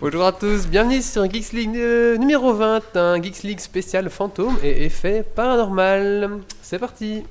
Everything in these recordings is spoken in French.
Bonjour à tous, bienvenue sur Geeks League euh, numéro 20, un Geeks League spécial fantôme et effet paranormal. C'est parti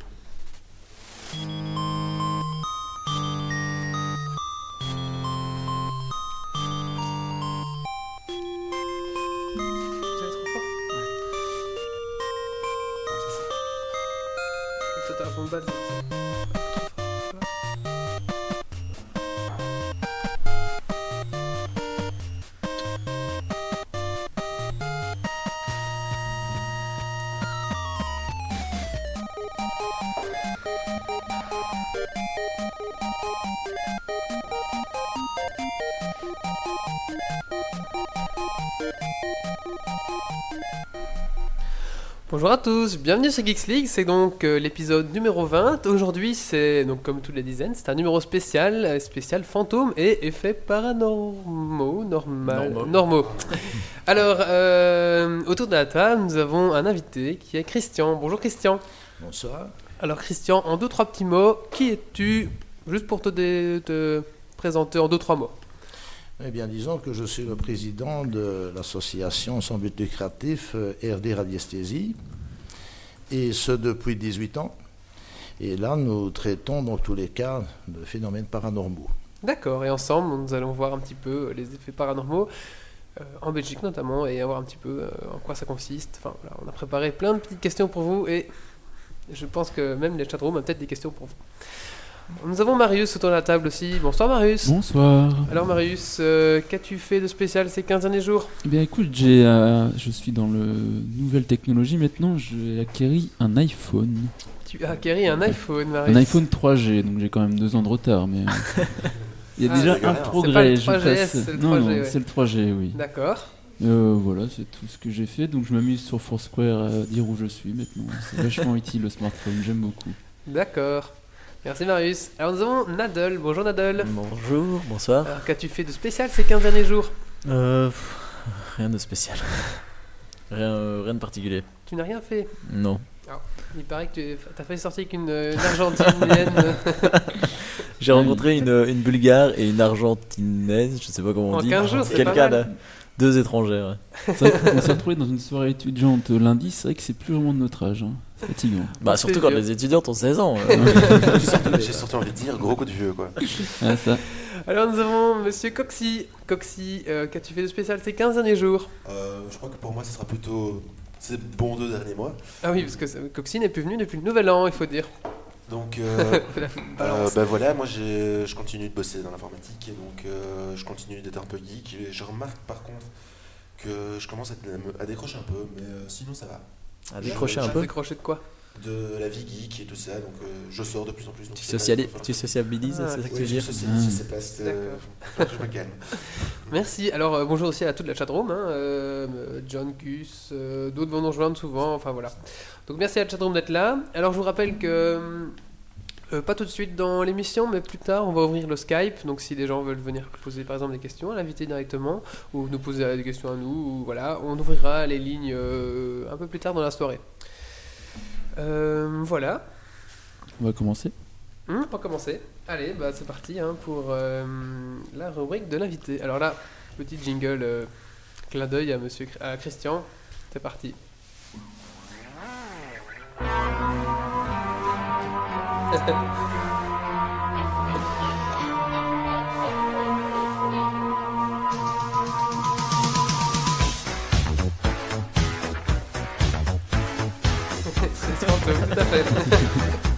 Bonjour à tous, bienvenue sur Geeks League, c'est donc euh, l'épisode numéro 20. Aujourd'hui, c'est donc comme toutes les dizaines, c'est un numéro spécial, euh, spécial fantôme et effets paranormaux, normal, Normaux. normaux. Alors, euh, autour de la table, nous avons un invité qui est Christian. Bonjour Christian. Bonsoir. Alors Christian, en deux trois petits mots, qui es-tu? Juste pour te, dé- te présenter en deux trois mots. Eh bien, disons que je suis le président de l'association sans but lucratif euh, RD Radiesthésie, et ce depuis 18 ans. Et là, nous traitons dans tous les cas de phénomènes paranormaux. D'accord, et ensemble, nous allons voir un petit peu les effets paranormaux, euh, en Belgique notamment, et voir un petit peu euh, en quoi ça consiste. Enfin, voilà, on a préparé plein de petites questions pour vous, et je pense que même les chatrooms ont peut-être des questions pour vous. Nous avons Marius autour de la table aussi. Bonsoir Marius. Bonsoir. Alors Marius, euh, qu'as-tu fait de spécial ces 15 derniers jours? Eh bien écoute, j'ai, euh, je suis dans le nouvelle technologie maintenant, j'ai acquéri un iPhone. Tu as acquéri un iPhone, Marius. Un iPhone 3G, donc j'ai quand même deux ans de retard, mais... euh, Il y a Ah, déjà c'est un pas le progrès. 3GS, je passe- c'est le non, 3G, non, ouais. c'est le 3G, oui. D'accord. Euh, voilà, c'est tout ce que j'ai fait. Donc je m'amuse sur Foursquare à dire où je suis maintenant. C'est vachement utile le smartphone, j'aime beaucoup. D'accord. Merci Marius. Alors nous avons Nadal. Bonjour Nadal. Bonjour, bonsoir. Alors qu'as-tu fait de spécial ces 15 derniers jours? Euh, rien de spécial. Rien, euh, rien de particulier. Tu n'as rien fait? Non. Il paraît que tu as failli sortir avec une, une argentinienne J'ai rencontré une, une bulgare et une argentinaise, je sais pas comment on en dit. 15 jours, c'est Quelqu'un là. Deux étrangères. Qu'on s'est retrouvés dans une soirée étudiante lundi, c'est vrai que c'est plus vraiment de notre âge. hein. Fatigant. Bah, surtout quand les étudiantes ont 16 ans. euh. J'ai surtout, envie de dire gros coup de vieux quoi. Ah, ça. Alors nous avons Monsieur Coxy. Coxy, euh, qu'as-tu fait de spécial ces 15 derniers jours? Euh, je crois que pour moi ce sera plutôt ces bons deux derniers mois. Ah oui, parce que Coxy n'est plus venu depuis le nouvel an, il faut dire. Donc euh, euh, bah voilà, moi j'ai- je continue de bosser dans l'informatique et donc euh, je continue d'être un peu geek. Et je remarque par contre que je commence à, à décrocher un peu, mais euh, sinon ça va. À décrocher un peu. Décroché de quoi De la vie geek et tout ça, donc euh, je sors de plus en plus. donc Tu, pas- sociali- faut- tu sociabilises, Ah, c'est ça que tu Oui, veux je dire je Ah. sais pas, que je me calme. Merci. Alors euh, bonjour aussi à toute la chatroom. Hein, euh, John Gus, euh, d'autres vont nous rejoindre souvent. Enfin voilà. Donc merci à la chatroom d'être là. Alors je vous rappelle que euh, pas tout de suite dans l'émission, mais plus tard on va ouvrir le Skype. Donc si des gens veulent venir poser par exemple des questions à l'invité directement ou nous poser des questions à nous, ou, voilà, on ouvrira les lignes euh, un peu plus tard dans la soirée. Euh, voilà. On va commencer. Hum, on va commencer. Allez, bah c'est parti hein, pour euh, la rubrique de l'invité. Alors là, petit jingle, euh, clin d'œil à Monsieur à Christian. C'est parti. C'est tout à fait.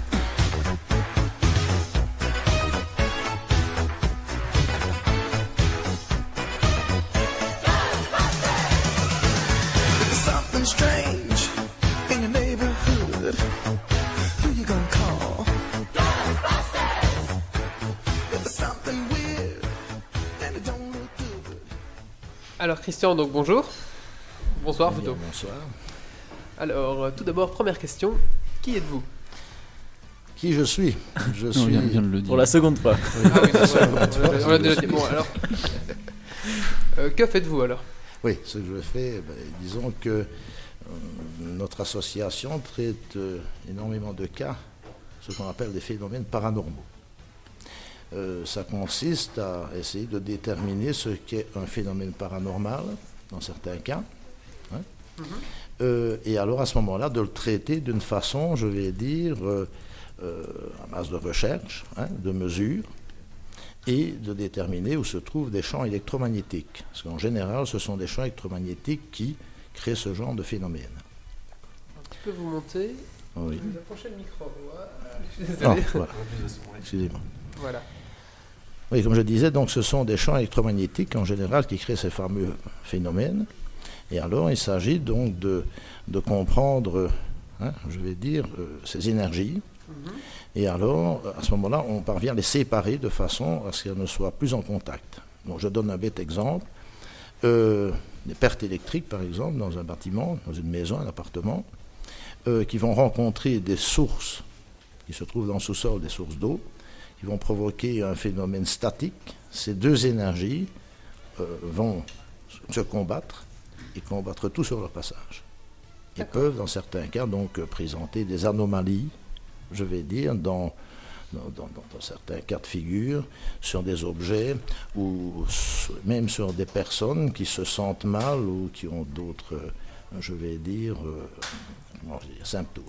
Alors Christian, donc bonjour. Bonsoir bien, plutôt. bonsoir. Alors, euh, tout d'abord, première question. Qui êtes-vous? Qui je suis? Je suis. vient, vient de le dire. Pour la seconde fois. Ah oui, on l'a- déjà dit. Bon, alors. Euh, que faites-vous alors? Oui, ce que je fais, ben, disons que euh, notre association traite euh, énormément de cas, ce qu'on appelle des phénomènes paranormaux. Euh, ça consiste à essayer de déterminer ce qu'est un phénomène paranormal, dans certains cas. hein. Mhm. Euh, et alors à ce moment-là, de le traiter d'une façon, je vais dire, euh, à base de recherche, hein, de mesure, et de déterminer où se trouvent des champs électromagnétiques. Parce qu'en général, ce sont des champs électromagnétiques qui créent ce genre de phénomène. Tu peux vous monter Oui. Vous approchez le micro. Je suis Ah, voilà. Excusez-moi. Voilà. Oui, comme je disais, donc ce sont des champs électromagnétiques en général qui créent ces fameux phénomènes. Et alors, il s'agit donc de, de comprendre, hein, je vais dire, euh, ces énergies. Mhm. Et alors, à ce moment-là, on parvient à les séparer de façon à ce qu'elles ne soient plus en contact. Je donne un bête exemple. Euh, des pertes électriques, par exemple, dans un bâtiment, dans une maison, un appartement, euh, qui vont rencontrer des sources qui se trouvent dans le sous-sol, des sources d'eau, qui vont provoquer un phénomène statique. Ces deux énergies euh, vont se combattre et combattre tout sur leur passage. Et D'accord. peuvent, dans certains cas, donc présenter des anomalies, je vais dire, dans, dans, dans- certains cas de figure, sur des objets ou même sur des personnes qui se sentent mal ou qui ont d'autres, je vais dire, euh, comment dire, symptômes.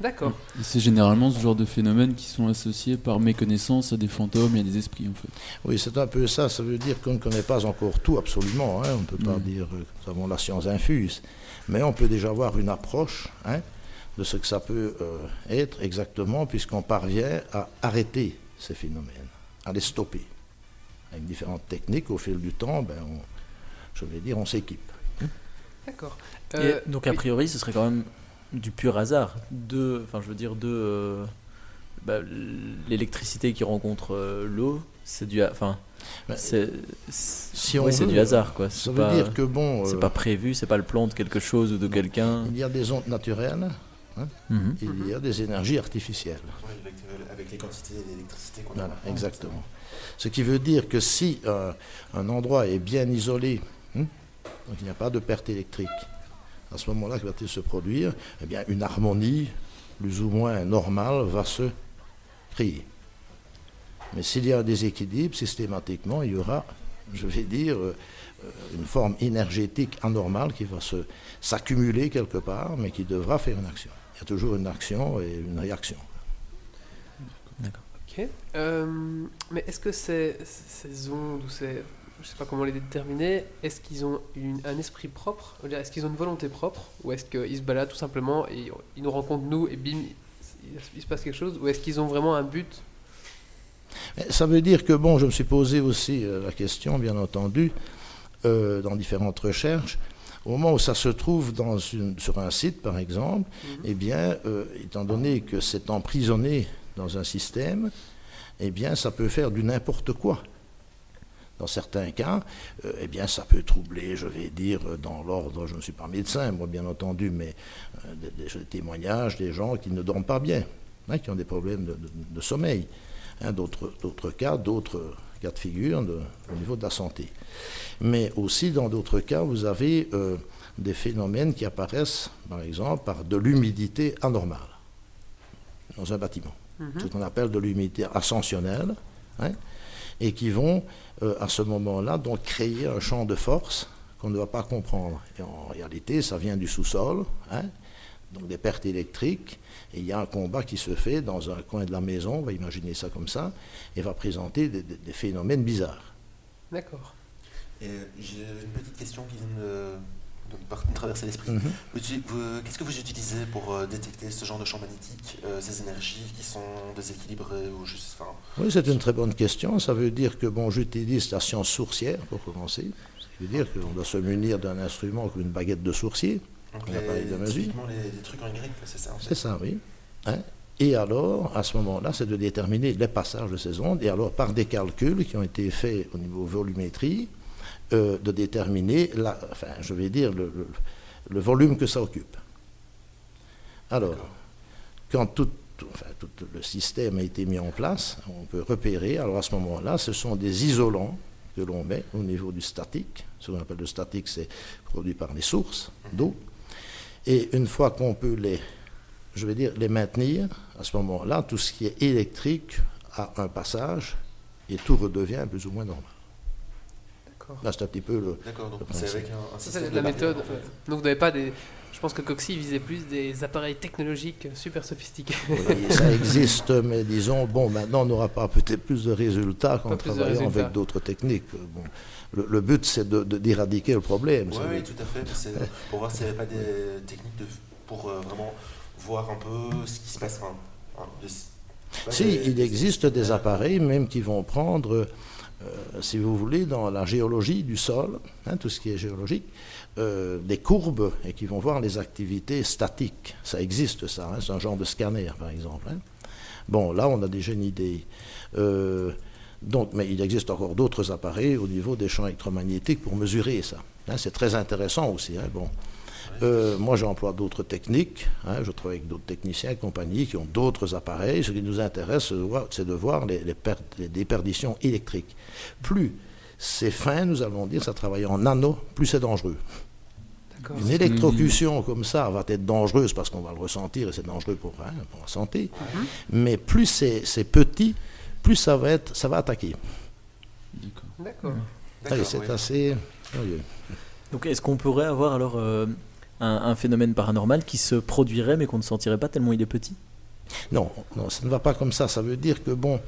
D'accord. Et c'est généralement ce genre de phénomènes qui sont associés par méconnaissance à des fantômes et à des esprits en fait. Oui, c'est un peu ça. Ça veut dire qu'on ne connaît pas encore tout absolument. hein. On ne peut pas dire que nous avons la science infuse. Mais on peut déjà avoir une approche hein, de ce que ça peut euh, être exactement, puisqu'on parvient à arrêter ces phénomènes, à les stopper. Avec différentes techniques, au fil du temps, ben, on- je vais dire, on s'équipe. D'accord. Euh, donc a oui. priori, ce serait quand même du pur hasard. De, enfin, je veux dire, de euh, bah, l'électricité qui rencontre euh, l'eau, c'est du, enfin, Ben, c'est, c'est- si ouais, c'est du hasard quoi. Ça C'est veut pas, dire que, bon, c'est euh, pas prévu, c'est pas le plan de quelque chose ou de quelqu'un. il y a des ondes naturelles, Mhm. il y a des énergies artificielles. Ouais, avec, avec les quantités d'électricité qu'on a. Voilà, exactement. Ce qui veut dire que si euh, un endroit est bien isolé, hein, donc il n'y a pas de perte électrique, à ce moment-là, que va-t-il se produire? Eh bien, une harmonie plus ou moins normale va se créer. Mais s'il y a un déséquilibre, systématiquement, il y aura, je vais dire, euh, une forme énergétique anormale qui va se- s'accumuler quelque part, mais qui devra faire une action. Il y a toujours une action et une réaction. Ok. Euh, mais est-ce que ces, ces ondes ou ces. Je sais pas comment les déterminer. Est-ce qu'ils ont une- un esprit propre Est-ce qu'ils ont une volonté propre Ou est-ce qu'ils se baladent tout simplement et ils nous rencontrent nous et bim, il, se passe quelque chose Ou est-ce qu'ils ont vraiment un but? Ça veut dire que, bon, je me suis posé aussi euh, la question, bien entendu, euh, dans différentes recherches. Au moment où ça se trouve dans une- sur un site, par exemple, Mhm. eh bien, euh, étant donné que c'est emprisonné dans un système, eh bien, ça peut faire du n'importe quoi. Dans certains cas, euh, eh bien, ça peut troubler, je vais dire, euh, dans l'ordre, je ne suis pas médecin, moi, bien entendu, mais euh, des, des- témoignages des gens qui ne dorment pas bien, hein, qui ont des problèmes de- de- de sommeil hein, d'autres cas, d'autres cas de figure de- au niveau de la santé. Mais aussi, dans d'autres cas, vous avez euh, des phénomènes qui apparaissent, par exemple, par de l'humidité anormale dans un bâtiment. Mhm. Ce qu'on appelle de l'humidité ascensionnelle, hein, et qui vont, euh, à ce moment-là, donc créer un champ de force qu'on ne va pas comprendre. Et en réalité, ça vient du sous-sol, hein, donc des pertes électriques, et il y a un combat qui se fait dans un coin de la maison, on va imaginer ça comme ça, et va présenter des, des- des phénomènes bizarres. D'accord. J'ai une petite question qui vient de, de me traverser l'esprit. Mhm. Qu'est-ce que vous utilisez pour euh, détecter ce genre de champ magnétique, euh, ces énergies qui sont déséquilibrées ou juste, Oui, c'est une très bonne question. Ça veut dire que bon, j'utilise la science sourcière pour commencer. Ce qui veut dire qu'on doit se munir d'un instrument comme une baguette de sourcier. donc parlé de mesure. les, les trucs en Y, c'est ça en fait. C'est ça, oui. Hein? Et alors, à ce moment-là, c'est de déterminer les passages de ces ondes, et alors par des calculs qui ont été faits au niveau volumétrie, euh, de déterminer, la, enfin, je vais dire, le, le- le volume que ça occupe. Alors, quand tout, tout- enfin, tout le système a été mis en place, on peut repérer, alors à ce moment-là, ce sont des isolants que l'on met au niveau du statique. Ce qu'on appelle le statique, c'est produit par les sources d'eau. Et une fois qu'on peut les, je vais dire, les maintenir, à ce moment-là, tout ce qui est électrique a un passage et tout redevient plus ou moins normal. D'accord. Là, c'est un petit peu le. D'accord, donc c'est avec un, un système de la méthode. en fait. ouais. Donc vous n'avez pas des. Je pense que Coxy visait plus des appareils technologiques super sophistiqués. Oui, ça existe, mais disons, bon, maintenant, on n'aura pas peut-être plus de résultats qu'en travaillant résultats. avec d'autres techniques. Bon, le, le but, c'est de- de- d'éradiquer le problème. Oui, oui, tout à fait. Pour voir s'il n'y avait pas des techniques de, pour euh, vraiment voir un peu ce qui se passe. Hein, de- pas Si, des- il existe des appareils même qui vont prendre, euh, si vous voulez, dans la géologie du sol, hein, tout ce qui est géologique, euh, des courbes et qui vont voir les activités statiques. Ça existe, ça. hein, c'est un genre de scanner, par exemple. hein. Bon, là, on a déjà une idée. Euh, donc, mais il existe encore d'autres appareils au niveau des champs électromagnétiques pour mesurer ça. c'est très intéressant aussi. bon. Euh, moi, j'emploie d'autres techniques. hein, je travaille avec d'autres techniciens et compagnie qui ont d'autres appareils. Ce qui nous intéresse, c'est de voir- les, les pertes, les déperditions électriques. Plus c'est fin, nous allons dire, ça travaille en nano, plus c'est dangereux. Une électrocution comme ça va être dangereuse parce qu'on va le ressentir et c'est dangereux pour, hein, pour la santé. Mais plus c'est petit, plus ça va, être, ça va attaquer. D'accord. Allez, c'est oui. assez curieux. Donc est-ce qu'on pourrait avoir alors euh, un, un phénomène paranormal qui se produirait mais qu'on ne sentirait pas tellement il est petit? Non, non, ça ne va pas comme ça. Ça veut dire que, bon,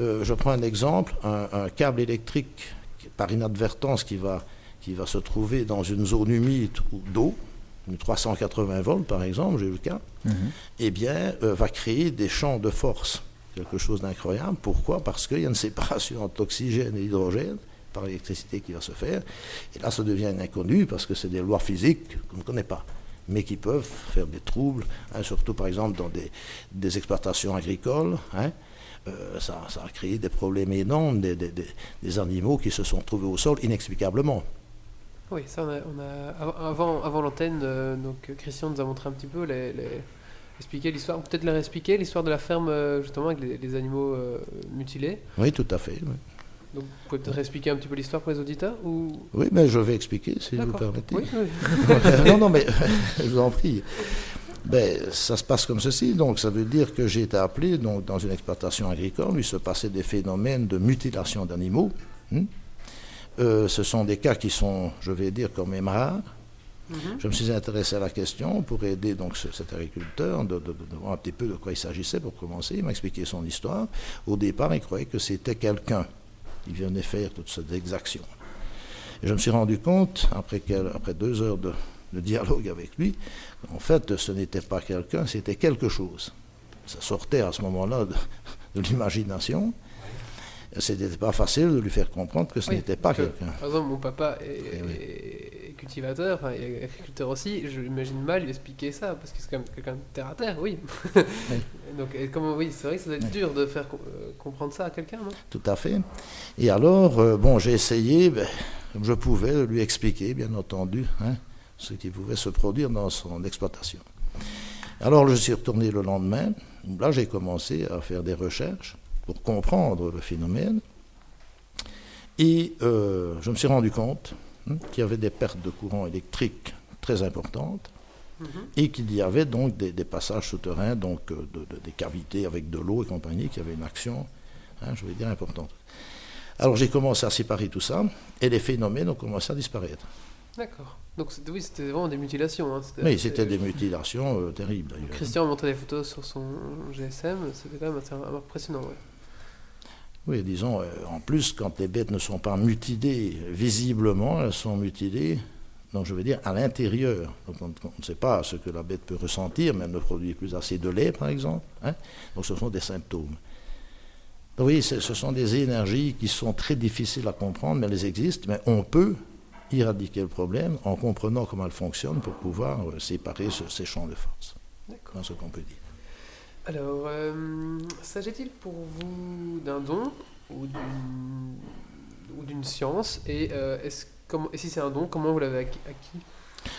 euh, je prends un exemple, un, un câble électrique par inadvertance qui va, qui va se trouver dans une zone humide ou d'eau, une 380 volts par exemple, j'ai eu le cas, eh bien, euh, va créer des champs de force. Quelque chose d'incroyable. Pourquoi? Parce qu'il y a une séparation entre l'oxygène et l'hydrogène par l'électricité qui va se faire. Et là, ça devient un inconnu parce que c'est des lois physiques qu'on ne connaît pas, mais qui peuvent faire des troubles, hein, surtout par exemple dans des, des exploitations agricoles. hein. Euh, ça, ça a créé des problèmes énormes, des, des- des- des animaux qui se sont trouvés au sol inexplicablement. Oui, ça, on a, on a- avant- l'antenne, euh, donc euh, Christian nous a montré un petit peu les, les- expliquer l'histoire, peut-être la réexpliquer, l'histoire de la ferme justement avec les, les animaux euh, mutilés. Oui, tout à fait. oui. Donc vous pouvez peut-être expliquer un petit peu l'histoire pour les auditeurs ou? Oui, mais je vais expliquer si vous permettez. Oui, oui. non, non, mais je vous en prie. Ben, ça se passe comme ceci. Donc, ça veut dire que j'ai été appelé donc, dans une exploitation agricole. Il se passait des phénomènes de mutilation d'animaux. hein. Euh, ce sont des cas qui sont, je vais dire, quand même rares. Mhm. Je me suis intéressé à la question pour aider donc ce- cet agriculteur de, de- de- de voir un petit peu de quoi il s'agissait pour commencer. Il m'a expliqué son histoire. Au départ, il croyait que c'était quelqu'un qui venait faire toutes ces exactions. Et je me suis rendu compte, après, deux heures de, de dialogue avec lui, en fait, ce n'était pas quelqu'un, c'était quelque chose. Ça sortait à ce moment-là de, de l'imagination. Ce n'était pas facile de lui faire comprendre que ce Oui, n'était pas quelqu'un. Par exemple, mon papa est, oui. est cultivateur, et agriculteur aussi. Je m'imagine mal lui expliquer ça parce que c'est quand même quelqu'un de terre à terre, oui. Donc, comment, oui, c'est vrai que ça doit être Oui. dur de faire euh, comprendre ça à quelqu'un, non? Tout à fait. Et alors, euh, bon, j'ai essayé, ben, comme je pouvais, de lui expliquer, bien entendu, hein, ce qui pouvait se produire dans son exploitation. Alors, je suis retourné le lendemain. Là, j'ai commencé à faire des recherches pour comprendre le phénomène. Et euh, je me suis rendu compte hein, qu'il y avait des pertes de courant électrique très importantes Mhm. et qu'il y avait donc des, des passages souterrains, donc euh, de- de- des cavités avec de l'eau et compagnie, qui avaient une action, hein, je vais dire, importante. Alors j'ai commencé à séparer tout ça, et les phénomènes ont commencé à disparaître. D'accord. Donc, oui, c'était vraiment des mutilations. Hein. Mais c'était des mutilations euh, terribles. Christian a montré des photos sur son GSM, c'était quand même assez impressionnant. ouais. Oui, disons, euh, en plus, quand les bêtes ne sont pas mutilées visiblement, elles sont mutilées, donc je veux dire à l'intérieur. Donc on, ne sait pas ce que la bête peut ressentir, mais elle ne produit plus assez de lait, par exemple. hein. Donc ce sont des symptômes. Donc oui, ce sont des énergies qui sont très difficiles à comprendre, mais elles existent. Mais on peut éradiquer le problème en comprenant comment elles fonctionnent pour pouvoir euh, séparer ce- ces champs de force. D'accord. Ce qu'on peut dire. Alors, euh, s'agit-il pour vous d'un don ou d'une ou d'une science Et euh, est-ce comment et si c'est un don, comment vous l'avez acquis,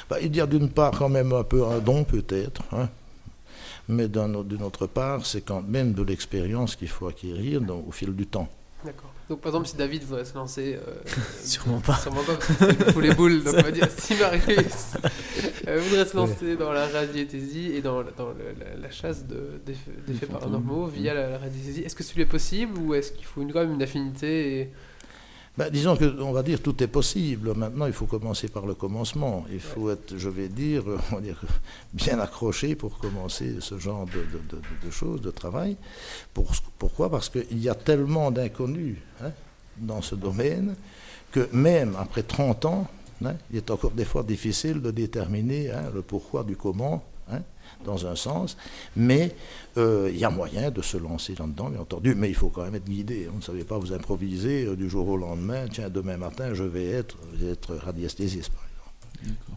Bah, il y a d'une part quand même un peu un don peut-être, hein. mais d'un autre- d'une autre part, c'est quand même de l'expérience qu'il faut acquérir dans- au fil du temps. D'accord. Donc par exemple, si David voudrait se lancer, euh, Sûrement pas. sûrement pas, parce les boules. Donc on va dire si Marius euh, voudrait se lancer dans la radiesthésie et dans, dans le- la, la chasse de- d'eff- d'effets fantômes. paranormaux via la, la radiesthésie, est-ce que celui est possible ou est-ce qu'il faut une, quand même une affinité et... Ben, disons que, on va dire, tout est possible. Maintenant, il faut commencer par le commencement. Il faut être, je vais dire, euh, on va dire, bien accroché pour commencer ce genre de, de- de- de choses, de travail. Pour- pourquoi? Parce qu'il y a tellement d'inconnus hein, dans ce domaine que même après 30 ans, hein, il est encore des fois difficile de déterminer hein, le pourquoi du comment. Dans un sens, mais euh, il y a moyen de se lancer là-dedans, bien entendu, mais il faut quand même être guidé. On ne savez pas vous improviser euh, du jour au lendemain, tiens, demain matin, je vais être, je vais être radiesthésiste, par exemple.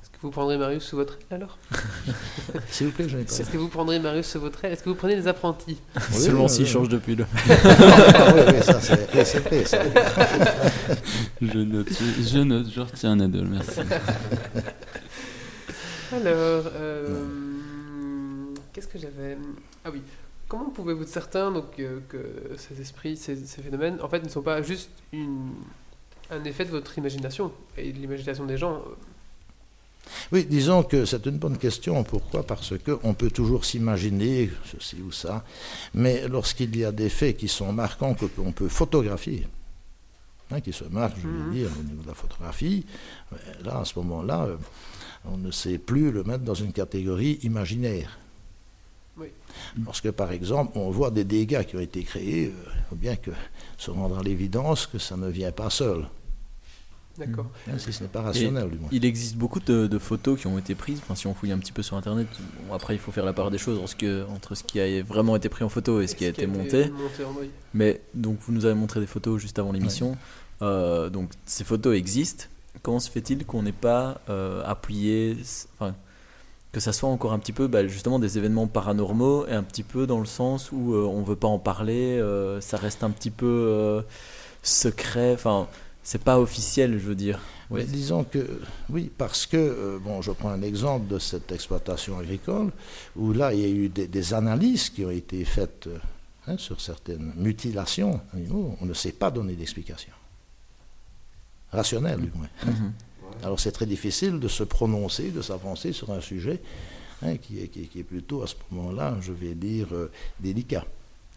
Est-ce que vous prendrez Marius sous votre aile alors? S'il vous plaît, je n'ai pas. Est-ce que vous prendrez Marius sous votre aile? Est-ce que vous prenez des apprentis? Oui, Seulement oui, s'il oui. change depuis le. Ah oui, oui, ça, c'est oui, ça. Je note, je, note, je retiens Nadal, merci. Alors, euh, qu'est-ce que j'avais Ah oui. Comment pouvez-vous être certain donc, euh, que ces esprits, ces, ces phénomènes, en fait, ne sont pas juste une, un effet de votre imagination et de l'imagination des gens Oui, disons que c'est une bonne question. Pourquoi? Parce qu'on peut toujours s'imaginer ceci ou ça, mais lorsqu'il y a des faits qui sont marquants, que qu'on peut photographier, hein, qui se marquent, je veux dire, au niveau de la photographie, euh, là, à ce moment-là, euh, on ne sait plus le mettre dans une catégorie imaginaire. Oui. Lorsque, par exemple, on voit des dégâts qui ont été créés, euh, il faut bien que se rendre à l'évidence que ça ne vient pas seul, D'accord. hein, si ce n'est pas rationnel, du moins. Il existe beaucoup de, de photos qui ont été prises. Enfin, si on fouille un petit peu sur internet, bon, après il faut faire la part des choses entre ce, que- entre ce qui a vraiment été pris en photo et ce qui a été monté. monté en oui. Mais donc vous nous avez montré des photos juste avant l'émission. Euh, donc ces photos existent. Comment se fait-il qu'on n'ait pas euh, appuyé, enfin que ça soit encore un petit peu bah, justement des événements paranormaux et un petit peu dans le sens où euh, on veut pas en parler, euh, ça reste un petit peu euh, secret. Enfin c'est pas officiel, je veux dire. Mais Oui. disons que oui, parce que, euh, bon, je prends un exemple de cette exploitation agricole, où là, il y a eu des, des analyses qui ont été faites euh, hein, sur certaines mutilations d'animaux. On ne sait pas donner d'explication. Rationnelle, du moins. Mhm. Alors, c'est très difficile de se prononcer, de s'avancer sur un sujet hein, qui, est, qui est- qui est plutôt, à ce moment-là, je vais dire, euh, délicat.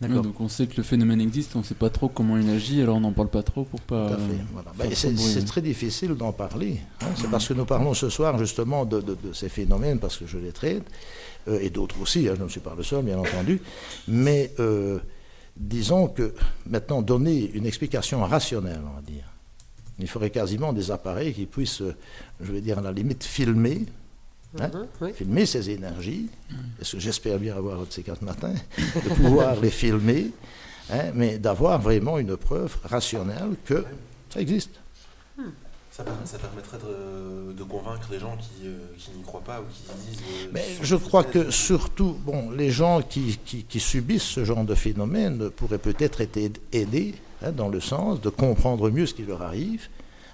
D'accord. donc on sait que le phénomène existe, on sait pas trop comment il agit, alors on n'en parle pas trop pour pas. Tout à fait. voilà. Ben, c'est hein. très difficile d'en parler. hein. C'est parce que nous parlons ce soir justement de, de- de ces phénomènes, parce que je les traite, euh, et d'autres aussi, hein, je ne suis pas le seul, bien entendu. Mais euh, disons que maintenant, donner une explication rationnelle, on va dire, il faudrait quasiment des appareils qui puissent, euh, je vais dire à la limite, filmer Hein Mhm, oui. filmer ces énergies, parce que j'espère bien avoir un de ces quatre matins, de pouvoir les filmer, hein, mais d'avoir vraiment une preuve rationnelle que ça existe. Ça, per- ça permettrait de, de convaincre les gens qui, euh, qui n'y croient pas ou qui disent. euh, Mais je crois que surtout, bon, les gens qui, qui- qui subissent ce genre de phénomène pourraient peut-être être aid- aidés hein, dans le sens de comprendre mieux ce qui leur arrive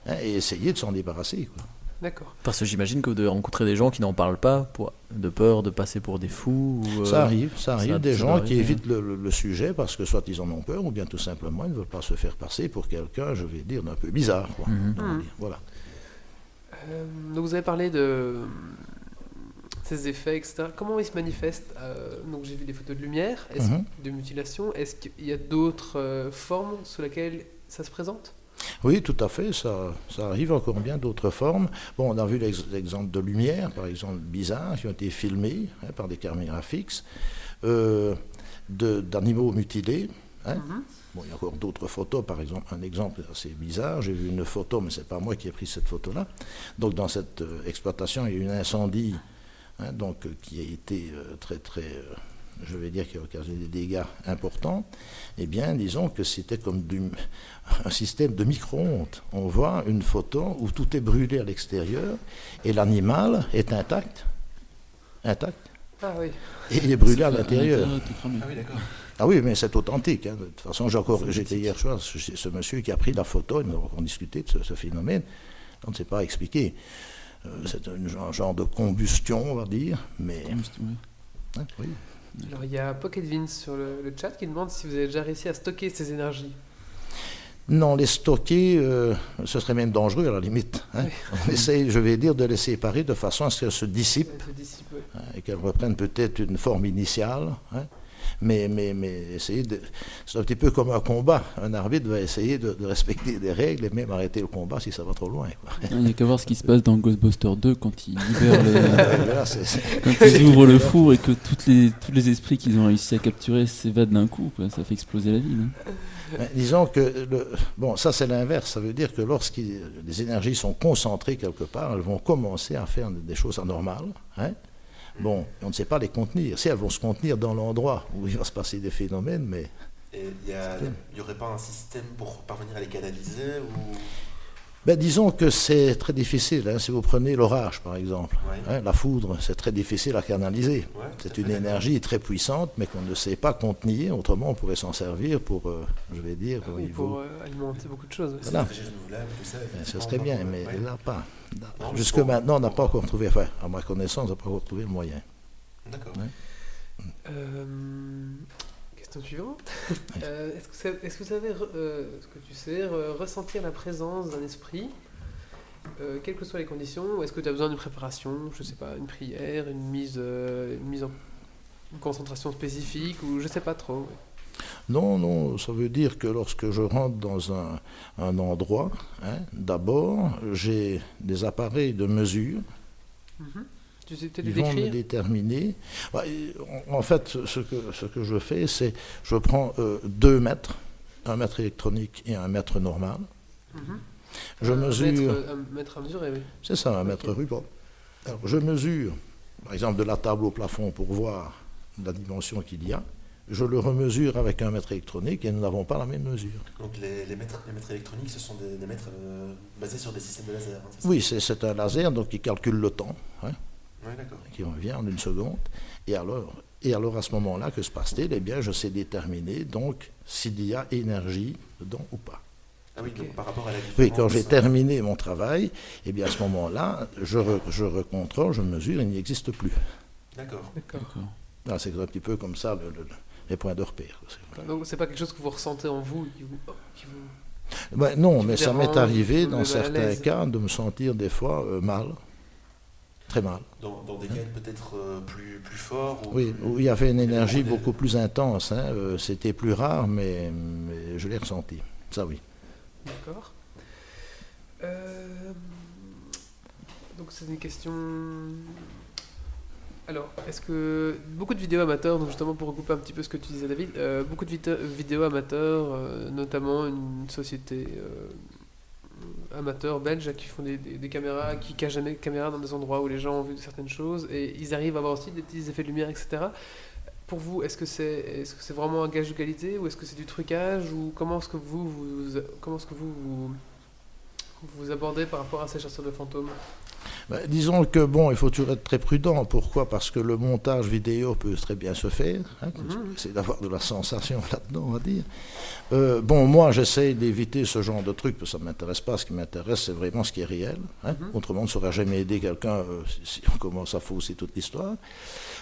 hein, et essayer de s'en débarrasser. quoi. D'accord. Parce que j'imagine que de rencontrer des gens qui n'en parlent pas, pour, de peur de passer pour des fous. Ou, euh, Ça arrive, ça arrive. ça- des ça gens qui évitent le, le- le sujet parce que soit ils en ont peur ou bien tout simplement ils ne veulent pas se faire passer pour quelqu'un, je vais dire, d'un peu bizarre. quoi. Mhm. Mhm. Voilà. Euh, donc vous avez parlé de ces effets, etc. Comment ils se manifestent Euh, Donc j'ai vu des photos de lumière, Mhm. de mutilation. Est-ce qu'il y a d'autres euh, formes sous lesquelles ça se présente? Oui, tout à fait, ça, ça arrive encore bien d'autres formes. Bon, on a vu l'ex- l'exemple de lumière, par exemple, bizarres, qui ont été filmés hein, par des caméras fixes, euh, d'animaux mutilés. hein. Mhm. Bon, il y a encore d'autres photos, par exemple, un exemple assez bizarre, j'ai vu une photo, mais ce n'est pas moi qui ai pris cette photo-là. Donc, dans cette euh, exploitation, il y a eu un incendie hein, donc, euh, qui a été euh, très, très, euh, je vais dire, qui a occasionné des dégâts importants. Eh bien, disons que c'était comme du, un système de micro-ondes. On voit une photo où tout est brûlé à l'extérieur et l'animal est intact, intact, Ah oui. et il est brûlé à l'intérieur. Ah oui, d'accord. Ah oui, mais c'est authentique. hein. De toute façon, j'ai encore, j'étais hier soir chez ce monsieur qui a pris la photo, et nous avons discuté de ce, ce phénomène. On ne sait pas expliquer. Euh, c'est un genre, de combustion, on va dire, mais hein, oui. Alors il y a Pocket Vince sur le, le chat qui demande si vous avez déjà réussi à stocker ces énergies. Non, les stocker, euh, ce serait même dangereux à la limite. hein. On essaye, je vais dire, de les séparer de façon à ce qu'elles se dissipent se dissipe, hein, et qu'elles reprennent peut-être une forme initiale. hein. Mais, mais, mais essayer de. C'est un petit peu comme un combat. Un arbitre va essayer de, de respecter des règles et même arrêter le combat si ça va trop loin. quoi. Il n'y a qu'à voir ce qui se passe dans Ghostbusters 2 quand ils libèrent le- quand ouvrent le four et que toutes les, tous les esprits qu'ils ont réussi à capturer s'évadent d'un coup. quoi. Ça fait exploser la ville. hein. Disons que, le, bon, ça c'est l'inverse. Ça veut dire que lorsque les énergies sont concentrées quelque part, elles vont commencer à faire des choses anormales. hein. Bon, on ne sait pas les contenir. Si elles vont se contenir dans l'endroit où il va se passer des phénomènes, mais il n'y aurait pas un système pour parvenir à les canaliser ou... ben, disons que c'est très difficile. hein. Si vous prenez l'orage, par exemple, Ouais. hein, la foudre, c'est très difficile à canaliser. Ouais, C'est une énergie très puissante, mais qu'on ne sait pas contenir. Autrement, on pourrait s'en servir pour, euh, je vais dire, au Oui, niveau pour euh, alimenter beaucoup de choses. Voilà. Ben, ce serait bien, mais ouais. là, pas. Jusque maintenant, on n'a pas encore trouvé, enfin, à ma connaissance, on n'a pas encore trouvé le moyen. D'accord. Euh, question suivante. Euh, Est-ce que, ça- est-ce que vous savez, euh, que tu sais, re- ressentir la présence d'un esprit, euh, quelles que soient les conditions, ou est-ce que tu as besoin d'une préparation, je sais pas, une prière, une mise, une mise en une concentration spécifique, ou je sais pas trop. Non, non, ça veut dire que lorsque je rentre dans un, un endroit, hein, d'abord, j'ai des appareils de mesure Mhm. Tu sais les vont me déterminer. Bah, en, fait, ce que, ce que je fais, c'est je prends euh, deux mètres, un mètre électronique et un mètre normal. Mhm. Je Un mesure. Mètre, un mètre à mesurer, oui. C'est ça, un mètre ruban. Alors, je mesure, par exemple, de la table au plafond pour voir la dimension qu'il y a. Je le remesure avec un mètre électronique et nous n'avons pas la même mesure. Donc les, les, mètres, les mètres électroniques, ce sont des, des mètres euh, basés sur des systèmes de laser. hein, Oui, c'est c'est un laser donc qui calcule le temps, hein, Oui, qui revient en une seconde. Et alors, et alors à ce moment-là, que se passe-t-il? Eh bien, je sais déterminer donc s'il y a énergie dedans ou pas. Ah oui, donc par rapport à la différence... Oui, quand j'ai terminé mon travail, eh bien à ce moment-là, je, re- je recontrôle, je mesure, il n'y existe plus. D'accord. D'accord. Ah, c'est un petit peu comme ça le- le- les points de repère. C'est- Donc c'est pas quelque chose que vous ressentez en vous, qui vous, qui vous- Ben, non, mais ça m'est arrivé dans certains cas de me sentir des fois euh, mal, très mal. Dans, dans des cas peut-être euh, plus, plus forts ou Oui, plus- où il y avait une énergie des- beaucoup plus intense. hein, euh, C'était plus rare, mais, mais je l'ai ressenti. Ça oui. D'accord. Euh, donc c'est une question. Alors, est-ce que beaucoup de vidéos amateurs, donc justement pour regrouper un petit peu ce que tu disais David, euh, beaucoup de vidéos amateurs, euh, notamment une société euh, amateur belge qui font des, des- caméras, qui cachent des caméras dans des endroits où les gens ont vu certaines choses et ils arrivent à avoir aussi des petits effets de lumière, etc. Pour vous, est-ce que c'est que c'est vraiment un gage de qualité ou est-ce que c'est du trucage ou comment est-ce que vous comment est-ce que vous, vous vous abordez par rapport à ces chasseurs de fantômes? Ben, disons que bon, il faut toujours être très prudent. Pourquoi? Parce que le montage vidéo peut très bien se faire. Hein, Mhm. C'est d'avoir de la sensation là-dedans, on va dire. Euh, bon, moi, j'essaie d'éviter ce genre de trucs parce que ça ne m'intéresse pas. Ce qui m'intéresse, c'est vraiment ce qui est réel. hein. Mhm. Autrement, on ne saurait jamais aider quelqu'un euh, si, on commence à fausser toute l'histoire.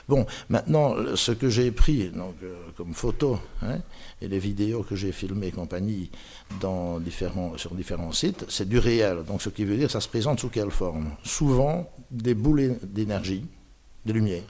Bon, maintenant, ce que j'ai pris donc, euh, comme photo hein, et les vidéos que j'ai filmées et compagnie dans différents, sur différents sites, c'est du réel. Donc, ce qui veut dire, ça se présente sous quelle forme? Souvent des boules d'énergie, de lumière.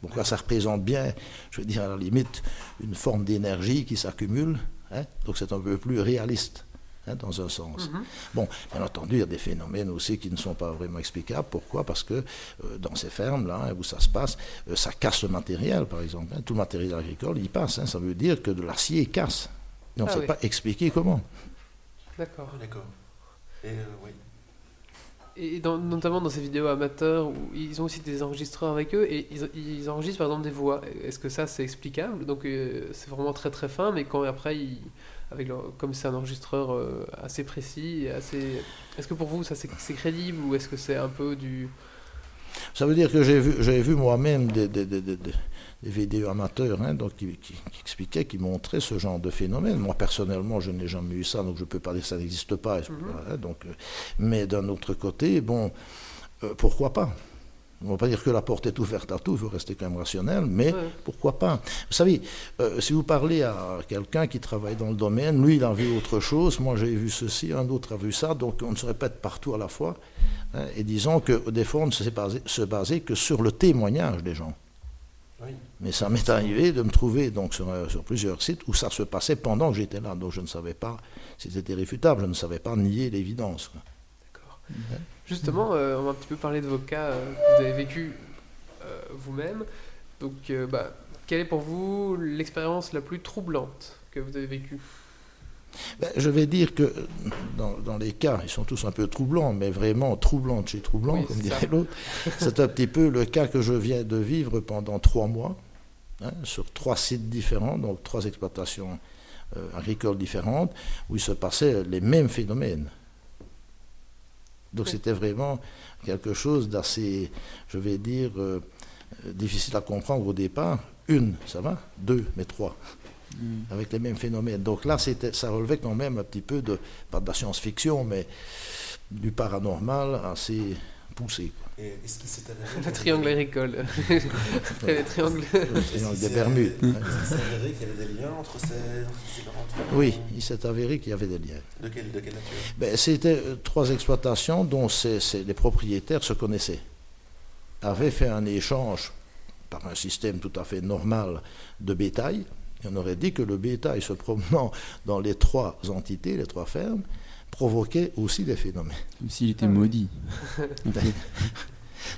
Pourquoi ça représente bien, je veux dire, à la limite, une forme d'énergie qui s'accumule. hein. Donc, c'est un peu plus réaliste, hein, dans un sens. Mhm. Bon, bien entendu, il y a des phénomènes aussi qui ne sont pas vraiment explicables. Pourquoi? Parce que euh, dans ces fermes-là, hein, où ça se passe, euh, ça casse le matériel, par exemple. hein. Tout le matériel agricole, il passe. Ça veut dire que de l'acier casse. Et on ne Ah sait oui. pas expliquer comment. D'accord. Ah, d'accord. Et euh, oui. Et dans- notamment dans ces vidéos amateurs où ils ont aussi des enregistreurs avec eux et ils, ils enregistrent par exemple des voix. Est-ce que ça c'est explicable? Donc euh, c'est vraiment très très fin, mais quand après, ils- avec leur- comme c'est un enregistreur euh, assez précis et assez. Est-ce que pour vous ça c'est c'est crédible ou est-ce que c'est un peu du. Ça veut dire que j'ai vu, vu moi-même des, des- des- des- des- vidéos amateurs hein, donc qui, qui- qui expliquaient, qui montraient ce genre de phénomène. Moi, personnellement, je n'ai jamais eu ça, donc je ne peux pas dire que ça n'existe pas. Mhm. Voilà, donc, euh, mais d'un autre côté, bon, euh, pourquoi pas? On ne va pas dire que la porte est ouverte à tout, il faut rester quand même rationnel, mais Ouais. pourquoi pas? Vous savez, euh, si vous parlez à quelqu'un qui travaille dans le domaine, lui, il a vu autre chose, moi j'ai vu ceci, un autre a vu ça, donc on ne se répète partout à la fois. hein, et disons que des fois, on ne se baser, se baser que sur le témoignage des gens. Mais ça m'est arrivé de me trouver donc sur, un- sur plusieurs sites où ça se passait pendant que j'étais là, donc je ne savais pas si c'était réfutable, je ne savais pas nier l'évidence. D'accord. Justement, euh, on va un petit peu parler de vos cas euh, que vous avez vécu euh, vous-même. Donc, euh, bah, quelle est pour vous l'expérience la plus troublante que vous avez vécue? Ben, je vais dire que euh, dans, dans les cas, ils sont tous un peu troublants, mais vraiment troublants de chez troublant, Oui, comme dirait l'autre. C'est un petit peu le cas que je viens de vivre pendant trois mois, hein, sur trois sites différents, donc trois exploitations euh, agricoles différentes, où il se passait les mêmes phénomènes. Donc Oui. c'était vraiment quelque chose d'assez, je vais dire, euh, difficile à comprendre au départ. Une, ça va Deux, mais trois Mm. avec les mêmes phénomènes. Donc là, c'était, ça relevait quand même un petit peu de, pas de la science-fiction, mais du paranormal assez poussé. Quoi. Et est-ce qu'il s'est avéré. Le triangle agricole. Après les triangles. Le triangle des s'est- Bermudes. Est-ce qu'il s'est avéré qu'il y avait des liens entre ces, différentes Oui, il s'est avéré qu'il y avait des liens. De quelle, de quelle nature? Ben, c'était euh, trois exploitations dont les propriétaires se connaissaient, avaient fait un échange par un système tout à fait normal de bétail. Et on aurait dit que le bétail se promenant dans les trois entités, les trois fermes, provoquait aussi des phénomènes. Comme s'il était Ah maudit.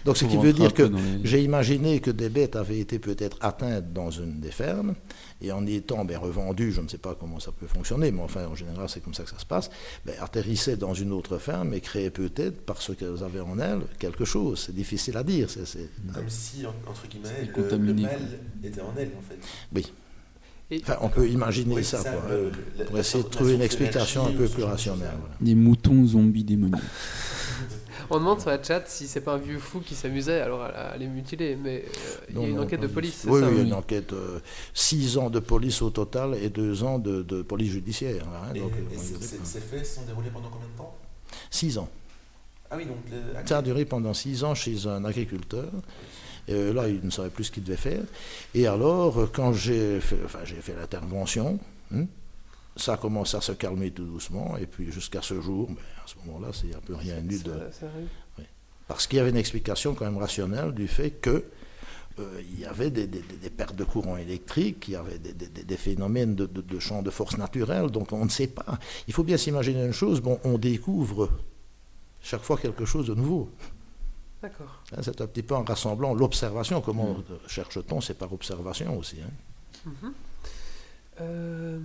Donc ce qui veut dire que les- J'ai imaginé que des bêtes avaient été peut-être atteintes dans une des fermes, et en étant ben, revendues, je ne sais pas comment ça peut fonctionner, mais enfin en général c'est comme ça que ça se passe, ben, atterrissaient dans une autre ferme et créaient peut-être, parce qu'elles avaient en elles, quelque chose. C'est difficile à dire. c'est- Comme si, en- entre guillemets, le, le mal était en elle, en fait. Et- Enfin, on peut imaginer Oui, ça, la- pour la essayer de trouver une explication un peu plus rationnelle. voilà. Des moutons zombies démoniaques. On demande sur la chat si c'est pas un vieux fou qui s'amusait alors à, à les mutiler, mais euh, il y a une non, enquête de police. Oui, ça oui, une enquête, euh, six ans de police au total et deux ans de, de police judiciaire. hein, Et, donc, euh, et ces- faits se sont déroulés pendant combien de temps? Six ans. Ah oui, donc. le- Ça a duré pendant six ans chez un agriculteur. Et euh, là, il ne savait plus ce qu'il devait faire. Et alors, euh, quand j'ai fait, enfin, j'ai fait l'intervention, hein, ça a commencé à se calmer tout doucement. Et puis jusqu'à ce jour, ben, à ce moment-là, c'est un peu rien eu de... Parce qu'il y avait une explication quand même rationnelle du fait que euh, il y avait des, des- des- des pertes de courant électrique, il y avait des, des- des- des phénomènes de, de, de champs de force naturelle, donc on ne sait pas. Il faut bien s'imaginer une chose, bon, on découvre chaque fois quelque chose de nouveau. D'accord. Hein, C'est un petit peu en rassemblant l'observation. Comment cherche-t-on C'est par observation aussi. hein. Mhm. Euh,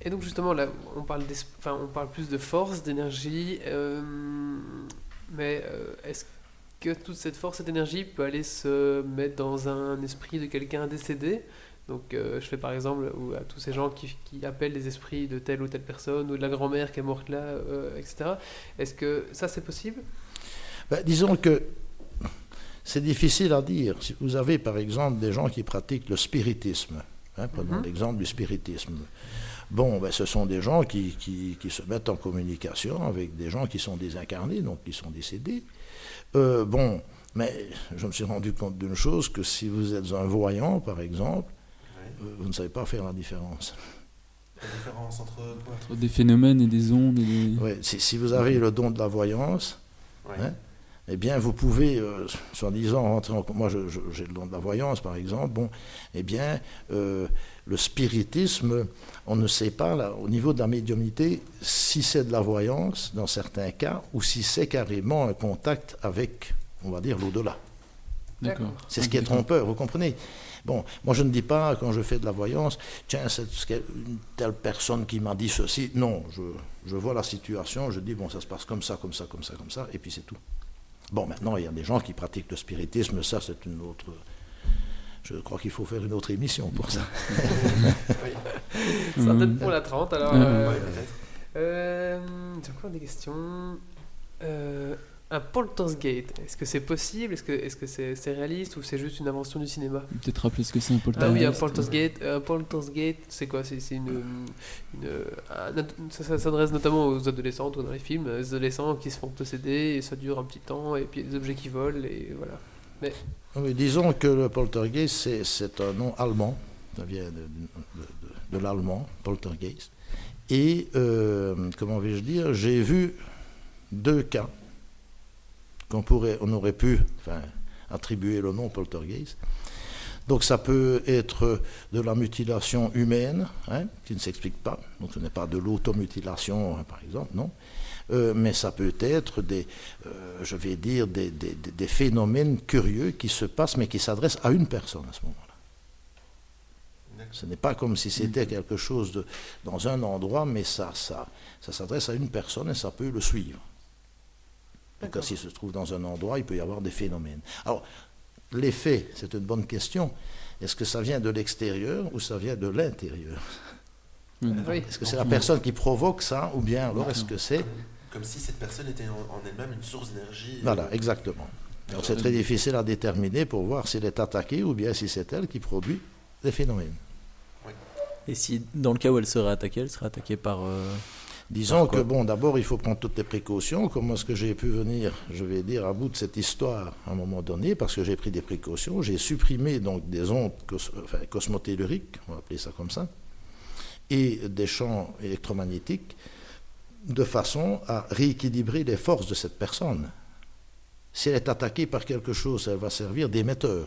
et donc justement là, on parle, enfin, on parle plus de force, d'énergie, euh, mais euh, est-ce que toute cette force et d'énergie peut aller se mettre dans un esprit de quelqu'un décédé? Donc euh, je fais par exemple ou à tous ces gens qui, qui appellent les esprits de telle ou telle personne ou de la grand-mère qui est morte là, euh, etc. Est-ce que ça c'est possible? Ben, disons que c'est difficile à dire. Si vous avez par exemple des gens qui pratiquent le spiritisme, hein, prenons Mhm. l'exemple du spiritisme. Bon, ben, ce sont des gens qui, qui- qui se mettent en communication avec des gens qui sont désincarnés, donc qui sont décédés. Euh, bon, mais je me suis rendu compte d'une chose, que si vous êtes un voyant, par exemple, ouais. euh, vous ne savez pas faire la différence. La différence entre quoi? Entre des phénomènes et des ondes et des... Ouais, si, si vous avez le don de la voyance, Ouais. Hein eh bien, vous pouvez, euh, soi-disant, rentrer en... Moi, j'ai le don de la voyance, par exemple. Bon, eh bien, euh, le spiritisme, on ne sait pas, là, au niveau de la médiumnité, si c'est de la voyance, dans certains cas, ou si c'est carrément un contact avec, on va dire, l'au-delà. D'accord. C'est ce qui est trompeur, vous comprenez? Bon, moi je ne dis pas quand je fais de la voyance, tiens, c'est une telle personne qui m'a dit ceci. Non, je, je vois la situation, je dis, bon, ça se passe comme ça, comme ça, comme ça, comme ça, et puis c'est tout. Bon, maintenant, il y a des gens qui pratiquent le spiritisme, ça c'est une autre... Je crois qu'il faut faire une autre émission pour ça. Oui, Ça Mhm. peut-être pour la 30 alors. Euh, peut-être. Euh, J'ai encore des questions? Euh, un poltergeist, est-ce que c'est possible? Est-ce que est-ce que c'est c'est réaliste ou c'est juste une invention du cinéma? Peut-être rappeler ce que c'est un Ah poltergeist. oui, un poltergeist, un poltergeist, c'est quoi? C'est c'est une, une- un- ça, ça s'adresse notamment aux adolescents, ou dans les films, les adolescents qui se font posséder et ça dure un petit temps et puis il y a des objets qui volent et voilà. Oui, disons que le poltergeist, c'est- c'est un nom allemand. Ça vient de, de- de- de l'allemand, poltergeist. Et, euh, comment vais-je dire, j'ai vu deux cas qu'on pourrait, on aurait pu enfin, attribuer le nom poltergeist. Donc ça peut être de la mutilation humaine, hein, qui ne s'explique pas. Donc ce n'est pas de l'automutilation, hein, par exemple, non. Euh, mais ça peut être des, euh, je vais dire, des, des- des- des phénomènes curieux qui se passent, mais qui s'adressent à une personne à ce moment-là. Ce n'est pas comme si c'était quelque chose de, dans un endroit, mais ça, ça, ça s'adresse à une personne et ça peut le suivre. Donc, s'il se trouve dans un endroit, il peut y avoir des phénomènes. Alors, l'effet, c'est une bonne question. Est-ce que ça vient de l'extérieur ou ça vient de l'intérieur Oui. Est-ce que c'est la personne qui provoque ça ou bien alors est-ce que c'est... Comme, comme si cette personne était en, en elle-même une source d'énergie. Voilà, euh, exactement. Alors c'est très difficile à déterminer pour voir s'il est attaqué ou bien si c'est elle qui produit des phénomènes. Et si, dans le cas où elle serait attaquée, elle serait attaquée par. euh, Disons que, bon, d'abord, il faut prendre toutes les précautions. Comment est-ce que j'ai pu venir, je vais dire, à bout de cette histoire à un moment donné? Parce que j'ai pris des précautions. J'ai supprimé donc des ondes cos- enfin, cosmotelluriques, on va appeler ça comme ça, et des champs électromagnétiques, de façon à rééquilibrer les forces de cette personne. Si elle est attaquée par quelque chose, elle va servir d'émetteur.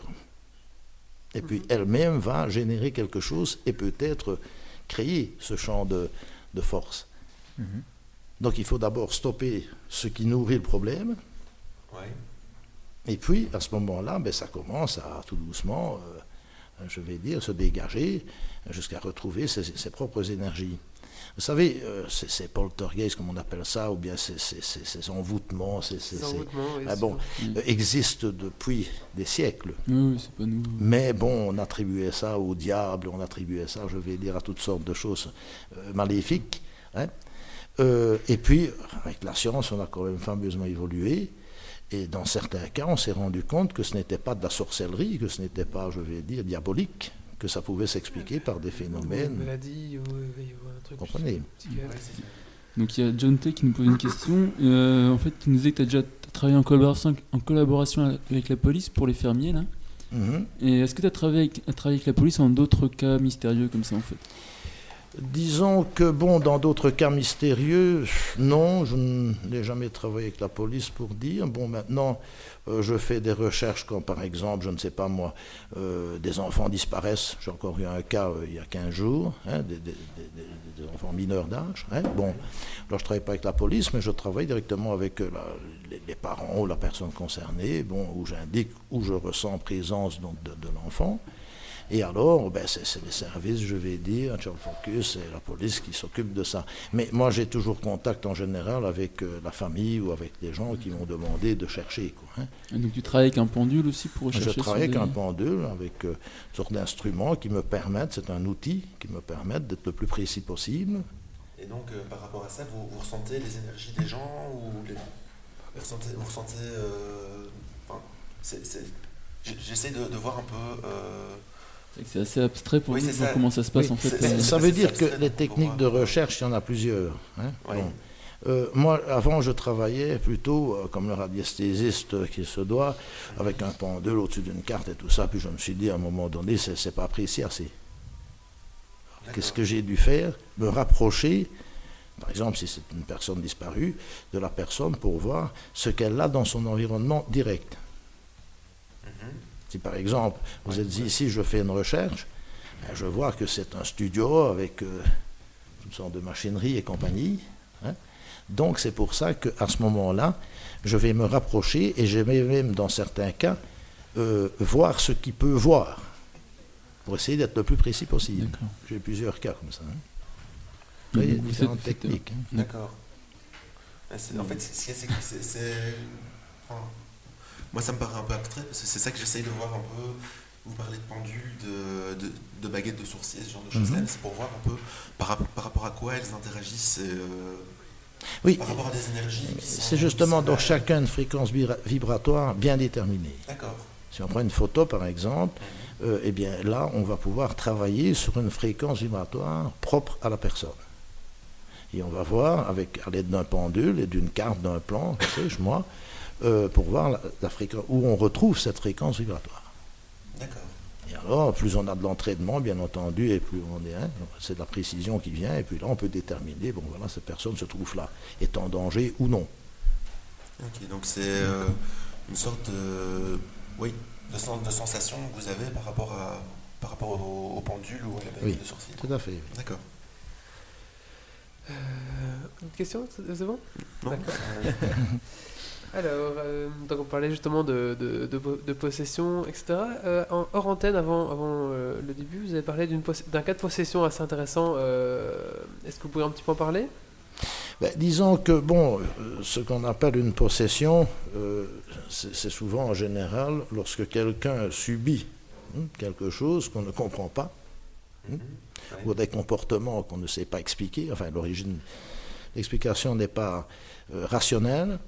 Et puis elle-même va générer quelque chose et peut-être créer ce champ de, de force. Mhm. Donc il faut d'abord stopper ce qui nourrit le problème, ouais. et puis à ce moment-là, ben, ça commence à tout doucement, euh, je vais dire, se dégager jusqu'à retrouver ses, ses propres énergies. Vous savez, euh, ces, ces poltergeists, comme on appelle ça, ou bien ces, ces- ces- ces envoûtements, ces, envoûtements, oui, ah bon, euh, existent depuis des siècles. Oui, oui, c'est pas nous. Mais bon, on attribuait ça au diable, on attribuait ça, je vais dire, à toutes sortes de choses euh, maléfiques. hein. Euh, et puis, avec la science, on a quand même fameusement évolué. Et dans certains cas, on s'est rendu compte que ce n'était pas de la sorcellerie, que ce n'était pas, je vais dire, diabolique, que ça pouvait s'expliquer par des Ou Une phénomènes. maladie, ou, un truc. Vous comprenez. Donc il y a John T qui nous pose une question. Euh, en fait, qui nous disait que tu as déjà travaillé en collaboration, en collaboration avec la police pour les fermiers là. Mhm. Et est-ce que tu as travaillé avec, as travaillé avec la police en d'autres cas mystérieux comme ça en fait? Disons que, bon, dans d'autres cas mystérieux, non, je n'ai jamais travaillé avec la police pour dire. Bon, maintenant, euh, je fais des recherches quand, par exemple, je ne sais pas moi, euh, des enfants disparaissent. J'ai encore eu un cas euh, il y a 15 jours, hein, des, enfants mineurs d'âge. hein. Bon, alors je ne travaille pas avec la police, mais je travaille directement avec les, parents ou la personne concernée, bon, où j'indique, où je ressens présence de l'enfant. Et alors, ben, c'est les services, je vais dire, Child Focus et la police qui s'occupent de ça. Mais moi, j'ai toujours contact en général avec euh, la famille ou avec des gens qui m'ont demandé de chercher. Quoi, hein. Et Donc tu travailles avec un pendule aussi pour Je rechercher travaille avec un pendule, avec euh, une sorte d'instrument qui me permettent, c'est un outil qui me permet d'être le plus précis possible. Et donc, euh, par rapport à ça, vous, vous ressentez les énergies des gens ou les... vous ressentez, vous ressentez euh, J'essaie de, de voir un peu. C'est assez abstrait pour Oui, nous ça. comment ça se passe Oui, en fait. euh, Ça veut dire que les techniques de recherche, il y en a plusieurs. hein. Bon. Euh, moi, avant, je travaillais plutôt euh, comme le radiesthésiste qui se doit, avec un pendule au-dessus d'une carte et tout ça. Puis je me suis dit, à un moment donné, c'est pas apprécié assez. Qu'est-ce que j'ai dû faire? Me rapprocher, par exemple, si c'est une personne disparue, de la personne pour voir ce qu'elle a dans son environnement direct. Si par exemple, vous Ouais, êtes ouais. ici, je fais une recherche, ben, je vois que c'est un studio avec euh, toutes sortes de machinerie et compagnie. hein. Donc c'est pour ça qu'à ce moment-là, je vais me rapprocher et je vais même, dans certains cas, euh, voir ce qu'il peut voir, pour essayer d'être le plus précis possible. J'ai plusieurs cas comme ça. hein. Donc, Oui, vous différentes euh, techniques. hein. D'accord. C'est- En fait, c'est- moi, ça me paraît un peu abstrait, parce que c'est ça que j'essaye de voir un peu. Vous parlez de pendule, de, de, de baguettes de sourcier, ce genre de choses-là, Mhm. c'est pour voir un peu par, par rapport à quoi elles interagissent, et, euh, Oui, par rapport à des énergies. c'est justement dans chacun une fréquence vibra- vibratoire bien déterminée. D'accord. Si on prend une photo, par exemple, euh, eh bien là, on va pouvoir travailler sur une fréquence vibratoire propre à la personne. Et on va voir, avec, à l'aide d'un pendule et d'une carte d'un plan, que sais-je, moi, euh, pour voir la, la fréquence, où on retrouve cette fréquence vibratoire. D'accord. Et alors, plus on a de l'entraînement, bien entendu, et plus on est, hein, c'est de la précision qui vient, et puis là, on peut déterminer, bon voilà, cette personne se trouve là, est en danger ou non. Ok, donc c'est euh, une sorte de, oui, de, sen- de sensation que vous avez par rapport, à, par rapport au, au pendule ou à la baguette Oui. de sourcil. Tout à fait. D'accord. Une question, c'est bon? Non D'accord. Alors, euh, donc on parlait justement de, de, de po- de possession, etc. Euh, en, hors antenne, avant, avant euh, le début, vous avez parlé d'un cas de possession assez intéressant. euh, Est-ce que vous pouvez un petit peu en parler? Ben, disons que, bon, ce qu'on appelle une possession, euh, c'est souvent en général lorsque quelqu'un subit hein, quelque chose qu'on ne comprend pas, Mhm. ou des comportements qu'on ne sait pas expliquer, enfin l'origine, l'explication n'est pas euh, rationnelle.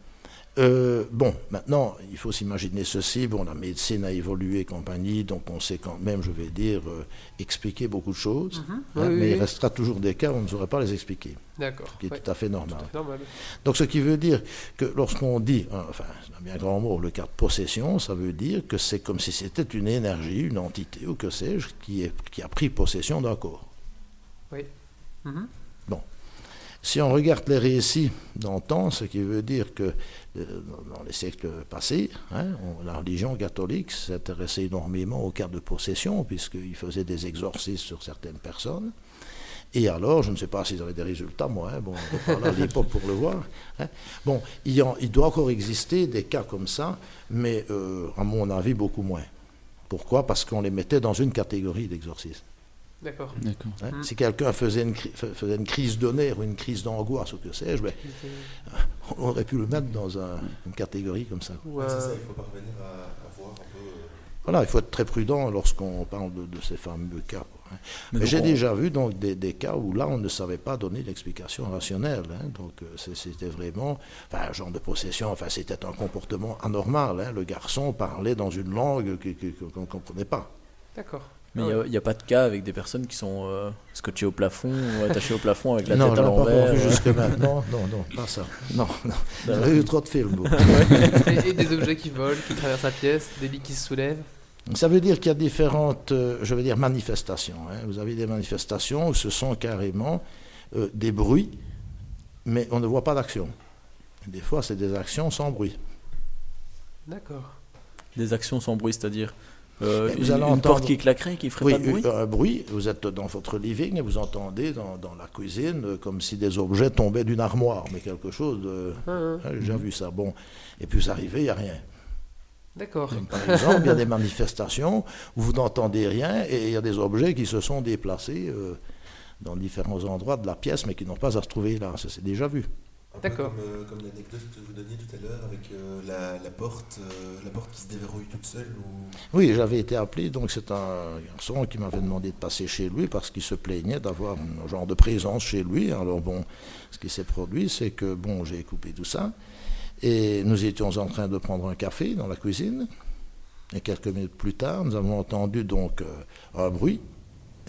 Euh, bon, maintenant, il faut s'imaginer ceci, bon, la médecine a évolué et compagnie, donc on sait quand même, je vais dire, euh, expliquer beaucoup de choses, hein, Oui, oui, mais il oui. restera toujours des cas où on ne saurait pas les expliquer, D'accord. ce qui est Ouais, tout à fait normal. à. Donc ce qui veut dire que lorsqu'on dit, hein, enfin c'est un bien grand mot, le cas de possession, ça veut dire que c'est comme si c'était une énergie, une entité ou que sais-je, qui, est- qui a pris possession d'un corps. Mhm. Si on regarde les récits d'antan, ce qui veut dire que euh, dans les siècles passés, hein, la religion catholique s'intéressait énormément aux cas de possession, puisqu'il faisait des exorcismes sur certaines personnes. Et alors, je ne sais pas s'ils avaient des résultats, moi, hein, bon, on n'est pas là à l'époque pour le voir. hein. Bon, il doit encore exister des cas comme ça, mais euh, à mon avis, beaucoup moins. Pourquoi? Parce qu'on les mettait dans une catégorie d'exorcisme. D'accord. D'accord. hein. Mhm. Si quelqu'un faisait, une faisait une crise de nerfs ou une crise d'angoisse ou que sais-je, ben, on aurait pu le mettre dans un- une catégorie comme ça. Ou, Ouais, c'est euh, ça, il faut parvenir à, à voir un peu. euh, Voilà, il faut être très prudent lorsqu'on parle de, de ces fameux cas. quoi, hein. Mais, j'ai on- déjà vu donc des, des cas où là on ne savait pas donner l'explication rationnelle. hein. donc euh, c'est- c'était vraiment enfin, un genre de possession. Enfin, c'était un comportement anormal. hein. Le garçon parlait dans une langue qu'on ne comprenait pas. D'accord. Mais Ah il n'y a, pas de cas avec des personnes qui sont euh, scotchées au plafond ou attachées au plafond avec la non, tête à l'envers. vu euh, jusque maintenant. Non, non, pas ça. Non, non. D'accord. J'ai vu trop de films. et, et des objets qui volent, qui traversent la pièce, des lits qui se soulèvent. Ça veut dire qu'il y a différentes, euh, je veux dire, manifestations. hein. Vous avez des manifestations où ce sont carrément euh, des bruits, mais on ne voit pas d'action. Des fois, c'est des actions sans bruit. D'accord. Des actions sans bruit, c'est-à-dire euh, vous une, allez une entendre- porte qui claquerait, qui ferait Oui, pas de bruit. un bruit, vous êtes dans votre living et vous entendez dans, dans la cuisine euh, comme si des objets tombaient d'une armoire, mais quelque chose de... Ah, ah. hein, J'ai déjà vu ça. Bon, et puis vous arrivez, il n'y a rien. D'accord. Par exemple, il y a des manifestations où vous n'entendez rien et il y a des objets qui se sont déplacés euh, dans différents endroits de la pièce, mais qui n'ont pas à se trouver là. Ça, c'est déjà vu. Un peu D'accord. Comme, euh, comme l'anecdote que vous donniez tout à l'heure avec euh, la, la porte, euh, la porte qui se déverrouille toute seule. Ou... Oui, j'avais été appelé, donc c'est un garçon qui m'avait demandé de passer chez lui parce qu'il se plaignait d'avoir un genre de présence chez lui. Alors bon, ce qui s'est produit, c'est que bon, j'ai coupé tout ça et nous étions en train de prendre un café dans la cuisine. Et quelques minutes plus tard, nous avons entendu donc euh, un bruit.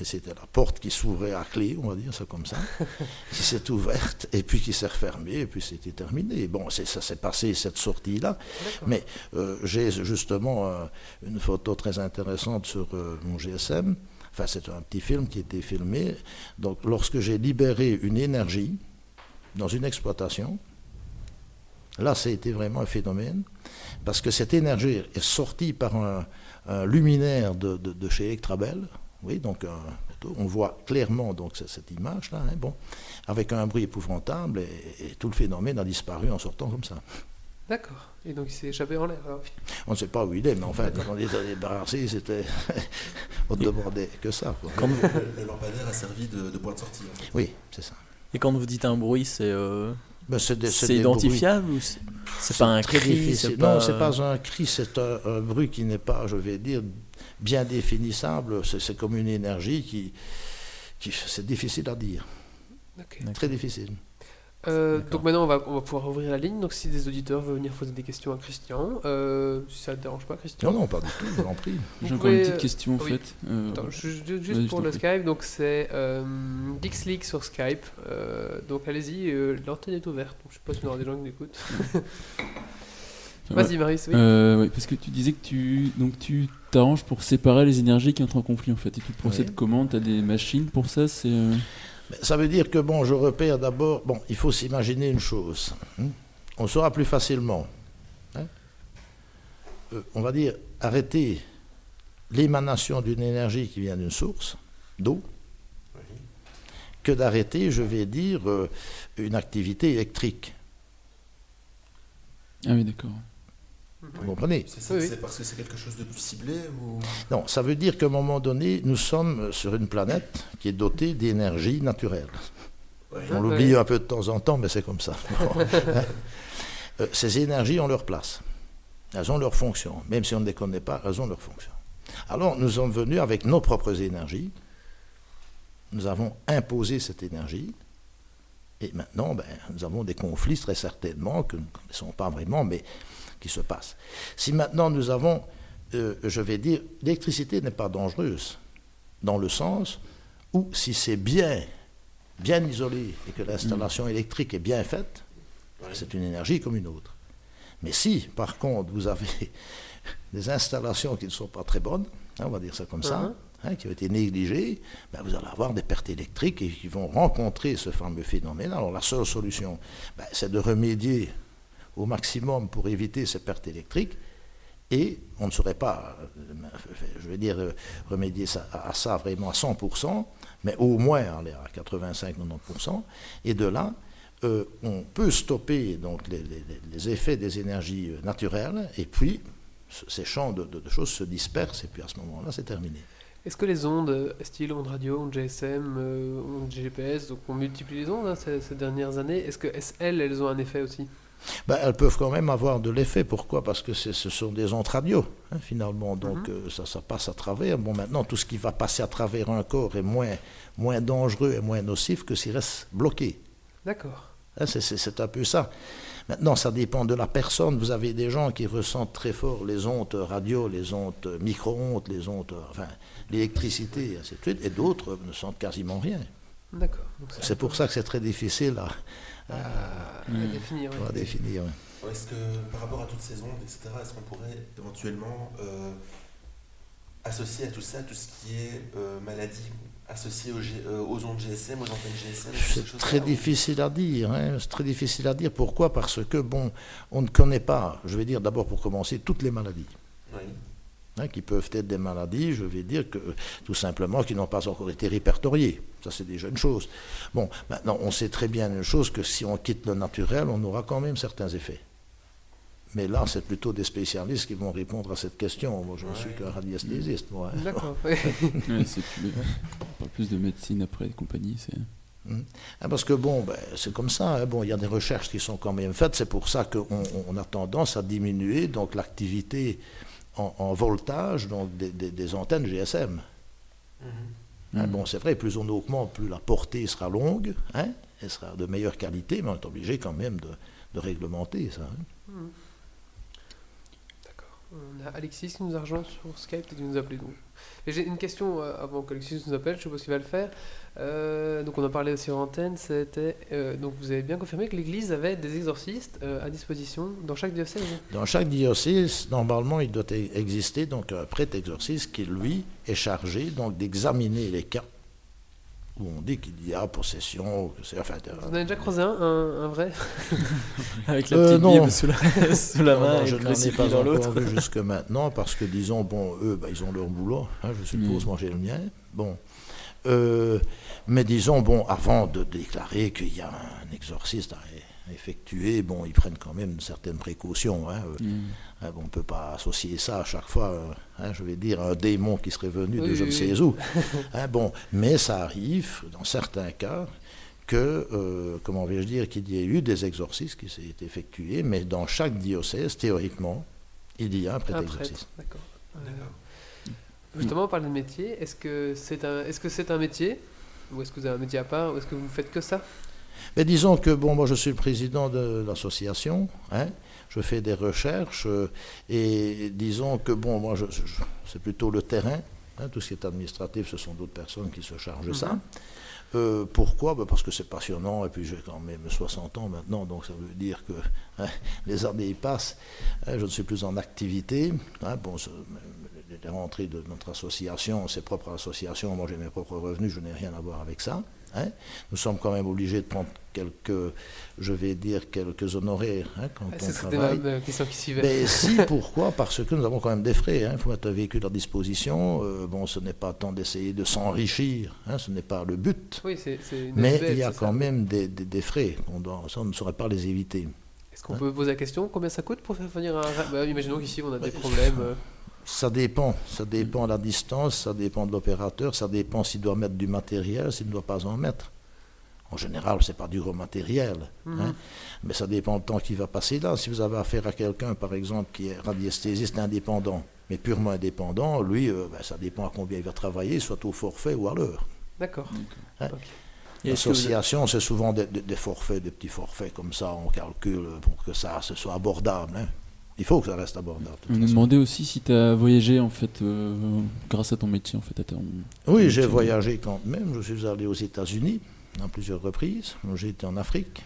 Et c'était la porte qui s'ouvrait à clé, on va dire ça comme ça, qui s'est ouverte et puis qui s'est refermée et puis c'était terminé. Bon, ça s'est passé cette sortie-là. Mais euh, j'ai justement euh, une photo très intéressante sur euh, mon GSM. Enfin, c'est un petit film qui a été filmé. Donc, lorsque j'ai libéré une énergie dans une exploitation, là, ça a été vraiment un phénomène. Parce que cette énergie est sortie par un, un luminaire de, de- de chez Electrabel. Oui, donc un- on voit clairement donc, cette- cette image-là, hein, bon, avec un bruit épouvantable, et, et tout le phénomène a disparu en sortant comme ça. D'accord. Et donc il s'est échappé en l'air. On ne sait pas où il est, mais enfin, quand on était débarrassé, c'était. on ne demandait que ça. quoi. Quand vous- Le, le lampadaire a servi de, de point de sortie. En fait. Oui, c'est ça. Et quand vous dites un bruit, c'est euh, Ben, c'est des- c'est des identifiable ou c'est c'est pas un cri Non, pas- c'est pas un cri, c'est un, un bruit qui n'est pas, je vais dire, bien définissable. C'est comme une énergie qui. qui c'est difficile à dire. Très difficile. Euh, donc maintenant on va, on va pouvoir ouvrir la ligne. Donc si des auditeurs veulent venir poser des questions à Christian, euh, si ça ne te dérange pas Christian. Non, non, pas du tout, je vous en prie. J'ai encore une petite question en oui. fait. Euh, Attends, juste pour le. Skype, donc c'est euh, Geeks sur Skype. Euh, donc allez-y, euh, l'antenne est ouverte. Donc, je sais pas si on aura des gens qui l'écoutent. Vas-y, Marius. Oui. Euh, ouais, parce que tu disais que tu donc tu t'arranges pour séparer les énergies qui entrent en conflit en fait. Et tu procèdes Oui. comment? T'as des machines pour ça? C'est euh, Ça veut dire que bon, je repère d'abord. Bon, il faut s'imaginer une chose. hein. On saura plus facilement. hein. Euh, on va dire arrêter l'émanation d'une énergie qui vient d'une source d'eau que d'arrêter, je vais dire, euh, une activité électrique. ah oui d'accord. Vous comprenez C'est Oui, parce que c'est quelque chose de plus ciblé ou Non, ça veut dire qu'à un moment donné, nous sommes sur une planète qui est dotée d'énergie naturelle. Ouais. On Ah, l'oublie ouais. un peu de temps en temps, mais c'est comme ça. Bon. Euh, ces énergies ont leur place. Elles ont leur fonction. Même si on ne les connaît pas, elles ont leur fonction. Alors, nous sommes venus avec nos propres énergies. Nous avons imposé cette énergie. Et maintenant, ben, nous avons des conflits, très certainement, que nous ne connaissons pas vraiment, mais qui se passent. Si maintenant nous avons, euh, je vais dire, l'électricité n'est pas dangereuse, dans le sens où si c'est bien, bien isolé et que l'installation électrique est bien faite, c'est une énergie comme une autre. Mais si, par contre, vous avez des installations qui ne sont pas très bonnes, hein, on va dire ça comme ça, Mhm. hein, qui ont été négligées, ben, vous allez avoir des pertes électriques et qui vont rencontrer ce fameux phénomène. Alors la seule solution, ben, c'est de remédier au maximum pour éviter ces pertes électriques. Et on ne saurait pas, euh, je veux dire, euh, remédier à ça vraiment à 100%, mais au moins à 85-90%. Et de là, euh, on peut stopper donc, les, effets des énergies naturelles, et puis ce- ces champs de, choses se dispersent, et puis à ce moment-là, c'est terminé. Est-ce que les ondes, style ondes radio, ondes GSM, ondes GPS, donc on multiplie les ondes hein, ces, ces dernières années, est-ce que elles, elles ont un effet aussi? Ben, elles peuvent quand même avoir de l'effet. Pourquoi? Parce que ce sont des ondes radio, hein, finalement. Donc euh, ça, ça passe à travers. Bon, maintenant, tout ce qui va passer à travers un corps est moins, moins dangereux et moins nocif que s'il reste bloqué. D'accord. Hein, c'est- un peu ça. Maintenant, ça dépend de la personne. Vous avez des gens qui ressentent très fort les ondes radio, les ondes micro-ondes, les ondes, enfin, l'électricité, ainsi de suite, et d'autres ne sentent quasiment rien. D'accord. C'est pour ça que c'est très difficile à, à, à Mm. définir. ouais. à définir. ouais. Ouais, Est-ce que par rapport à toutes ces ondes, etc., est-ce qu'on pourrait éventuellement euh, associer à tout ça tout ce qui est euh, maladie associée G- euh, aux ondes GSM, aux antennes GSM C'est très difficile à dire. hein, C'est très difficile à dire. Pourquoi? Parce que, bon, on ne connaît pas, je vais dire d'abord pour commencer, toutes les maladies. Oui. Hein, qui peuvent être des maladies, je vais dire que tout simplement qui n'ont pas encore été répertoriées. Ça, c'est déjà une chose. Bon, maintenant, on sait très bien une chose que si on quitte le naturel, on aura quand même certains effets. Mais là, c'est plutôt des spécialistes qui vont répondre à cette question. Moi, je ne Ouais. suis qu'un radiesthésiste, moi. hein. D'accord. ouais. C'est plus, parle plus de médecine après et compagnie. C'est Ah, parce que bon, ben, c'est comme ça. hein. Bon, il y a des recherches qui sont quand même faites. C'est pour ça qu'on on- on a tendance à diminuer donc l'activité en, en voltage donc des, des- des antennes GSM. Mhm. Hein, Mhm. Bon, c'est vrai, plus on augmente, plus la portée sera longue, hein, elle sera de meilleure qualité, mais on est obligé quand même de, de réglementer ça. hein. On a Alexis qui nous a rejoint sur Skype et qui nous a appelé J'ai une question euh, avant qu'Alexis nous appelle, je suppose qu'il va le faire. Euh, donc on en parlait aussi en antenne, c'était euh, donc vous avez bien confirmé que l'Église avait des exorcistes à disposition dans chaque diocèse. Dans chaque diocèse, normalement, il doit e- exister donc un prêtre exorciste qui, lui, est chargé d'examiner les cas où on dit qu'il y a possession, que c'est enfin, Vous en avez déjà croisé un, un, un vrai Avec la Euh, petite non. Bible sous la, sous la Non, main non, et je le n'en ai pas dans l'autre. vu jusque maintenant parce que disons bon eux bah, ils ont leur boulot hein, je suppose Mm. moi j'ai le mien bon Euh, mais disons bon avant de déclarer qu'il y a un exorciste à effectuer bon ils prennent quand même certaines précautions hein, euh, Mm. hein, bon, on ne peut pas associer ça à chaque fois hein, je vais dire un démon qui serait venu de je ne sais où Hein, bon mais ça arrive dans certains cas que, euh, comment vais-je dire, qu'il y ait eu des exorcismes qui s'est effectués, mais dans chaque diocèse, théoriquement, il y a un prêtre d'accord. Euh. Justement, on parle de métier. Est-ce que c'est un, est-ce que c'est un métier ou est-ce que vous avez un métier à part ou est-ce que vous ne faites que ça? Mais disons que, bon, moi je suis le président de l'association, hein, je fais des recherches, euh, et disons que, bon, moi je, je- c'est plutôt le terrain, hein, tout ce qui est administratif, ce sont d'autres personnes qui se chargent de ça. Mhm. Euh, pourquoi? Ben, Parce que c'est passionnant, et puis j'ai quand même 60 ans maintenant, donc ça veut dire que hein, les années y passent, hein, je ne suis plus en activité. hein. bon, les rentrées de notre association, c'est propre à l'association, moi j'ai mes propres revenus, je n'ai rien à voir avec ça. Hein. Nous sommes quand même obligés de prendre quelques, je vais dire, quelques honoraires hein, quand Ah, on C'était travaille. question qui suivait. Mais si, pourquoi? Parce que nous avons quand même des frais. hein. Il faut mettre un véhicule à disposition. Euh, bon, ce n'est pas tant d'essayer de s'enrichir, hein, ce n'est pas le but. Oui, une Mais il y a quand ça. même des, des- des frais. On doit- ça, on ne saurait pas les éviter. Est-ce qu'on peut poser la question Combien ça coûte pour faire venir un. Bah, imaginons qu'ici on a des problèmes. Ça dépend. Ça dépend de la distance, ça dépend de l'opérateur, ça dépend s'il doit mettre du matériel, s'il ne doit pas en mettre. En général, ce n'est pas du gros matériel. Mhm. hein. Mais ça dépend du temps qu'il va passer là. Si vous avez affaire à quelqu'un, par exemple, qui est radiesthésiste indépendant, mais purement indépendant, lui, euh, ben, ça dépend à combien il va travailler, soit au forfait ou à l'heure. D'accord. Hein. L'association, c'est souvent des, des- des forfaits, des petits forfaits comme ça, on calcule pour que ça ce soit abordable. hein. Il faut que ça reste abordable. de On nous demandait aussi si tu as voyagé en fait euh, grâce à ton métier en fait. à ton- Oui, j'ai voyagé quand même. Je suis allé aux États-Unis à plusieurs reprises. J'ai été en Afrique.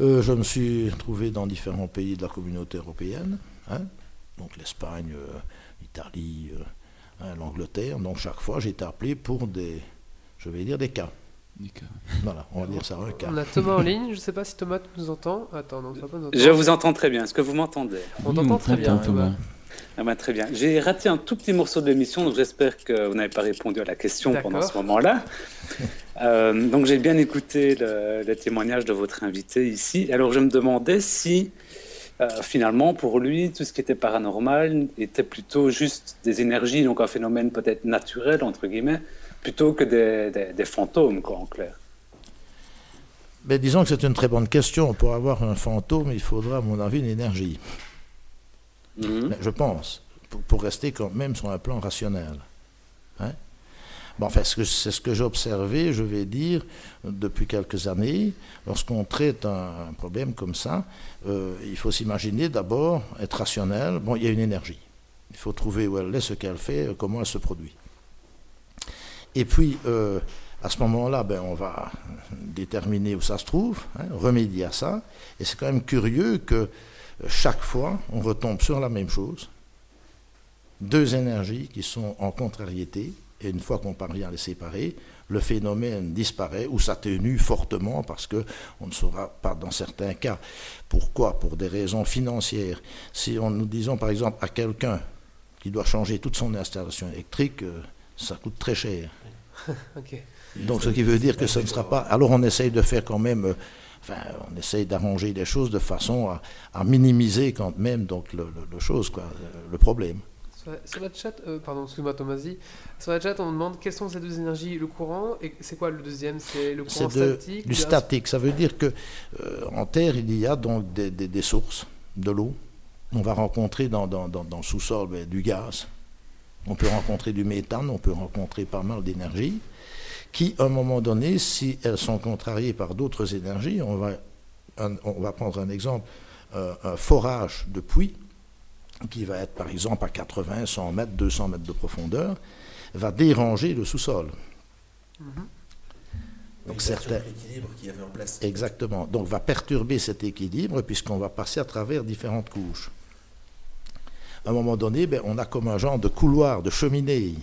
Euh, je me suis trouvé dans différents pays de la communauté européenne, hein. donc l'Espagne, euh, l'Italie, euh, hein, l'Angleterre. Donc chaque fois, j'ai été appelé pour des, je vais dire des cas. Voilà, on va dire ça un cas. On a Thomas en ligne. Je ne sais pas si Thomas nous entend. Attends, non, pas nous. Je vous entends très bien. Est-ce que vous m'entendez? On Oui, t'entend très bien, Thomas. ah ben, Très bien. J'ai raté un tout petit morceau de l'émission, donc j'espère que vous n'avez pas répondu à la question pendant ce moment-là. Euh, donc j'ai bien écouté le, le témoignage de votre invité ici. Alors je me demandais si euh, finalement pour lui tout ce qui était paranormal était plutôt juste des énergies, donc un phénomène peut-être naturel entre guillemets, plutôt que des, des- des fantômes quoi en clair. Mais disons que c'est une très bonne question. Pour avoir un fantôme, il faudra, à mon avis, une énergie. Mhm. Je pense, pour, pour rester quand même sur un plan rationnel. Hein bon, enfin, c'est ce que j'ai observé, je vais dire, depuis quelques années. Lorsqu'on traite un, un problème comme ça, euh, il faut s'imaginer d'abord être rationnel. Bon, il y a une énergie. Il faut trouver où elle est, ce qu'elle fait, comment elle se produit. Et puis, euh, à ce moment-là, ben, on va déterminer où ça se trouve, hein, remédier à ça. Et c'est quand même curieux que chaque fois, on retombe sur la même chose. Deux énergies qui sont en contrariété, et une fois qu'on parvient à les séparer, le phénomène disparaît ou s'atténue fortement parce que on ne saura pas dans certains cas. Pourquoi Pour des raisons financières. Si on nous disons par exemple à quelqu'un qui doit changer toute son installation électrique, euh, ça coûte très cher. Donc, ce qui veut dire que ce ne sera pas. Alors, on essaye de faire quand même. euh, Enfin, on essaye d'arranger les choses de façon à, à minimiser quand même donc le, le- le chose, quoi, euh, le problème. Sur la, sur la chat, euh, pardon, excuse-moi. Sur la chat, on demande quelles sont ces deux énergies, le courant et c'est quoi le deuxième? C'est le courant C'est de- statique du statique. Ça veut dire que euh, en terre, il y a donc des, des- des sources de l'eau. On va rencontrer dans, dans- dans- dans le sous-sol ben, du gaz. On peut rencontrer du méthane, on peut rencontrer pas mal d'énergie qui, à un moment donné, si elles sont contrariées par d'autres énergies, on va, un- on va prendre un exemple, euh, un forage de puits qui va être par exemple à 80, 100 mètres, 200 mètres de profondeur, va déranger le sous-sol. Donc certains, l'équilibre qu'il y avait en place. Exactement. Donc va perturber cet équilibre puisqu'on va passer à travers différentes couches. À un moment donné, ben, on a comme un genre de couloir, de cheminée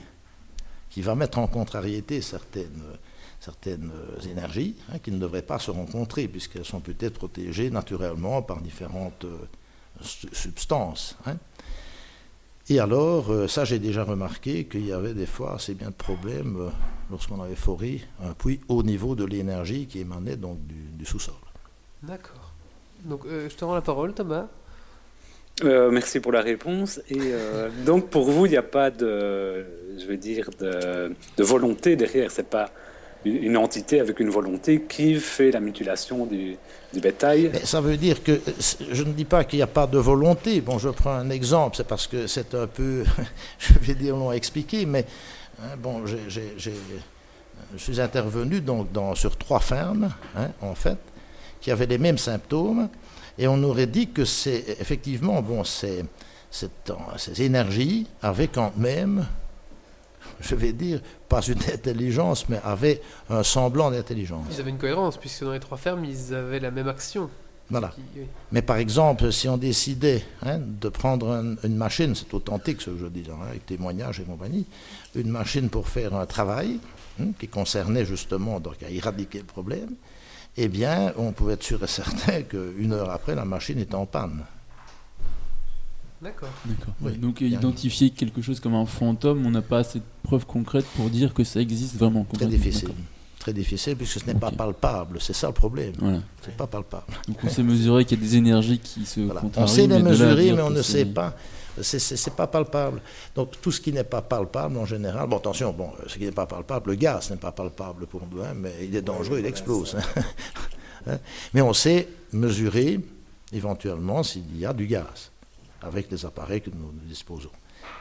qui va mettre en contrariété certaines, certaines euh, énergies hein, qui ne devraient pas se rencontrer puisqu'elles sont peut-être protégées naturellement par différentes euh, su- substances. hein. Et alors, euh, ça j'ai déjà remarqué qu'il y avait des fois assez bien de problèmes lorsqu'on avait foré un puits au niveau de l'énergie qui émanait donc du, sous-sol. D'accord. Donc je te rends la parole, Thomas. Euh, merci pour la réponse. Et euh, donc pour vous, il n'y a pas de, je veux dire, de, volonté derrière. C'est pas une, entité avec une volonté qui fait la mutilation du, bétail. Ça veut dire que je ne dis pas qu'il n'y a pas de volonté. Bon, je prends un exemple, c'est parce que c'est un peu, je vais dire long à expliquer, mais hein, bon, je suis intervenu donc sur trois fermes, hein, en fait, qui avaient les mêmes symptômes, et on aurait dit que c'est effectivement, bon, c'est, ces énergies avaient quand même je vais dire, pas une intelligence, mais avaient un semblant d'intelligence. Ils avaient une cohérence, puisque dans les trois fermes, ils avaient la même action. Voilà. Qui- oui. Mais par exemple, si on décidait hein, de prendre un- une machine, c'est authentique ce que je dis, hein, avec témoignages et compagnie, une machine pour faire un travail hein, qui concernait justement donc, à éradiquer le problème, eh bien, on pouvait être sûr et certain qu'une heure après, la machine était en panne. D'accord. D'accord. Oui, Donc identifier quelque chose comme un fantôme, on n'a pas assez de preuves concrètes pour dire que ça existe vraiment. Très difficile. Très difficile puisque ce n'est pas Ok. palpable. C'est ça le problème. Voilà. C'est pas palpable. Donc on sait mesurer qu'il y a des énergies qui se Voilà. On sait les mesurer, mais on ne sait pas. C'est c'est pas palpable. Donc tout ce qui n'est pas palpable en général. Bon, attention, bon, ce qui n'est pas palpable, le gaz n'est pas palpable pour nous, hein, mais il est dangereux, il explose. Hein. mais on sait mesurer éventuellement s'il y a du gaz avec les appareils que nous disposons.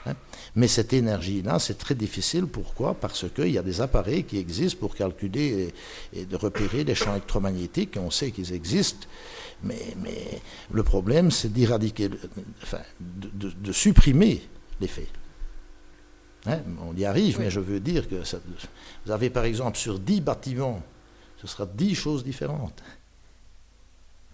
Hein. Mais cette énergie-là, c'est très difficile. Pourquoi? Parce qu'il y a des appareils qui existent pour calculer et, et de repérer les champs électromagnétiques. On sait qu'ils existent. Mais, mais le problème, c'est d'éradiquer, enfin, de, de- de supprimer l'effet. Hein, on y arrive, Oui. mais je veux dire que ça- vous avez par exemple sur 10 bâtiments, ce sera 10 choses différentes.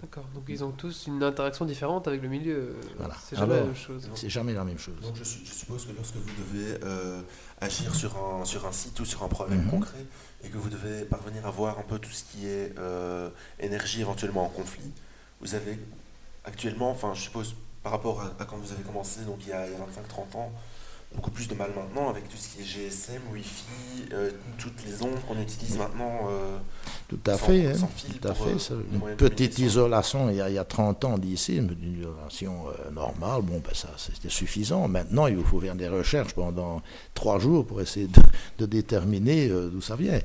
D'accord. Donc ils ont tous une interaction différente avec le milieu. Voilà. C'est jamais la même chose. C'est jamais la même chose. Donc je, je suppose que lorsque vous devez euh, agir sur un, sur un site ou sur un problème Mhm. concret et que vous devez parvenir à voir un peu tout ce qui est euh, énergie éventuellement en conflit, vous avez actuellement, enfin je suppose par rapport à, à quand vous avez commencé, donc il y a, il y a 25-30 ans, beaucoup plus de mal maintenant avec tout ce qui est GSM, Wi-Fi, euh, toutes les ondes qu'on utilise maintenant. euh, Tout à sans- fait. hein, sans fil tout à pour, fait. euh, ça. Une petite isolation il y, a, il y a 30 ans d'ici, une isolation euh, normale, bon, ben ça c'était suffisant. Maintenant, il vous faut faire des recherches pendant trois jours pour essayer de, de déterminer d'où ça vient.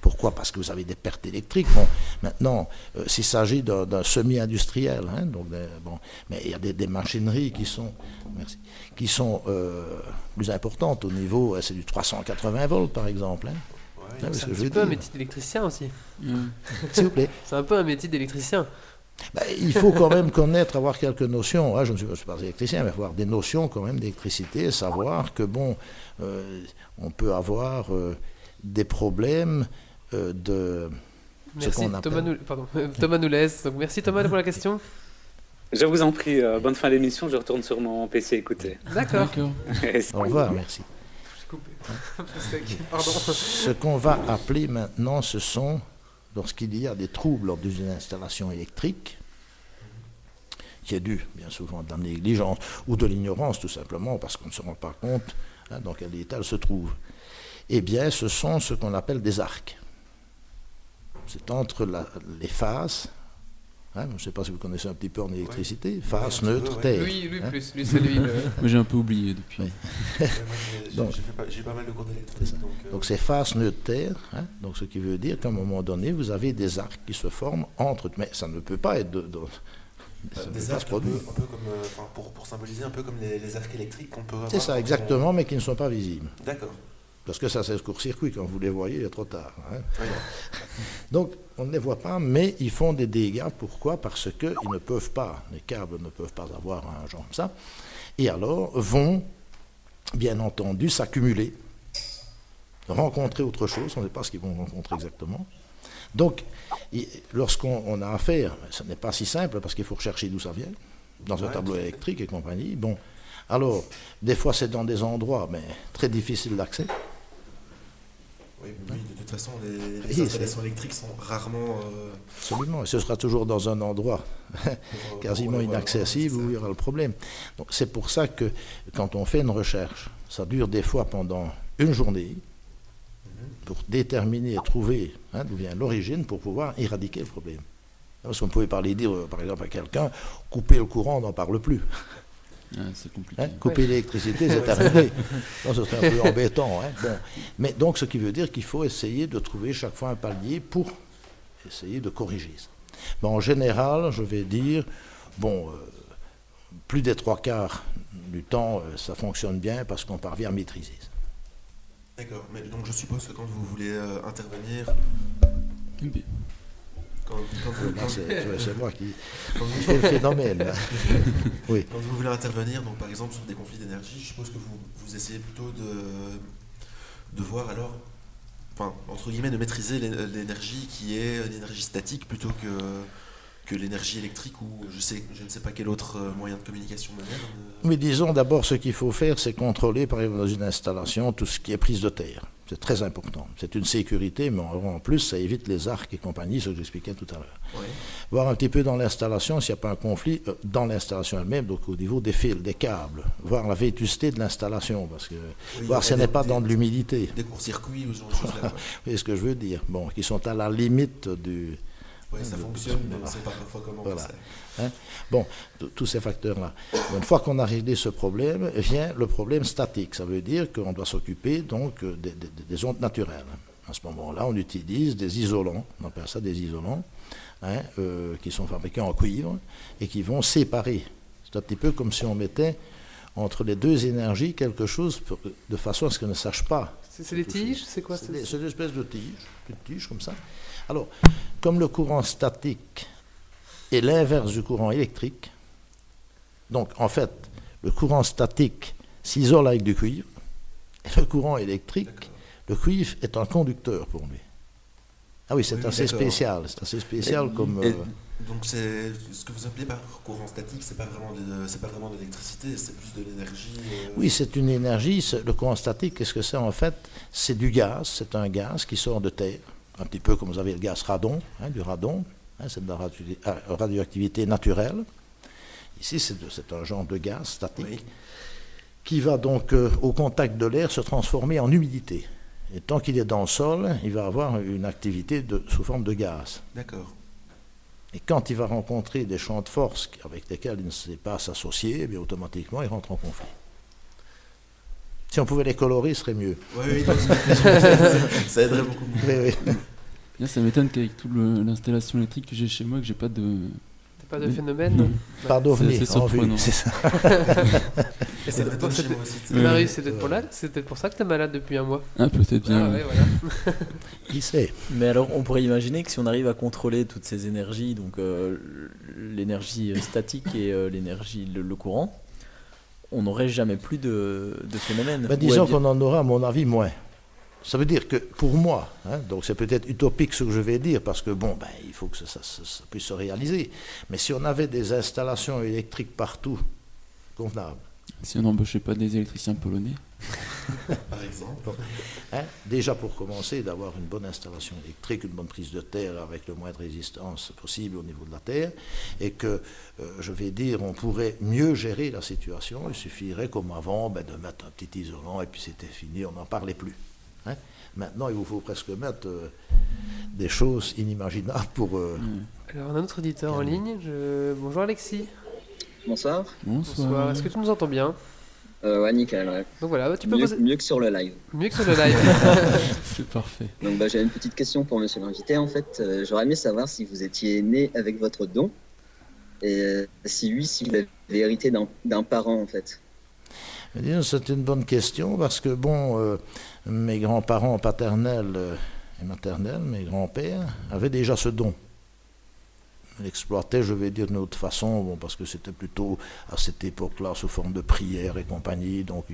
Pourquoi? Parce que vous avez des pertes électriques. Bon, maintenant, s'il s'agit d'un semi-industriel, hein, donc des- bon, mais il y a des, des machineries qui sont, merci, qui sont plus importantes au niveau, c'est du 380 volts par exemple. hein. ouais, Ah C'est ce un petit peu un métier d'électricien aussi. Ouais. S'il vous plaît. C'est un peu un métier d'électricien. Ben, il faut quand même connaître, avoir quelques notions. hein, je ne suis, pas électricien, mais avoir des notions quand même d'électricité, savoir que bon, euh, on peut avoir euh, des problèmes euh, de. Ce Merci Thomas, appelle- nous... Pardon. Thomas. Donc merci Thomas pour la question. Je vous en prie, euh, bonne fin d'émission. Je retourne sur mon PC écouter. D'accord. Au revoir, merci. J'ai coupé. Pardon. Ce qu'on va appeler maintenant, ce sont, lorsqu'il y a des troubles lors d'une installation électrique, qui est dû bien souvent de la négligence ou de l'ignorance tout simplement, parce qu'on ne se rend pas compte hein, dans quel état elle se trouve, eh bien ce sont ce qu'on appelle des arcs. C'est entre la- les phases, hein, je ne sais pas si vous connaissez un petit peu en électricité, phase, un petit peu, neutre, ouais. terre. Lui, lui hein. plus. Lui, c'est lui. le- Moi j'ai un peu oublié depuis. Oui. Ouais, j'ai- pas, j'ai pas mal de cours. Donc, euh, Donc c'est face neutre terre, hein, donc ce qui veut dire qu'à un moment donné, vous avez des arcs qui se forment entre, mais ça ne peut pas être de, de- ça euh, des arcs se un peu, un peu comme, euh, pour, pour symboliser un peu comme les, les arcs électriques qu'on peut avoir. C'est ça, exactement, mais qui ne sont pas visibles. D'accord. Parce que ça, c'est le court-circuit. Quand vous les voyez, il est trop tard. hein. Donc, on ne les voit pas, mais ils font des dégâts. Pourquoi? Parce qu'ils ne peuvent pas, les câbles ne peuvent pas avoir un genre comme ça. Et alors, vont, bien entendu, s'accumuler, rencontrer autre chose. On ne sait pas ce qu'ils vont rencontrer exactement. Donc, lorsqu'on on a affaire, ce n'est pas si simple parce qu'il faut rechercher d'où ça vient, dans un tableau électrique et compagnie. Bon, alors, des fois c'est dans des endroits, mais très difficiles d'accès. Oui, oui, de toute façon, les, installations électriques sont rarement. euh, Absolument, et ce sera toujours dans un endroit pour, quasiment pour- inaccessible où il y aura le problème. Donc c'est pour ça que quand on fait une recherche, ça dure des fois pendant une journée Mhm. pour déterminer et trouver hein, d'où vient l'origine pour pouvoir éradiquer le problème. Parce qu'on pouvait parler dire, euh, par exemple, à quelqu'un, couper le courant, on n'en parle plus. Ah, c'est compliqué. Hein, couper l'électricité, c'est terminé. Non, ce serait un peu embêtant. hein. Bon. Mais donc, ce qui veut dire qu'il faut essayer de trouver chaque fois un palier pour essayer de corriger ça. Mais en général, je vais dire, bon, euh, plus des trois quarts du temps, euh, ça fonctionne bien parce qu'on parvient à maîtriser ça. D'accord, mais donc je suppose que quand vous voulez euh, intervenir. Quand, quand vous, quand- c'est moi qui, quand vous- le phénomène. Oui. quand vous voulez intervenir, donc par exemple sur des conflits d'énergie, je suppose que vous, vous essayez plutôt de, devoir alors, enfin, entre guillemets, de maîtriser l'é- l'énergie qui est l'énergie statique plutôt que, que l'énergie électrique ou je, sais, je ne sais pas quel autre euh, moyen de communication moderne. euh. Mais disons d'abord, ce qu'il faut faire, c'est contrôler, par exemple, dans une installation, tout ce qui est prise de terre. C'est très important. C'est une sécurité, mais en plus, ça évite les arcs et compagnie, ce que j'expliquais tout à l'heure. Voir un petit peu dans l'installation s'il n'y a pas un conflit euh, dans l'installation elle-même, donc au niveau des fils, des câbles. Voir la vétusté de l'installation, parce que Oui, voir si elle n'est pas des- dans de l'humidité. Des courts-circuits ou ce genre de. Vous voyez ce que je veux dire? Bon, qui sont à la limite du. Ouais, ça de- fonctionne, mais on voilà. ne sait pas parfois comment Voilà. ça. Bon, tous ces facteurs-là. Une fois qu'on a réglé ce problème, vient le problème statique. Ça veut dire qu'on doit s'occuper donc euh, des, des- des ondes naturelles. À ce moment-là, on utilise des isolants, on appelle ça des isolants, hein, euh, qui sont fabriqués en cuivre et qui vont séparer. C'est un petit peu comme si on mettait entre les deux énergies quelque chose pour- de façon à ce qu'elles ne sachent pas C'est les tiges C'est quoi c'est c'est- des- c'est une espèce de tige, une tige comme ça. Alors, comme le courant statique est l'inverse du courant électrique, donc en fait, le courant statique s'isole avec du cuivre, et le courant électrique, le cuivre est un conducteur pour lui. Ah oui, c'est Oui, assez spécial, c'est assez spécial Et- comme... et- euh, Donc c'est ce que vous appelez par courant statique, c'est pas vraiment de, c'est pas vraiment de l'électricité, c'est plus de l'énergie. euh, Oui, c'est une énergie. Le courant statique, qu'est-ce que c'est en fait? C'est du gaz. C'est un gaz qui sort de terre. Un petit peu comme vous avez le gaz radon, hein, du radon. hein, c'est de la radio- ah, radioactivité naturelle. Ici, c'est un genre de gaz statique Oui. qui va donc, euh, au contact de l'air, se transformer en humidité. Et tant qu'il est dans le sol, il va avoir une activité de- sous forme de gaz. D'accord. Et quand il va rencontrer des champs de force avec lesquels il ne sait pas s'associer, eh bien automatiquement, il rentre en conflit. Si on pouvait les colorer, ce serait mieux. Oui, oui, donc, ça, aiderait beaucoup. Oui, oui. Là, ça m'étonne qu'avec toute l'installation électrique que j'ai chez moi, que j'ai pas de. T'as pas de Oui. phénomène Non. Par d'OVNI, c'est ça. C'est peut-être pour, ça que t'es malade depuis un mois. Ah, peut-être bien. Ah, ouais. ouais, voilà. Qui sait? Mais alors, on pourrait imaginer que si on arrive à contrôler toutes ces énergies, donc euh, l'énergie statique et euh, l'énergie, le, le courant, on n'aurait jamais plus de, de phénomène. Ben, Disons qu'on en aura, à mon avis, moins. Ça veut dire que pour moi, hein, donc c'est peut-être utopique ce que je vais dire, parce que bon, ben, il faut que ça- ça puisse se réaliser. Mais si on avait des installations électriques partout, convenables, Si on n'embauchait pas des électriciens polonais. Par exemple. Hein, déjà pour commencer, d'avoir une bonne installation électrique, une bonne prise de terre avec le moins de résistance possible au niveau de la terre, et que, euh, je vais dire, on pourrait mieux gérer la situation. Il suffirait, comme avant, ben, de mettre un petit isolant et puis c'était fini, on n'en parlait plus. hein. Maintenant, il vous faut presque mettre euh, des choses inimaginables pour... euh, Alors, on a notre auditeur en ligne. Je... Bonjour Alexis. Bonsoir. Bonsoir. Bonsoir. Est-ce que tu nous entends bien Euh, ouais, nickel. ouais. Donc voilà, tu peux Mieux, poser. mieux que sur le live. Mieux que sur le live. C'est parfait. Donc, bah, j'avais une petite question pour monsieur l'invité. En fait, Euh, j'aurais aimé savoir si vous étiez né avec votre don. Et euh, si oui, si vous l'avez hérité d'un d'un parent, en fait. Eh C'est une bonne question parce que, bon, euh, mes grands-parents paternels et maternels, mes grands-pères, avaient déjà ce don. Ils l'exploitaient, je vais dire, d'une autre façon, parce que c'était plutôt à cette époque-là sous forme de prière et compagnie. Donc,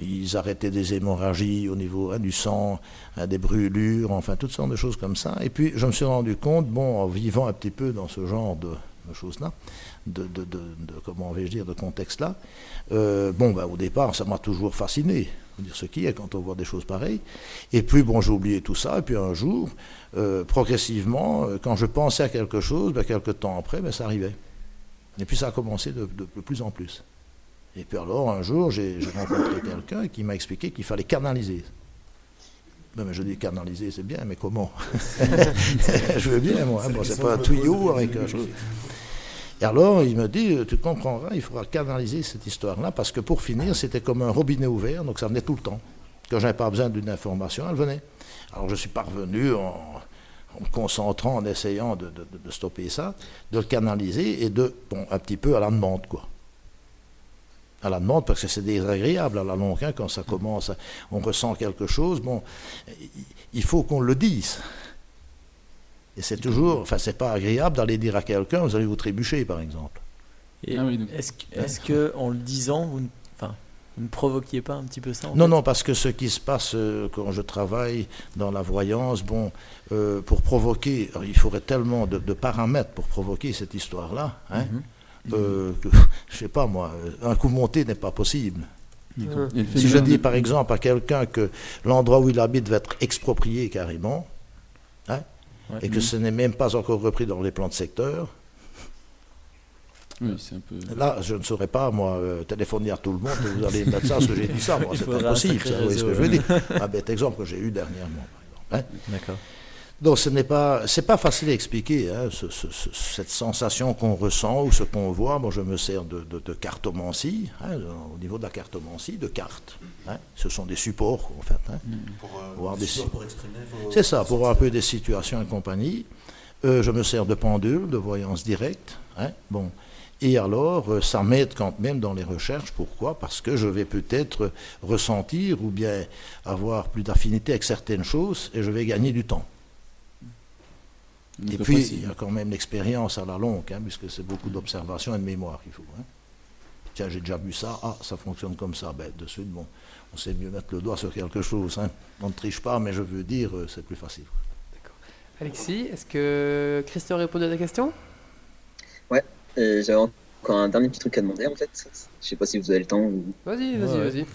ils, arrêtaient des hémorragies au niveau hein, du sang, hein, des brûlures, enfin, toutes sortes de choses comme ça. Et puis, je me suis rendu compte, bon, en vivant un petit peu dans ce genre de, choses-là, de, comment vais-je dire, de contexte-là, euh, bon, ben, au départ, ça m'a toujours fasciné. Dire ce qui est quand on voit des choses pareilles. Et puis, bon, j'ai oublié tout ça. Et puis, un jour, euh, progressivement, euh, quand je pensais à quelque chose, ben, quelques temps après, ben, ça arrivait. Et puis, ça a commencé de, de- de plus en plus. Et puis, alors, un jour, j'ai rencontré quelqu'un qui m'a expliqué qu'il fallait canaliser. Ben, mais je dis canaliser, c'est bien, mais comment? Je veux bien, moi. hein. Bon, c'est pas un tuyau avec un chose. Et alors, il me dit, tu comprendras, il faudra canaliser cette histoire-là, parce que pour finir, c'était comme un robinet ouvert, donc ça venait tout le temps. Quand je n'avais pas besoin d'une information, elle venait. Alors, je suis parvenu en, me concentrant, en essayant de, stopper ça, de le canaliser et de, bon, un petit peu à la demande, quoi. À la demande, parce que c'est désagréable à la longue, hein, quand ça commence, on ressent quelque chose, bon, il faut qu'on le dise. Et c'est toujours, enfin, c'est pas agréable d'aller dire à quelqu'un, vous allez vous trébucher, par exemple. Et Ah oui, donc- Est-ce que, est-ce que en le disant, vous, ne- enfin, Vous ne provoquiez pas un petit peu ça en Non, fait non, parce que ce qui se passe euh, quand je travaille dans la voyance, bon, euh, pour provoquer, il faudrait tellement de, de paramètres pour provoquer cette histoire-là, hein, euh, que, je sais pas moi, un coup monté n'est pas possible. Si je dis par exemple à quelqu'un que l'endroit où il habite va être exproprié carrément, hein, Ouais. et que Mhm. ce n'est même pas encore repris dans les plans de secteur, Oui, un peu. là, je ne saurais pas, moi, euh, téléphoner à tout le monde, et vous allez me mettre ça, parce que j'ai dit ça, moi, c'est impossible, ça, vous voyez ce que je veux dire. Un bête exemple que j'ai eu dernièrement, par exemple. hein. D'accord. Donc ce n'est pas, c'est pas facile à expliquer hein, ce- ce- ce- cette sensation qu'on ressent ou ce qu'on voit. Moi, je me sers de, de, de cartomancie, hein, au niveau de la cartomancie, de cartes. hein. Ce sont des supports en fait. hein. Pour, euh, Voir des pour exprimer vos- C'est ça, pour voir un peu des situations et compagnie. Euh, je me sers de pendule, de voyance directe. hein, bon. Et alors, euh, ça m'aide quand même dans les recherches. Pourquoi? Parce que je vais peut-être ressentir ou bien avoir plus d'affinité avec certaines choses et je vais gagner du temps. Et puis, il y a quand même l'expérience à la longue, hein, puisque c'est beaucoup d'observation et de mémoire qu'il faut. hein. Tiens, j'ai déjà vu ça, ah, ça fonctionne comme ça. Ben, de suite, bon, on sait mieux mettre le doigt sur quelque chose. hein. On ne triche pas, mais je veux dire, euh, c'est plus facile. Alexis, est-ce que Christian répondait à ta question? Euh, J'avais encore un dernier petit truc à demander en fait. Je sais pas si vous avez le temps. ou- Vas-y, vas-y, Ouais. vas-y.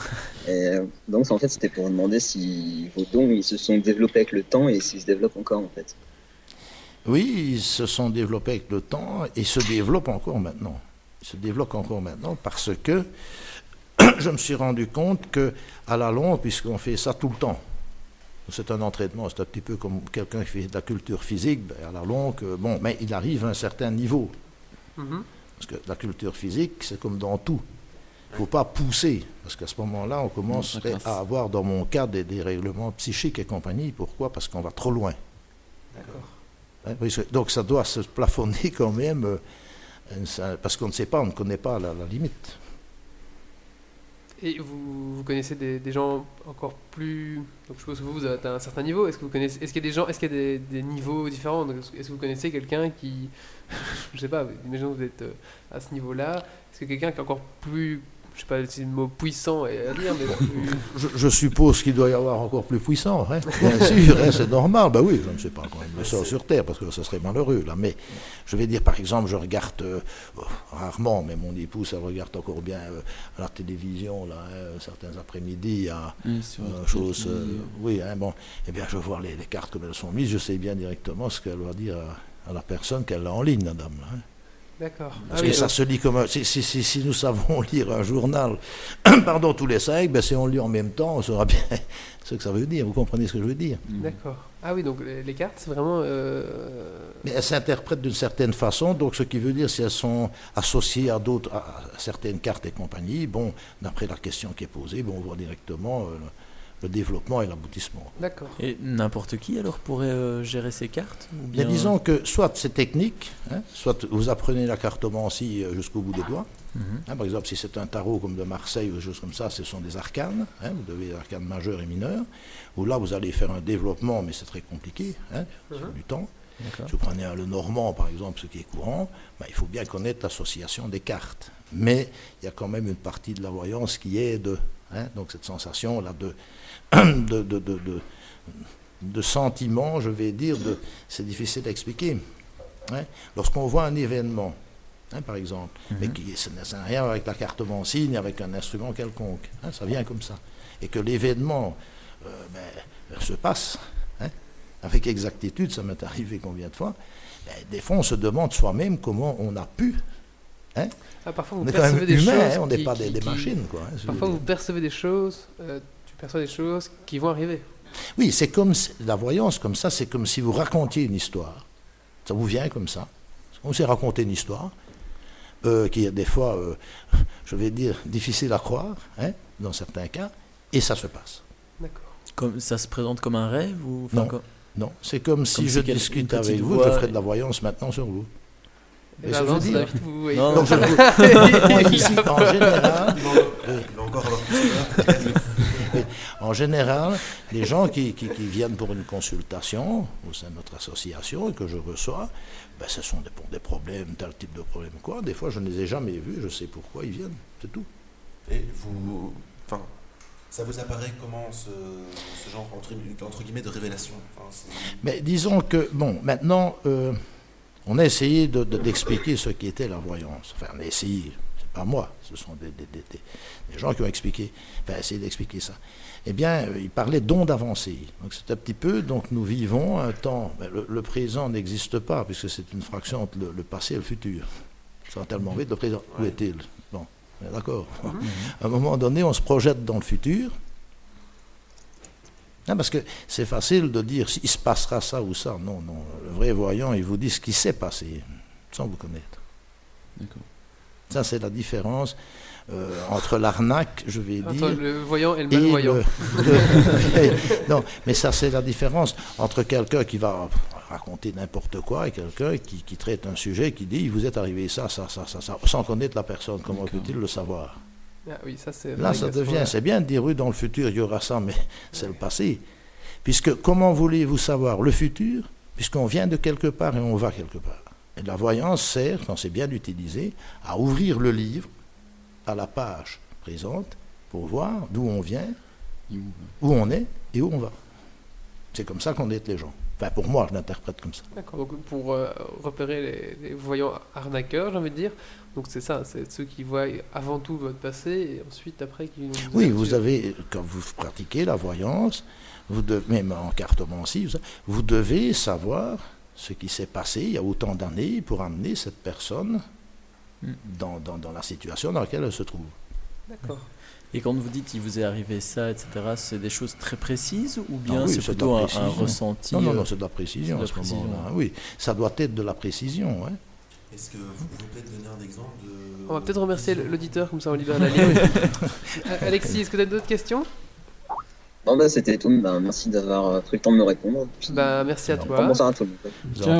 Euh, donc en fait c'était pour demander si vos dons ils se sont développés avec le temps et s'ils se développent encore en fait. Oui, ils se sont développés avec le temps et se développent encore maintenant. Ils se développent encore maintenant parce que je me suis rendu compte que à la longue, puisqu'on fait ça tout le temps, c'est un entraînement, c'est un petit peu comme quelqu'un qui fait de la culture physique, ben, à la longue, euh, bon, mais il arrive à un certain niveau. Mhm. Parce que la culture physique, c'est comme dans tout. Il ne faut pas pousser, parce qu'à ce moment-là, on commencerait casse. à avoir, dans mon cas, des dérèglements psychiques et compagnie. Pourquoi? Parce qu'on va trop loin. D'accord. Hein, Donc ça doit se plafonner quand même, euh, parce qu'on ne sait pas, on ne connaît pas la, limite. Et vous, connaissez des, gens encore plus. Donc je suppose que vous, vous êtes à un certain niveau. Est-ce que vous connaissez. Est-ce qu'il y a des gens. Est-ce qu'il y a des, niveaux différents? Est-ce que vous connaissez quelqu'un qui. je sais pas, imaginons que vous êtes euh, à ce niveau-là. Est-ce que quelqu'un qui est encore plus. Je sais pas si le mot puissant est à dire, mais. Je, je suppose qu'il doit y avoir encore plus puissant, hein, bien sûr, hein, c'est normal. Ben oui, je ne sais pas quand même le sort sur Terre, parce que ça serait malheureux, là. Mais je vais dire, par exemple, je regarde euh, oh, rarement, mais mon épouse, elle regarde encore bien euh, à la télévision, là, hein, certains après-midi, à sur euh, RTL, chose, qui- euh, oui, hein, bon, eh bien, je vois les, les cartes comme elles sont mises, je sais bien directement ce qu'elle va dire à, à la personne qu'elle a en ligne, la dame, là. D'accord. Parce Ah que oui, ça donc- se lit comme un- si, si, si, si nous savons lire un journal, pardon, tous les cinq, ben si on lit en même temps, on saura bien ce que ça veut dire. Vous comprenez ce que je veux dire? D'accord. Ah oui, donc les, cartes, c'est vraiment. euh, Mais elles s'interprètent d'une certaine façon, donc ce qui veut dire si elles sont associées à d'autres, à, à certaines cartes et compagnie, bon, d'après la question qui est posée, bon, on voit directement euh, le, développement et l'aboutissement. D'accord. Et n'importe qui alors pourrait euh, gérer ces cartes ou Mais bien- disons que soit c'est technique, hein, soit vous apprenez la cartomancie euh, jusqu'au bout des doigts. Mhm. Hein, par exemple, si c'est un tarot comme de Marseille ou des choses comme ça, ce sont des arcanes. hein, vous devez des arcanes majeures et mineures. Où là, vous allez faire un développement, mais c'est très compliqué, hein, sur Mhm. du temps. D'accord. Si vous prenez un le normand, par exemple, ce qui est courant, ben, il faut bien connaître l'association des cartes. Mais il y a quand même une partie de la voyance qui est de. hein, donc cette sensation-là de, de, de, de, de- de sentiment, je vais dire, de, c'est difficile à expliquer. hein. Lorsqu'on voit un événement, hein, par exemple, mais Mhm. qui ça n'a rien avec la cartomancie ni avec un instrument quelconque, hein, ça vient comme ça. Et que l'événement euh, ben, se passe hein, avec exactitude, ça m'est arrivé combien de fois, ben, des fois on se demande soi-même comment on a pu. Ah, parfois vous On est quand même percevez des humain, choses. hein, on n'est pas qui- des, des qui- machines. Quoi, hein, Parfois vous percevez des choses. euh, tu perçois des choses qui vont arriver. Oui, c'est comme si- la voyance comme ça, c'est comme si vous racontiez une histoire. Ça vous vient comme ça. On s'est raconté une histoire euh, qui est des fois, euh, je vais dire, difficile à croire, hein, dans certains cas, et ça se passe. D'accord. Comme, ça se présente comme un rêve ou enfin, Non. comme- Non, c'est comme si Comme je si discute avec vous, je ferais de la voyance maintenant sur vous. Eh Mais ben, ça non, vous Non, je vous- moi, ici, en général, Il va encore avoir plus peur. En général, les gens qui, qui- qui viennent pour une consultation au sein de notre association et que je reçois, ben, ce sont des, pour des problèmes, tel type de problème quoi. Des fois, je ne les ai jamais vus, je sais pourquoi ils viennent, c'est tout. Et vous. Enfin, ça vous apparaît comment ce, ce genre entre, entre guillemets de révélation? Enfin, Mais disons que, bon, maintenant, euh, on a essayé de- de- d'expliquer ce qu'était la voyance. Enfin, on a essayé, c'est pas moi, ce sont des, des- des- des- des gens qui ont expliqué, enfin, essayé d'expliquer ça. Eh bien, euh, il parlait d'ondes avancées. Donc, c'est un petit peu, donc nous vivons un temps, ben, le, le présent n'existe pas, puisque c'est une fraction entre le, le passé et le futur. Ça va tellement vite, le présent, où est-il? Bon, d'accord. À un moment donné, on se projette dans le futur. Non, parce que c'est facile de dire s'il se passera ça ou ça. Non, non. Le vrai voyant, il vous dit ce qui s'est passé, sans vous connaître. D'accord. Ça, c'est la différence euh, entre l'arnaque, je vais Entre dire. le voyant et le malvoyant. le- le- non, mais ça, c'est la différence entre quelqu'un qui va raconter n'importe quoi et quelqu'un qui, qui traite un sujet qui dit vous est arrivé ça, ça, ça, ça, ça, sans connaître la personne. Comment peut-il le savoir? Ah oui, ça. Là, ça devient, c'est bien de dire oui, dans le futur, il y aura ça, mais c'est le passé. Puisque comment voulez-vous savoir le futur? Puisqu'on vient de quelque part et on va quelque part. Et la voyance sert, quand c'est bien utilisé, à ouvrir le livre à la page présente pour voir d'où on vient, où, on est et où on va. C'est comme ça qu'on est les gens. Enfin, pour moi, je l'interprète comme ça. D'accord, donc pour euh, repérer les, les voyants arnaqueurs, j'ai envie de dire, donc c'est ça, c'est ceux qui voient avant tout votre passé et ensuite après qui. nous Oui, vous avez, quand vous pratiquez la voyance, vous devez, même en cartomancie, vous, devez savoir ce qui s'est passé il y a autant d'années pour amener cette personne. Dans, dans- dans la situation dans laquelle elle se trouve. D'accord. Et quand vous dites il vous est arrivé ça, etc., c'est des choses très précises ou bien Ah oui, c'est plutôt un, ressenti Non, non, euh, non, c'est de la précision de la précision, moment-là. Oui, ça doit être de la précision. Est-ce que vous pouvez peut-être donner un exemple de. On va peut-être remercier l'auditeur, comme ça on libère la ligne. Euh, Alexis, est-ce que tu as d'autres questions? Non, bah, c'était tout. Bah, merci d'avoir euh, pris le temps de me répondre. Puis, Bah, merci à toi. bonsoir à tout le monde?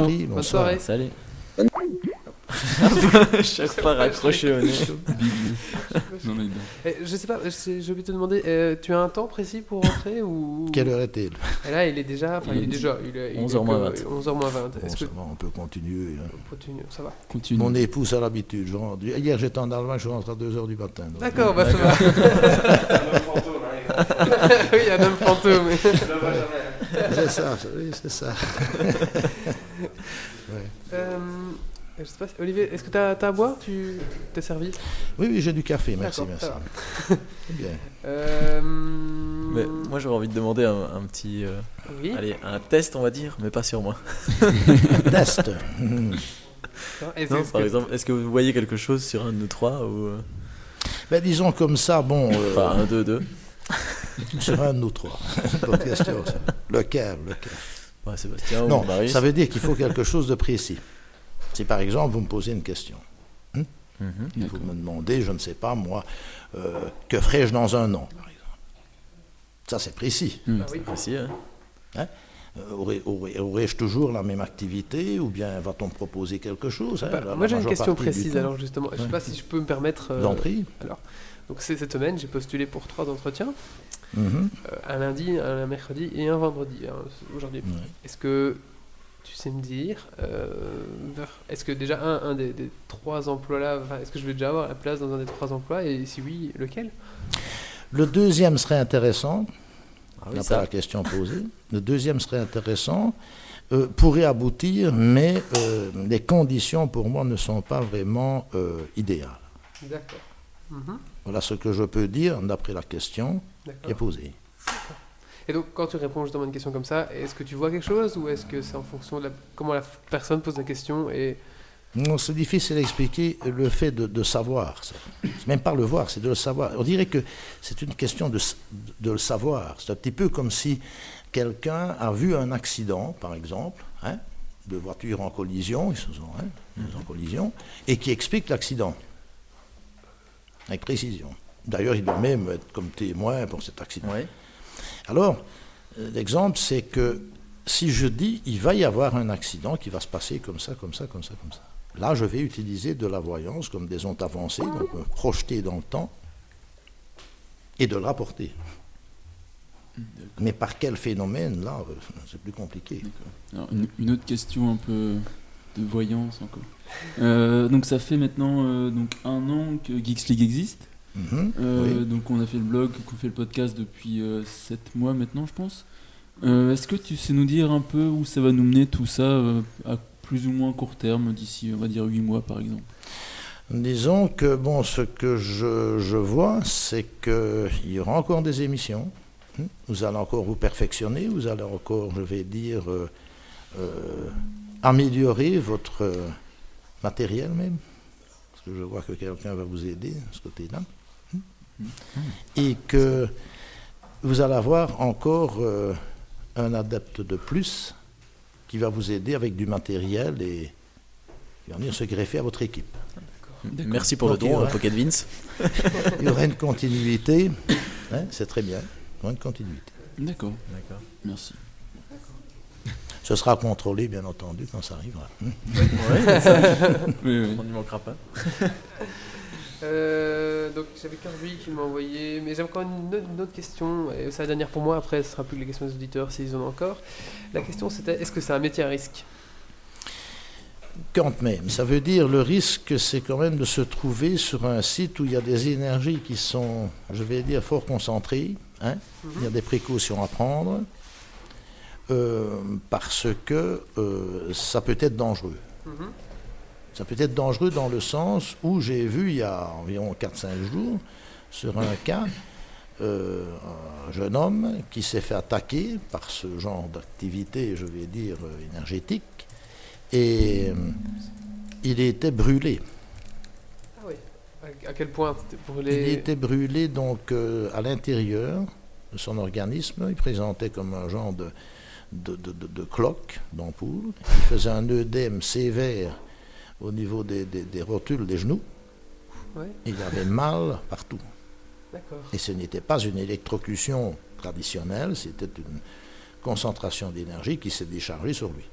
Bonne bonsoir. soirée. Salut. Bonne- Chaque fois raccroché au nez. Big. non, mais non. Eh, je sais pas, j'ai oublié de te demander, euh, tu as un temps précis pour rentrer ou? Quelle heure est-elle? Et là, il est déjà, enfin, il est déjà, il est, il est 11h moins que- 20. 11h moins 20. Bon, Est-ce que ça va, on peut continuer. hein. continue, ça va Continue. Mon épouse a l'habitude. je rentre- Hier, j'étais en Allemagne, je rentre à 2h du matin. donc- D'accord, bah ça va. oui, un homme fantôme. C'est ça, c'est- oui, c'est ça. Euh, je sais pas, si- Olivier, est-ce que tu as, à boire? Tu t'es servi? Oui, oui, j'ai du café, merci, D'accord, merci. bien. Euh, Mais moi j'aurais envie de demander un, un petit. euh, oui. allez, un test on va dire, mais pas sur moi. Test. Non, par que- exemple, est-ce que vous voyez quelque chose sur un de nous trois ou. euh, Ben, disons comme ça, bon, euh, Enfin, un, deux, deux. sur un de nous trois. Bonne question, ça. Lequel, lequel? Ouais, Sébastien ou Non, ça veut dire qu'il faut quelque chose de précis. Si par exemple, vous me posez une question, Mhm. vous me demandez, je ne sais pas moi, euh, que ferais-je dans un an, par exemple? Ça, c'est précis. Hmm. Ah. Précis, hein. Euh, aurais- aurais- Aurais-je toujours la même activité ou bien va-t-on me proposer quelque chose hein, Bah, moi j'ai une question précise alors justement. Je sais Ouais. pas si je peux me permettre. Je vous en euh, prie. Donc c'est cette semaine, j'ai postulé pour trois entretiens, Mhm. euh, un lundi, un mercredi et un vendredi hein, aujourd'hui. Ouais. Est-ce que tu sais me dire, euh, est-ce que déjà un, un des, des trois emplois là, est-ce que je vais déjà avoir la place dans un des trois emplois? Et si oui, lequel? Le deuxième serait intéressant, Ah oui, d'après ça. la question posée. Le deuxième serait intéressant, euh, pourrait aboutir, mais euh, les conditions pour moi ne sont pas vraiment euh, idéales. D'accord. Mhm, Voilà ce que je peux dire d'après la question qui est D'accord. posée. Et donc quand tu réponds justement à une question comme ça, est-ce que tu vois quelque chose ou est-ce que c'est en fonction de la- comment la personne pose la question et Non, c'est difficile à expliquer le fait de, de savoir. ça. C'est même pas le voir, c'est de le savoir. On dirait que c'est une question de, s- de le savoir. C'est un petit peu comme si quelqu'un a vu un accident, par exemple, hein, de voiture en collision, ils se sont hein, en collision, et qui explique l'accident. Avec précision. D'ailleurs, il doit même être comme témoin pour cet accident. Ouais. Alors, euh, l'exemple, c'est que si je dis il va y avoir un accident qui va se passer comme ça, comme ça, comme ça, comme ça. Là, je vais utiliser de la voyance comme des ondes avancées, donc me projeter dans le temps et de le rapporter. Mais par quel phénomène, là, euh, c'est plus compliqué. Une, autre question un peu de voyance encore. Euh, donc ça fait maintenant donc un an que Geeks League existe. Mhm, Euh, oui. Donc on a fait le blog, qu'on fait le podcast depuis 7 mois maintenant, je pense. Euh, Est-ce que tu sais nous dire un peu où ça va nous mener tout ça euh, à plus ou moins court terme, d'ici on va dire 8 mois par exemple? Disons que bon, ce que je, je vois, c'est qu'il y aura encore des émissions. Vous allez encore vous perfectionner, vous allez encore, je vais dire, euh, euh, améliorer votre euh, matériel même. Parce que je vois que quelqu'un va vous aider de ce côté-là. Et que vous allez avoir encore euh, un adepte de plus qui va vous aider avec du matériel et qui va venir se greffer à votre équipe. Merci pour le Ok, don, euh, Pocket Vince. Il y aura une continuité, hein, c'est très bien, il y aura une continuité. D'accord, D'accord. merci. Ce sera contrôlé, bien entendu, quand ça arrivera. Oui, oui. On n'y manquera pas. Euh, donc j'avais Kirby qui m'a envoyé, mais j'ai encore une, autre- une autre question, et c'est la dernière pour moi, après ce sera plus que les questions des auditeurs s'ils en ont encore. La question c'était, est-ce que c'est un métier à risque? Quand même, ça veut dire le risque, c'est quand même de se trouver sur un site où il y a des énergies qui sont, je vais dire, fort concentrées. hein. Il y a des précautions à prendre, euh, parce que euh, ça peut être dangereux. Mhm. Ça peut être dangereux dans le sens où j'ai vu il y a environ 4-5 jours, sur un cas, euh, un jeune homme qui s'est fait attaquer par ce genre d'activité, je vais dire, énergétique, et euh, il était brûlé. Ah oui. À, quel point c'était pour Il était brûlé donc euh, à l'intérieur de son organisme. Il présentait comme un genre de, de, de, de- de cloque, d'ampoule. Il faisait un œdème sévère au niveau des, des- des rotules des genoux. Ouais, Il avait mal partout. Et ce n'était pas une électrocution traditionnelle, c'était une concentration d'énergie qui s'est déchargée sur lui.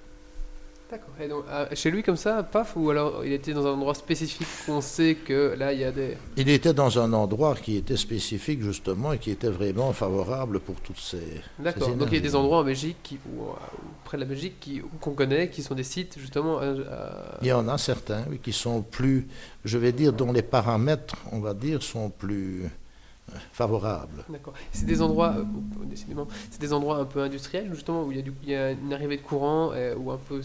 D'accord. Et donc, ah, chez lui comme ça, paf, ou alors il était dans un endroit spécifique on sait que là il y a des... Il était dans un endroit qui était spécifique justement et qui était vraiment favorable pour toutes ces... D'accord. ces Donc il y a des endroits en Belgique, qui, ou, euh, près de la Belgique, qui- qu'on connaît, qui sont des sites justement... à- à- Il y en a certains oui, qui sont plus, je vais dire, dont les paramètres, on va dire, sont plus euh, favorables. D'accord. C'est des endroits, euh, décidément, c'est des endroits un peu industriels justement où il y a, du, il y a une arrivée de courant euh, ou un peu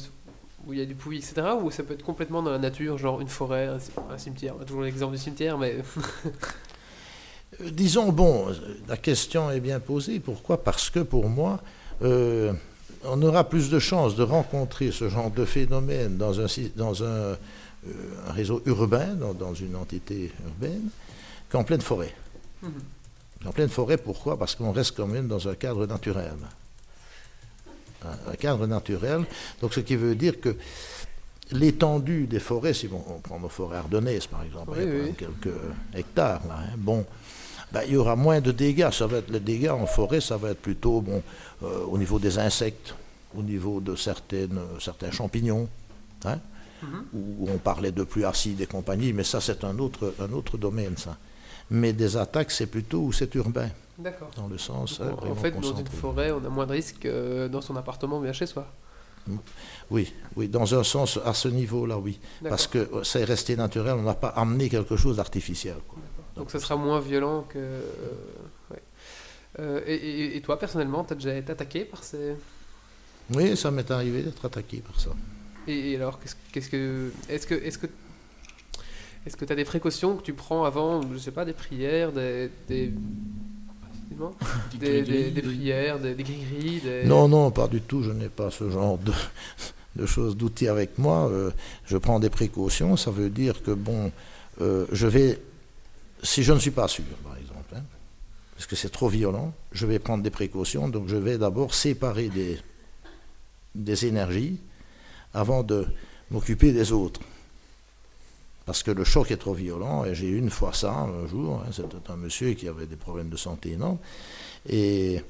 où il y a du pouilly, etc. Ou ça peut être complètement dans la nature, genre une forêt, un, ci- un cimetière. On a toujours l'exemple du cimetière, mais Euh, Disons, bon, euh, la question est bien posée. Pourquoi? Parce que pour moi, euh, on aura plus de chances de rencontrer ce genre de phénomène dans un, sy- dans un, un réseau urbain, dans, dans une entité urbaine, qu'en pleine forêt. Mhm. En pleine forêt, pourquoi? Parce qu'on reste quand même dans un cadre naturel. Un, cadre naturel. Donc, ce qui veut dire que l'étendue des forêts, si on, on prend nos forêts ardennaises, par exemple, Oui, il y a oui. quelques hectares, là, hein, bon, ben, il y aura moins de dégâts. Ça va être, les dégâts en forêt, ça va être plutôt bon, euh, au niveau des insectes, au niveau de certaines, certains champignons, hein, Mhm. où on parlait de pluie acide et compagnie, mais ça, c'est un autre, un autre domaine, ça. Mais des attaques, c'est plutôt où c'est urbain, d'accord. dans le sens. Donc, en vraiment fait, dans une forêt, on a moins de risques que dans son appartement bien chez soi. Oui, oui, dans un sens, à ce niveau-là, oui. Parce que euh, c'est resté naturel, on n'a pas amené quelque chose d'artificiel. Donc ça sera moins violent que. euh, ouais. Euh, et, toi, personnellement, tu as déjà été attaqué par ces. Oui, ça m'est arrivé d'être attaqué par ça. Et, et alors, qu'est-ce qu'est-ce que. Est-ce que. Est-ce que est-ce que tu as des précautions que tu prends avant, je sais pas, des prières, des. des des, des- des prières, des, des gris-gris, des... Non, non, pas du tout. Je n'ai pas ce genre de, de choses, d'outils avec moi. Euh, je prends des précautions. Ça veut dire que, bon, euh, je vais, si je ne suis pas sûr, par exemple, hein, parce que c'est trop violent, je vais prendre des précautions. Donc, je vais d'abord séparer des, des énergies avant de m'occuper des autres. Parce que le choc est trop violent, et j'ai eu une fois ça un jour. hein, C'était un monsieur qui avait des problèmes de santé énormes. Et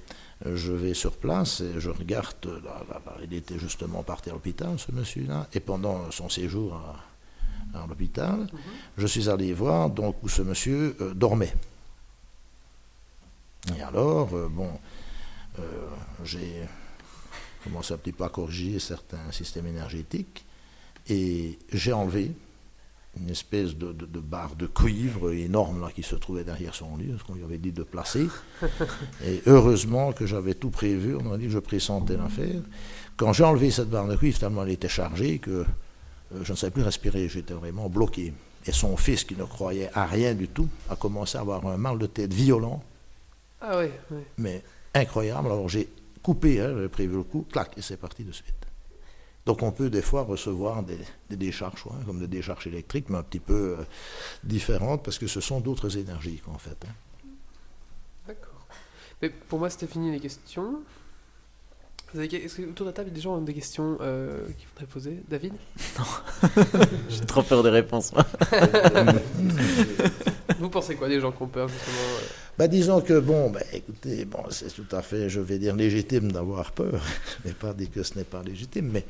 je vais sur place et je regarde, là, là, il était justement parti à l'hôpital, ce monsieur-là, et pendant son séjour à, à l'hôpital, je suis allé voir donc où ce monsieur euh, dormait. Et alors, euh, bon, euh, j'ai commencé un petit peu à corriger certains systèmes énergétiques, et j'ai enlevé une espèce de, de- de barre de cuivre énorme là, qui se trouvait derrière son lit, ce qu'on lui avait dit de placer. Et heureusement que j'avais tout prévu, on m'a dit que je pressentais l'affaire. Quand j'ai enlevé cette barre de cuivre, tellement elle était chargée que euh, je ne savais plus respirer, j'étais vraiment bloqué. Et son fils, qui ne croyait à rien du tout, a commencé à avoir un mal de tête violent, Ah ouais. mais incroyable. Alors j'ai coupé, hein, j'avais prévu le coup, clac, et c'est parti de suite. Donc on peut des fois recevoir des, décharges, comme des décharges électriques, mais un petit peu euh, différentes, parce que ce sont d'autres énergies en fait. hein. D'accord. Mais pour moi, c'était fini les questions. Est-ce que autour de la table, il y a des gens qui ont des questions euh, qu'ils voudraient poser? David? J'ai trop peur des réponses. moi. Vous pensez quoi des gens qui ont peur, justement euh? Bah, disons que, bon, bah, écoutez, bon, c'est tout à fait, je vais dire, légitime d'avoir peur. Je n'ai pas dit que ce n'est pas légitime, mais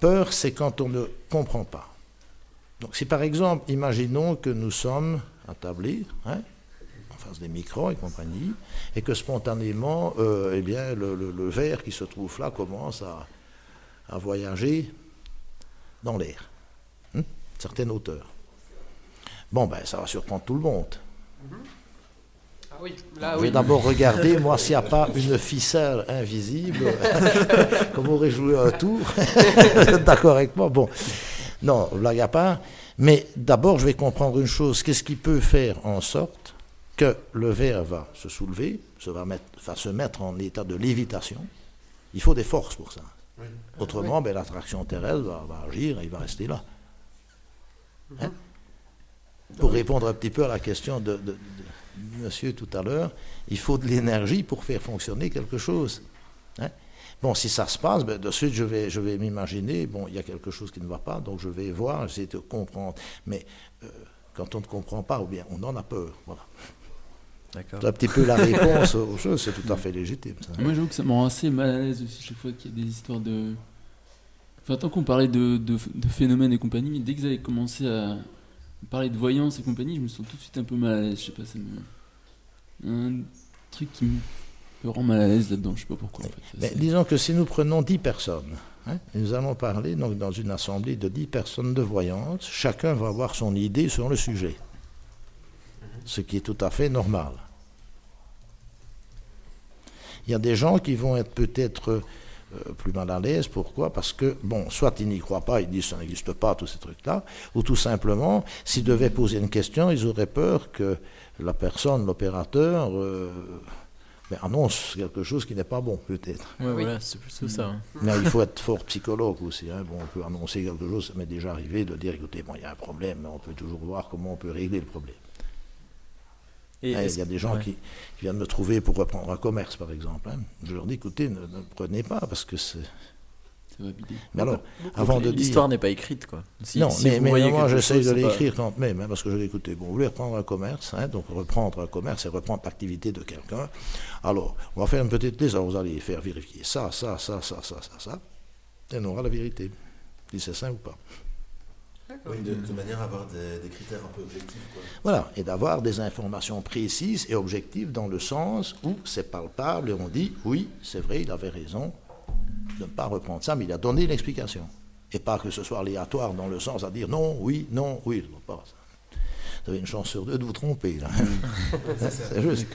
peur, c'est quand on ne comprend pas. Donc, si par exemple, imaginons que nous sommes attablés, hein, face des micros et compagnie, et que spontanément, euh, eh bien, le, le- le verre qui se trouve là commence à, à voyager dans l'air, hein, certaine hauteur. Bon, ben, ça va surprendre tout le monde. Ah oui, là Je oui. vais d'abord regarder, moi, s'il n'y a pas une ficelle invisible, comme aurait joué un tour. D'accord avec moi? Bon, non, blague à part. Mais d'abord, je vais comprendre une chose. Qu'est-ce qui peut faire en sorte que le verre va se soulever, se va, mettre, va se mettre en état de lévitation Il faut des forces pour ça. Oui. Autrement, ben, l'attraction terrestre va, va agir et il va rester là. Hein? Pour répondre un petit peu à la question de, de- de monsieur tout à l'heure, il faut de l'énergie pour faire fonctionner quelque chose. hein? Bon, si ça se passe, ben, de suite, je vais, je vais m'imaginer, bon, il y a quelque chose qui ne va pas, donc je vais voir, essayer de comprendre. Mais euh, quand on ne comprend pas, ou bien on en a peur. Voilà. D'accord. C'est un petit peu la réponse aux choses, c'est tout à fait légitime. ça. Moi, j'avoue que ça me rend assez mal à l'aise aussi chaque fois qu'il y a des histoires de. Enfin, tant qu'on parlait de, de, de phénomènes et compagnie, mais dès que vous avez commencé à parler de voyance et compagnie, je me sens tout de suite un peu mal à l'aise. Je sais pas, ça me. Un truc qui me rend mal à l'aise là-dedans, je sais pas pourquoi en fait. Mais C'est- disons que si nous prenons 10 personnes, hein, et nous allons parler donc, dans une assemblée de 10 personnes de voyance, chacun va avoir son idée sur le sujet, ce qui est tout à fait normal. Il y a des gens qui vont être peut-être euh, plus mal à l'aise, pourquoi? Parce que, bon, soit ils n'y croient pas, ils disent ça n'existe pas, tous ces trucs-là, ou tout simplement, s'ils devaient poser une question, ils auraient peur que la personne, l'opérateur, euh, ben, annonce quelque chose qui n'est pas bon, peut-être. Ouais, Oui. voilà, c'est plutôt ça. hein. Mais il faut être fort psychologue aussi. hein. Bon, on peut annoncer quelque chose, ça m'est déjà arrivé de dire, écoutez, bon, il y a un problème, mais on peut toujours voir comment on peut régler le problème. Et Hein, est-ce- il y a des gens ouais. qui, qui viennent me trouver pour reprendre un commerce, par exemple. hein. Je leur dis, écoutez, ne, ne prenez pas, parce que c'est... Mais alors, Donc, avant de dire... L'histoire n'est pas écrite, quoi. Si- non, si mais, vous mais voyez moi j'essaye de c'est pas- l'écrire quand même, hein, parce que je dis, écoutez, bon, vous voulez reprendre un commerce, hein, donc reprendre un commerce et reprendre l'activité de quelqu'un. Alors, on va faire une petite liste, alors vous allez faire vérifier ça, ça, ça, ça, ça, ça, ça, et on aura la vérité. Si c'est ça ou pas. Oui, de, de manière à avoir des, des critères un peu objectifs. Quoi. Voilà, et d'avoir des informations précises et objectives dans le sens où c'est palpable et on dit, oui, c'est vrai, il avait raison de ne pas reprendre ça, mais il a donné l'explication. Et pas que ce soit aléatoire dans le sens à dire non, oui, non, oui. non, pas ça. Vous avez une chance sur deux de vous tromper. là. c'est juste.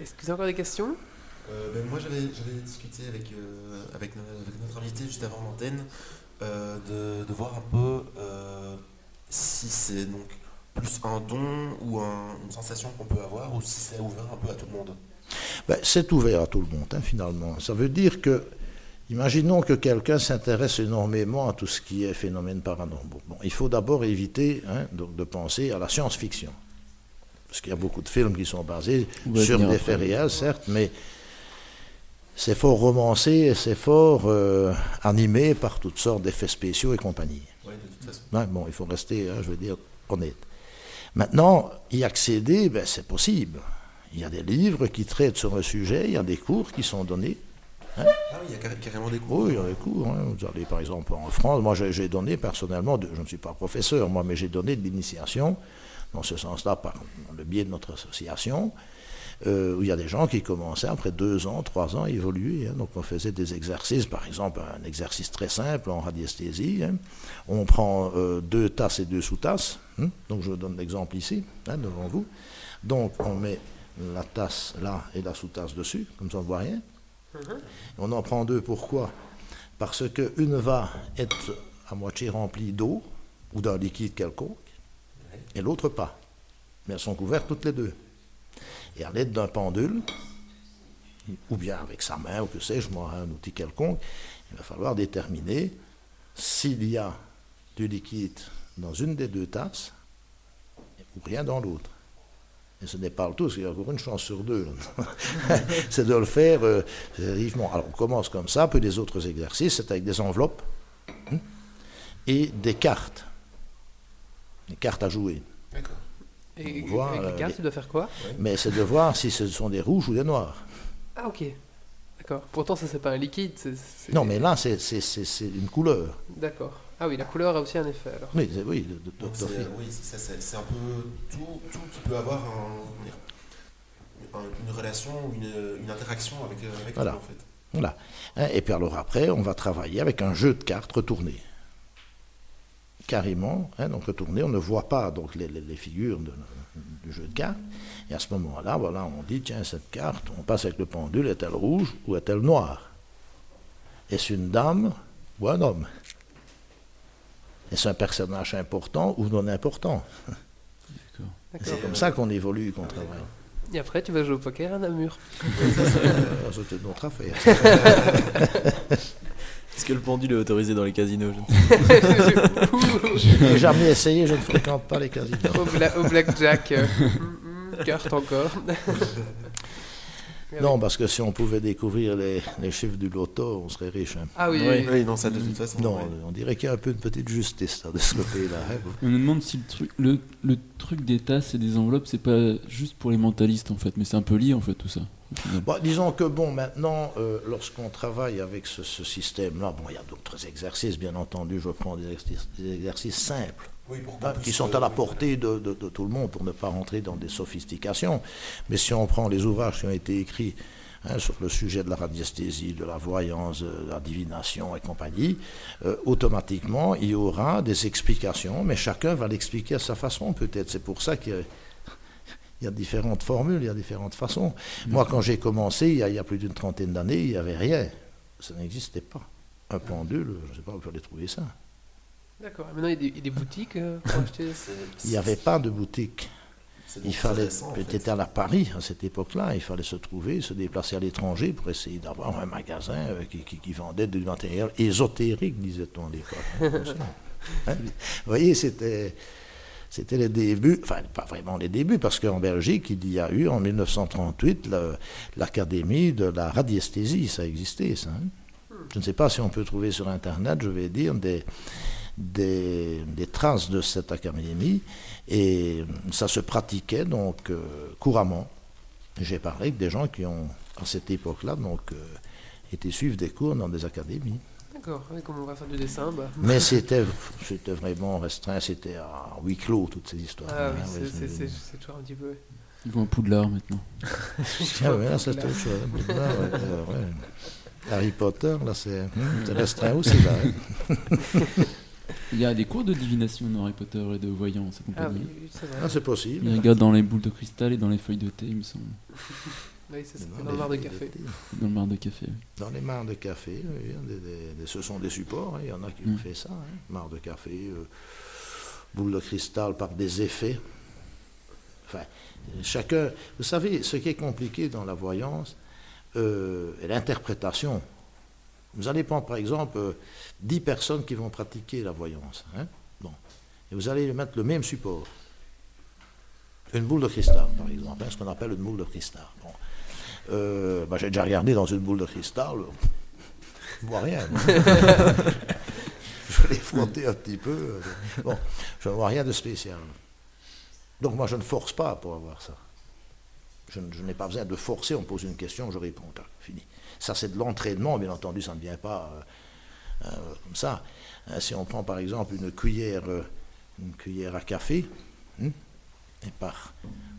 Est-ce que vous avez encore des questions? Euh, ben, moi, j'avais j'avais discuté avec, euh, avec, avec notre invité juste avant l'antenne de, de voir un peu euh, si c'est donc plus un don ou un- une sensation qu'on peut avoir ou si c'est ouvert un peu à tout le monde. Ben, c'est ouvert à tout le monde, hein, finalement. Ça veut dire que, imaginons que quelqu'un s'intéresse énormément à tout ce qui est phénomène paranormal. Bon, il faut d'abord éviter hein, donc, de penser à la science-fiction. Parce qu'il y a beaucoup de films qui sont basés sur des faits réels, certes, mais c'est fort romancé c'est fort euh, animé par toutes sortes d'effets spéciaux et compagnie. Oui, de toute façon. Ouais, bon, il faut rester, hein, je veux dire, honnête. Maintenant, y accéder, ben, c'est possible. Il y a des livres qui traitent sur le sujet, il y a des cours qui sont donnés. Ah oui, il y a carré- carrément des cours. Oui, il y a des cours. hein. Vous allez, par exemple, en France, moi j'ai j'ai donné personnellement, de- je ne suis pas professeur, moi, mais j'ai donné de l'initiation, dans ce sens-là, par le biais de notre association, euh, où il y a des gens qui commençaient après deux ans, trois ans à évoluer. hein. Donc on faisait des exercices, par exemple un exercice très simple en radiesthésie. hein. On prend euh, deux tasses et deux sous-tasses. hein. Donc je vous donne l'exemple ici, devant vous. Donc on met la tasse là et la sous-tasse dessus, comme ça on ne voit rien. On en prend deux, pourquoi? Parce qu'une va être à moitié remplie d'eau ou d'un liquide quelconque, et l'autre pas. Mais elles sont couvertes toutes les deux. Et à l'aide d'un pendule, ou bien avec sa main, ou que sais-je, moi, un outil quelconque, il va falloir déterminer s'il y a du liquide dans une des deux tasses ou rien dans l'autre. Et ce n'est pas le tout, parce qu'il y a encore une chance sur deux. c'est de le faire euh, vivement. Alors on commence comme ça, puis les autres exercices, c'est avec des enveloppes hein, et des cartes. Des cartes à jouer. D'accord. Et euh, cartes, les- tu dois faire quoi Mais c'est de voir si ce sont des rouges ou des noirs. Ah, ok. D'accord. Pourtant, ça, c'est pas un liquide. c'est- c'est- Non, mais là, c'est- c'est c'est- c'est une couleur. D'accord. Ah oui, la couleur a aussi un effet alors. Oui, c'est- oui, de- de- Donc c'est oui, c'est ça, c'est- c'est un peu tout, tout qui peut avoir un- comment dire, un- une relation, une, une interaction avec, euh, avec Voilà. nous, en fait. Voilà. Hein, Et puis alors après, on va travailler avec un jeu de cartes retourné. Carrément, hein, donc retourné, on ne voit pas donc les, les- les figures de- du jeu de cartes. Et à ce moment-là, voilà, on dit, tiens, cette carte, on passe avec le pendule, est-elle rouge ou est-elle noire? Est-ce une dame ou un homme Est-ce un personnage important ou non important. C'est comme ça qu'on évolue, qu'on travaille. Et après, tu vas jouer au poker à Namur. Euh, C'est une autre affaire. Est-ce que le pendule est autorisé dans les casinos n'ai jamais essayé, je ne fréquente pas les casinos. au, bla- au blackjack. euh, hum, hum, carte encore. Non, parce que si on pouvait découvrir les, les chiffres du loto, on serait riche. hein. Ah oui, Oui. oui. Oui, non, ça de toute façon. Non, ouais. on dirait qu'il y a un peu de petite justice là, de ce côté-là. hein. On me demande si le truc, le, le truc des tasses et des enveloppes, c'est pas juste pour les mentalistes en fait, mais c'est un peu lié en fait tout ça. Bon, disons que bon, maintenant, euh, lorsqu'on travaille avec ce, ce système-là, bon, il y a d'autres exercices, bien entendu. Je prends des exercices, des exercices simples. Oui, hein, qui sont euh, à la portée de, de- de tout le monde pour ne pas rentrer dans des sophistications. Mais si on prend les ouvrages qui ont été écrits hein, sur le sujet de la radiesthésie, de la voyance, de la divination et compagnie, euh, automatiquement, il y aura des explications, mais chacun va l'expliquer à sa façon peut-être. C'est pour ça qu'il y a... Il y a différentes formules, il y a différentes façons. Moi, quand j'ai commencé, il y, a, il y a plus d'une trentaine d'années, il n'y avait rien. Ça n'existait pas. Un pendule, je ne sais pas où vous allez trouver ça. D'accord. Maintenant, il y a des, il y a des boutiques euh, pour acheter. c'est- Il n'y avait pas de boutique. Il fallait, récent, en fait. peut-être à la Paris à cette époque-là, il fallait se trouver, se déplacer à l'étranger pour essayer d'avoir un magasin euh, qui, qui- qui vendait du matériel ésotérique, disait-on à l'époque. Hein? Vous voyez, c'était, c'était les débuts, enfin pas vraiment les débuts, parce qu'en Belgique, il y a eu en 1938 le- l'Académie de la radiesthésie, ça existait ça. hein? Je ne sais pas si on peut trouver sur Internet, je vais dire, des, des, des traces de cette académie et ça se pratiquait donc euh, couramment. J'ai parlé avec des gens qui ont, à cette époque-là, donc euh, été suivre des cours dans des académies. D'accord. Oui, comme on va faire du dessin, bah. Mais c'était, c'était vraiment restreint, c'était à huis clos, toutes ces histoires. Ah oui, Hein, c'est- c'est- c'est- toujours un petit peu. Ils vont à Poudlard maintenant. Ah ouais, là, c'est autre chose. hein, Poudlard, ouais, ouais, ouais. Harry Potter, là, c'est, hum, c'est restreint aussi, là. Il y a des cours de divination dans Harry Potter et de voyance et Ah compagnie. oui, oui, c'est Ah, c'est possible. Il regarde dans les boules de cristal et dans les feuilles de thé, il me semble. Oui, c'est ça. Dans Dans le les- bar de café. Dans le mar de café. Dans les mares de café, oui, hein, des- des- des- ce sont des supports, hein, il y en a qui ont Mm. fait ça, hein, mares de café, euh, boule de cristal par des effets. Enfin, chacun, vous savez, ce qui est compliqué dans la voyance, euh, est l'interprétation. Vous allez prendre par exemple euh, 10 personnes qui vont pratiquer la voyance. hein, bon, et vous allez mettre le même support. Une boule de cristal, par exemple, hein, ce qu'on appelle une boule de cristal. Bon. Euh, bah, J'ai déjà regardé dans une boule de cristal, je ne vois rien. je l'ai frotté un petit peu. euh, Bon, je ne vois rien de spécial. Donc moi, je ne force pas pour avoir ça. Je, je n'ai pas besoin de forcer, on pose une question, je réponds. Fini. Ça, c'est de l'entraînement, bien entendu, ça ne vient pas euh, euh, comme ça. Hein, si on prend par exemple une cuillère, euh, une cuillère à café, hein, et par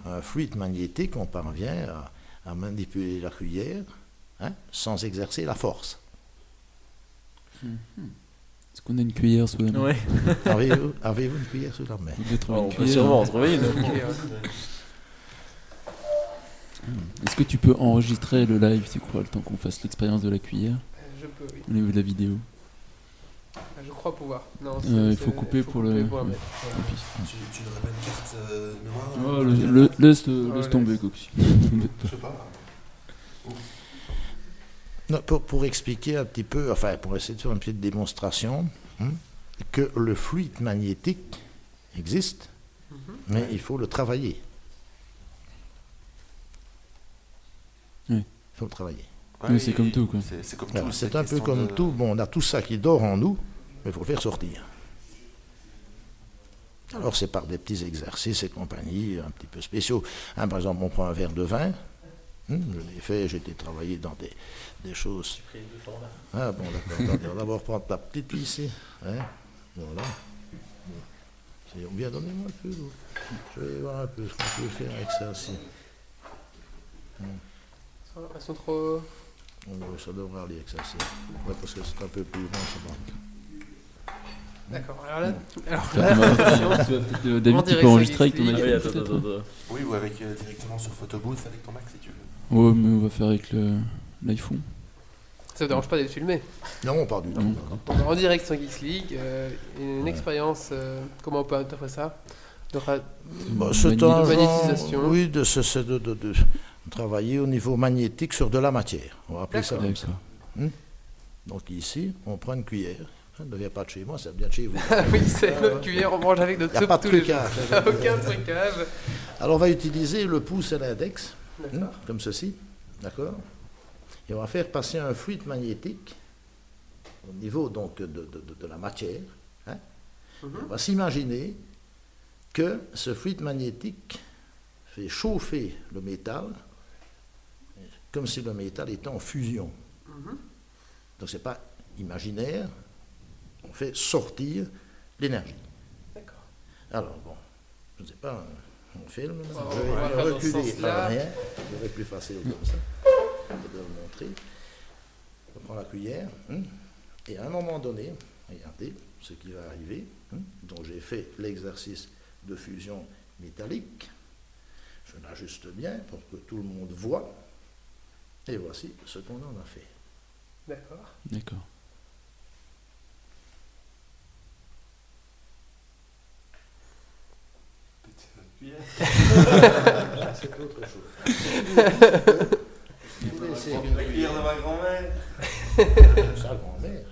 un fluide magnétique, on parvient à, à manipuler la cuillère hein, sans exercer la force. Est-ce qu'on a une cuillère sous la main? Ouais. Avez-vous une cuillère sous la main? On on une peut cuillère. sûrement en trouver une. Ouais. Est-ce que tu peux enregistrer le live, tu crois, le temps qu'on fasse l'expérience de la cuillère Je peux, oui. au niveau de la vidéo? Je crois pouvoir. Non, c'est- Euh, il c'est- faut couper pour couper le- pour ouais. Tu, tu n'aurais pas une carte euh, mémoire Oh, euh, le- le- laisse, euh, Oh, laisse laisse. tomber, Coxy. Je sais pas. Non, pour, pour expliquer un petit peu, enfin pour essayer de faire une petite démonstration, hein, que le fluide magnétique existe, Mhm. mais il faut le travailler. Travailler. Oui, c'est comme tout, quoi. C'est c'est comme Voilà, tout. c'est un peu comme de- tout. Bon, on a tout ça qui dort en nous, mais il faut le faire sortir. Alors c'est par des petits exercices et compagnie un petit peu spéciaux. Hein, par exemple, on prend un verre de vin. Hum, je l'ai fait, j'ai été travailler dans des, des choses. Ah bon, d'accord. on va d'abord prendre ta petite ici. Hein, voilà. Bon. Bien, donnez-moi un peu. Je vais voir un peu ce qu'on peut faire avec ça aussi. Elles sont trop. Bon, ça devrait aller avec ça. Ouais, parce que c'est un peu plus long, ça manque. D'accord. Alors là, alors tu David, tu peux enregistrer avec ton Geeks Ah iPhone oui, attends, peut-être attends, attends. Oui, ou avec euh, directement sur Photobooth avec ton Mac si tu veux. Ouais, mais on va faire avec le- l'iPhone. Ça ne dérange pas d'être filmé. Non, pas du Ah tout. On en direct sur Geeks League. euh, une Ouais. expérience, euh, comment on peut interpréter ça? De ra- Bah, un magnétisation. genre- oui, de, de, de- de travailler au niveau magnétique sur de la matière. On va appeler ça comme ça. D'accord. Donc ici, on prend une cuillère. Ça ne vient pas de chez moi, ça vient de chez vous. Ah oui, c'est notre cuillère, on mange avec notre soupe pas de tous les jours. Aucun trucage. Alors on va utiliser le pouce et l'index, hein, D'accord. comme ceci. D'accord? Et on va faire passer un fluide magnétique au niveau donc, de, de- de- de la matière. hein? Mhm. On va s'imaginer que ce fluide magnétique fait chauffer le métal comme si le métal était en fusion. Mhm. Donc ce n'est pas imaginaire, on fait sortir l'énergie. D'accord. Alors bon, je ne sais pas, on filme, là. On je va vais reculer sens-là. par rien, ça va être plus facile comme ça. Je vais vous montrer. Je prends la cuillère, hein, et à un moment donné, regardez ce qui va arriver. hein. Donc j'ai fait l'exercice de fusion métallique. Je l'ajuste bien pour que tout le monde voit. Et voici ce qu'on en a fait. D'accord. D'accord. C'est autre chose. Une cuillère. de ma grand-mère. Sa grand-mère.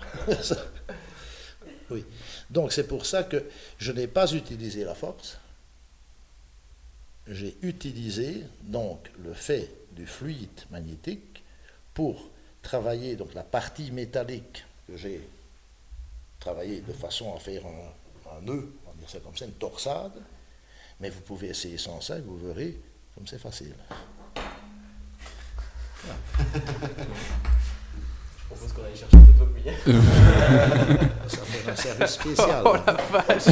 Oui. Donc c'est pour ça que je n'ai pas utilisé la force. J'ai utilisé donc le fait du fluide magnétique pour travailler donc la partie métallique que j'ai travaillé de façon à faire un, un nœud, on va dire ça comme ça, une torsade. Mais vous pouvez essayer sans ça et vous verrez comme c'est facile. Je propose qu'on aille chercher toutes vos cuillères. Ça fait un service spécial. Oh la vache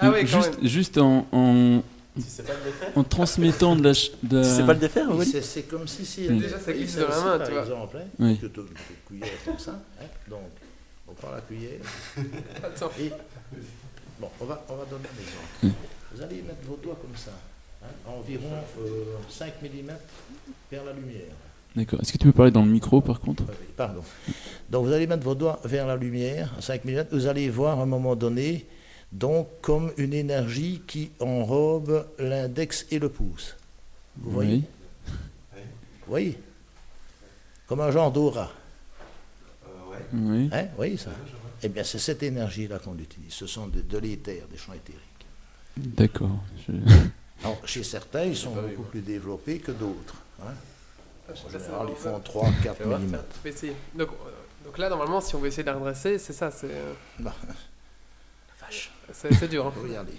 Ah oui, quand juste, même. juste en, en, Si pas le en transmettant de la. ch- de- Si c'est pas le défaire, Oui, c'est- comme si. Oui. Déjà, ça glisse dans la main, par tu vois. exemple, hein, Oui. que tu- une cuillère comme ça. hein. Donc, on prend la cuillère Attends. et. Bon, on va, on va donner un exemple. Oui. Vous allez mettre vos doigts comme ça, hein, à environ euh, 5 mm vers la lumière. D'accord. Est-ce que tu peux parler dans le micro par contre? Euh, oui, Pardon. Donc, vous allez mettre vos doigts vers la lumière, à 5 mm. Vous allez voir à un moment donné, donc, comme une énergie qui enrobe l'index et le pouce. Vous voyez Oui. Vous voyez Comme un genre d'aura. Euh, ouais. Oui. Hein, oui, ça. Eh bien, c'est cette énergie-là qu'on utilise. Ce sont de, de l'éther, des champs éthériques. D'accord. Je- Alors, chez certains, ils sont beaucoup plus développés que d'autres. hein. Ah, En général, ils font 3, 4 Fais voir. mm. Donc, euh, donc là, normalement, si on veut essayer de la redresser, c'est ça, c'est euh, Bah, vache. c'est c'est dur. hein. Regardez.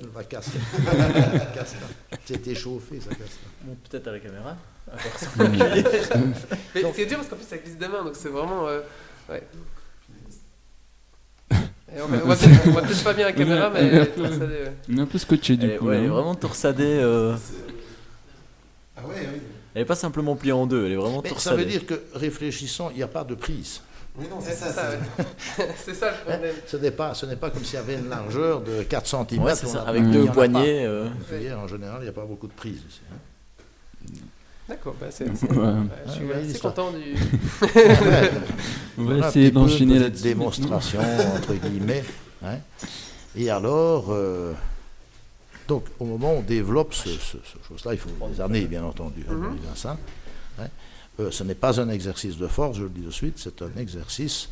Il va casser. casse pas. C'est échauffé, ça casse. Bon, peut-être à la caméra. Mais Donc- c'est dur parce qu'en plus ça glisse des mains, donc c'est vraiment. euh, ouais. Et on va, on va peut-être pas bien la caméra, mais ouais. torsadé, ouais. On est un peu scotché du Elle est, coup. ouais, là, elle est hein. vraiment torsadée. euh, Ah ouais, oui. Elle est pas simplement pliée en deux, elle est vraiment Mais ça torsadée. veut dire que réfléchissons, il n'y a pas de prise. Oui, non, C'est ça. ça, c'est- ouais. C'est ça le problème. Ce n'est pas, ce n'est pas comme s'il y avait une largeur de 4 cm. Ouais, c'est ça. Avec deux poignées. euh, en général, il n'y a pas beaucoup de prise. ici, hein. D'accord, bah c'est. c'est- Ouais. je suis Ouais, assez l'histoire. content du. On va essayer d'enchaîner une là-dessus. démonstration, entre guillemets. hein. Et alors, euh, donc, au moment où on développe ce, ce- ce chose-là, il faut des années, bien entendu, hein, à ça. hein. Euh, ce n'est pas un exercice de force, je le dis de suite, c'est un exercice,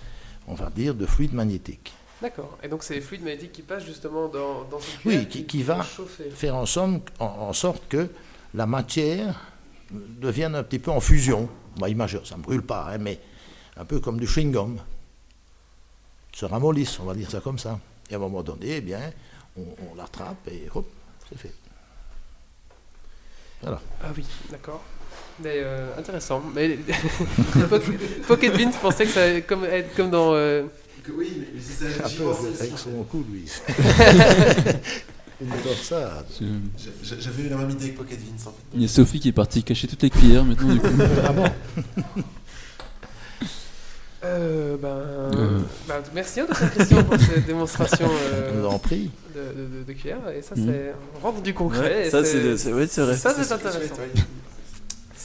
on va dire, de fluide magnétique. D'accord. Et donc c'est les fluides magnétiques qui passent justement dans, dans cette Oui, qui- qui va- chauffer. Faire en, somme, en, en sorte que la matière devienne un petit peu en fusion. Bah, imagine, ça ne brûle pas, hein, mais un peu comme du chewing-gum. Se ramollisse, on va dire ça comme ça. Et à un moment donné, eh bien, on, on l'attrape et hop, c'est fait. Ah oui, d'accord. Mais euh, intéressant. Mais Pocket- Pocket Bean, je pensais que ça allait comme, être comme dans. euh, Que oui, mais c'est ça, j'y pensais aussi. avec son cou, lui. J'avais eu la même idée avec Pocket Vince en fait. Il y a Sophie qui est partie cacher toutes les cuillères maintenant du coup. Ah bon euh, ben, Euh. ben, merci hein, de cette question pour cette démonstration euh, en prie. de, de, de, de cuillère. Et ça, c'est. On rentre du concret. ouais, ça, c'est- ouais, vrai. Ça, c'est intéressant.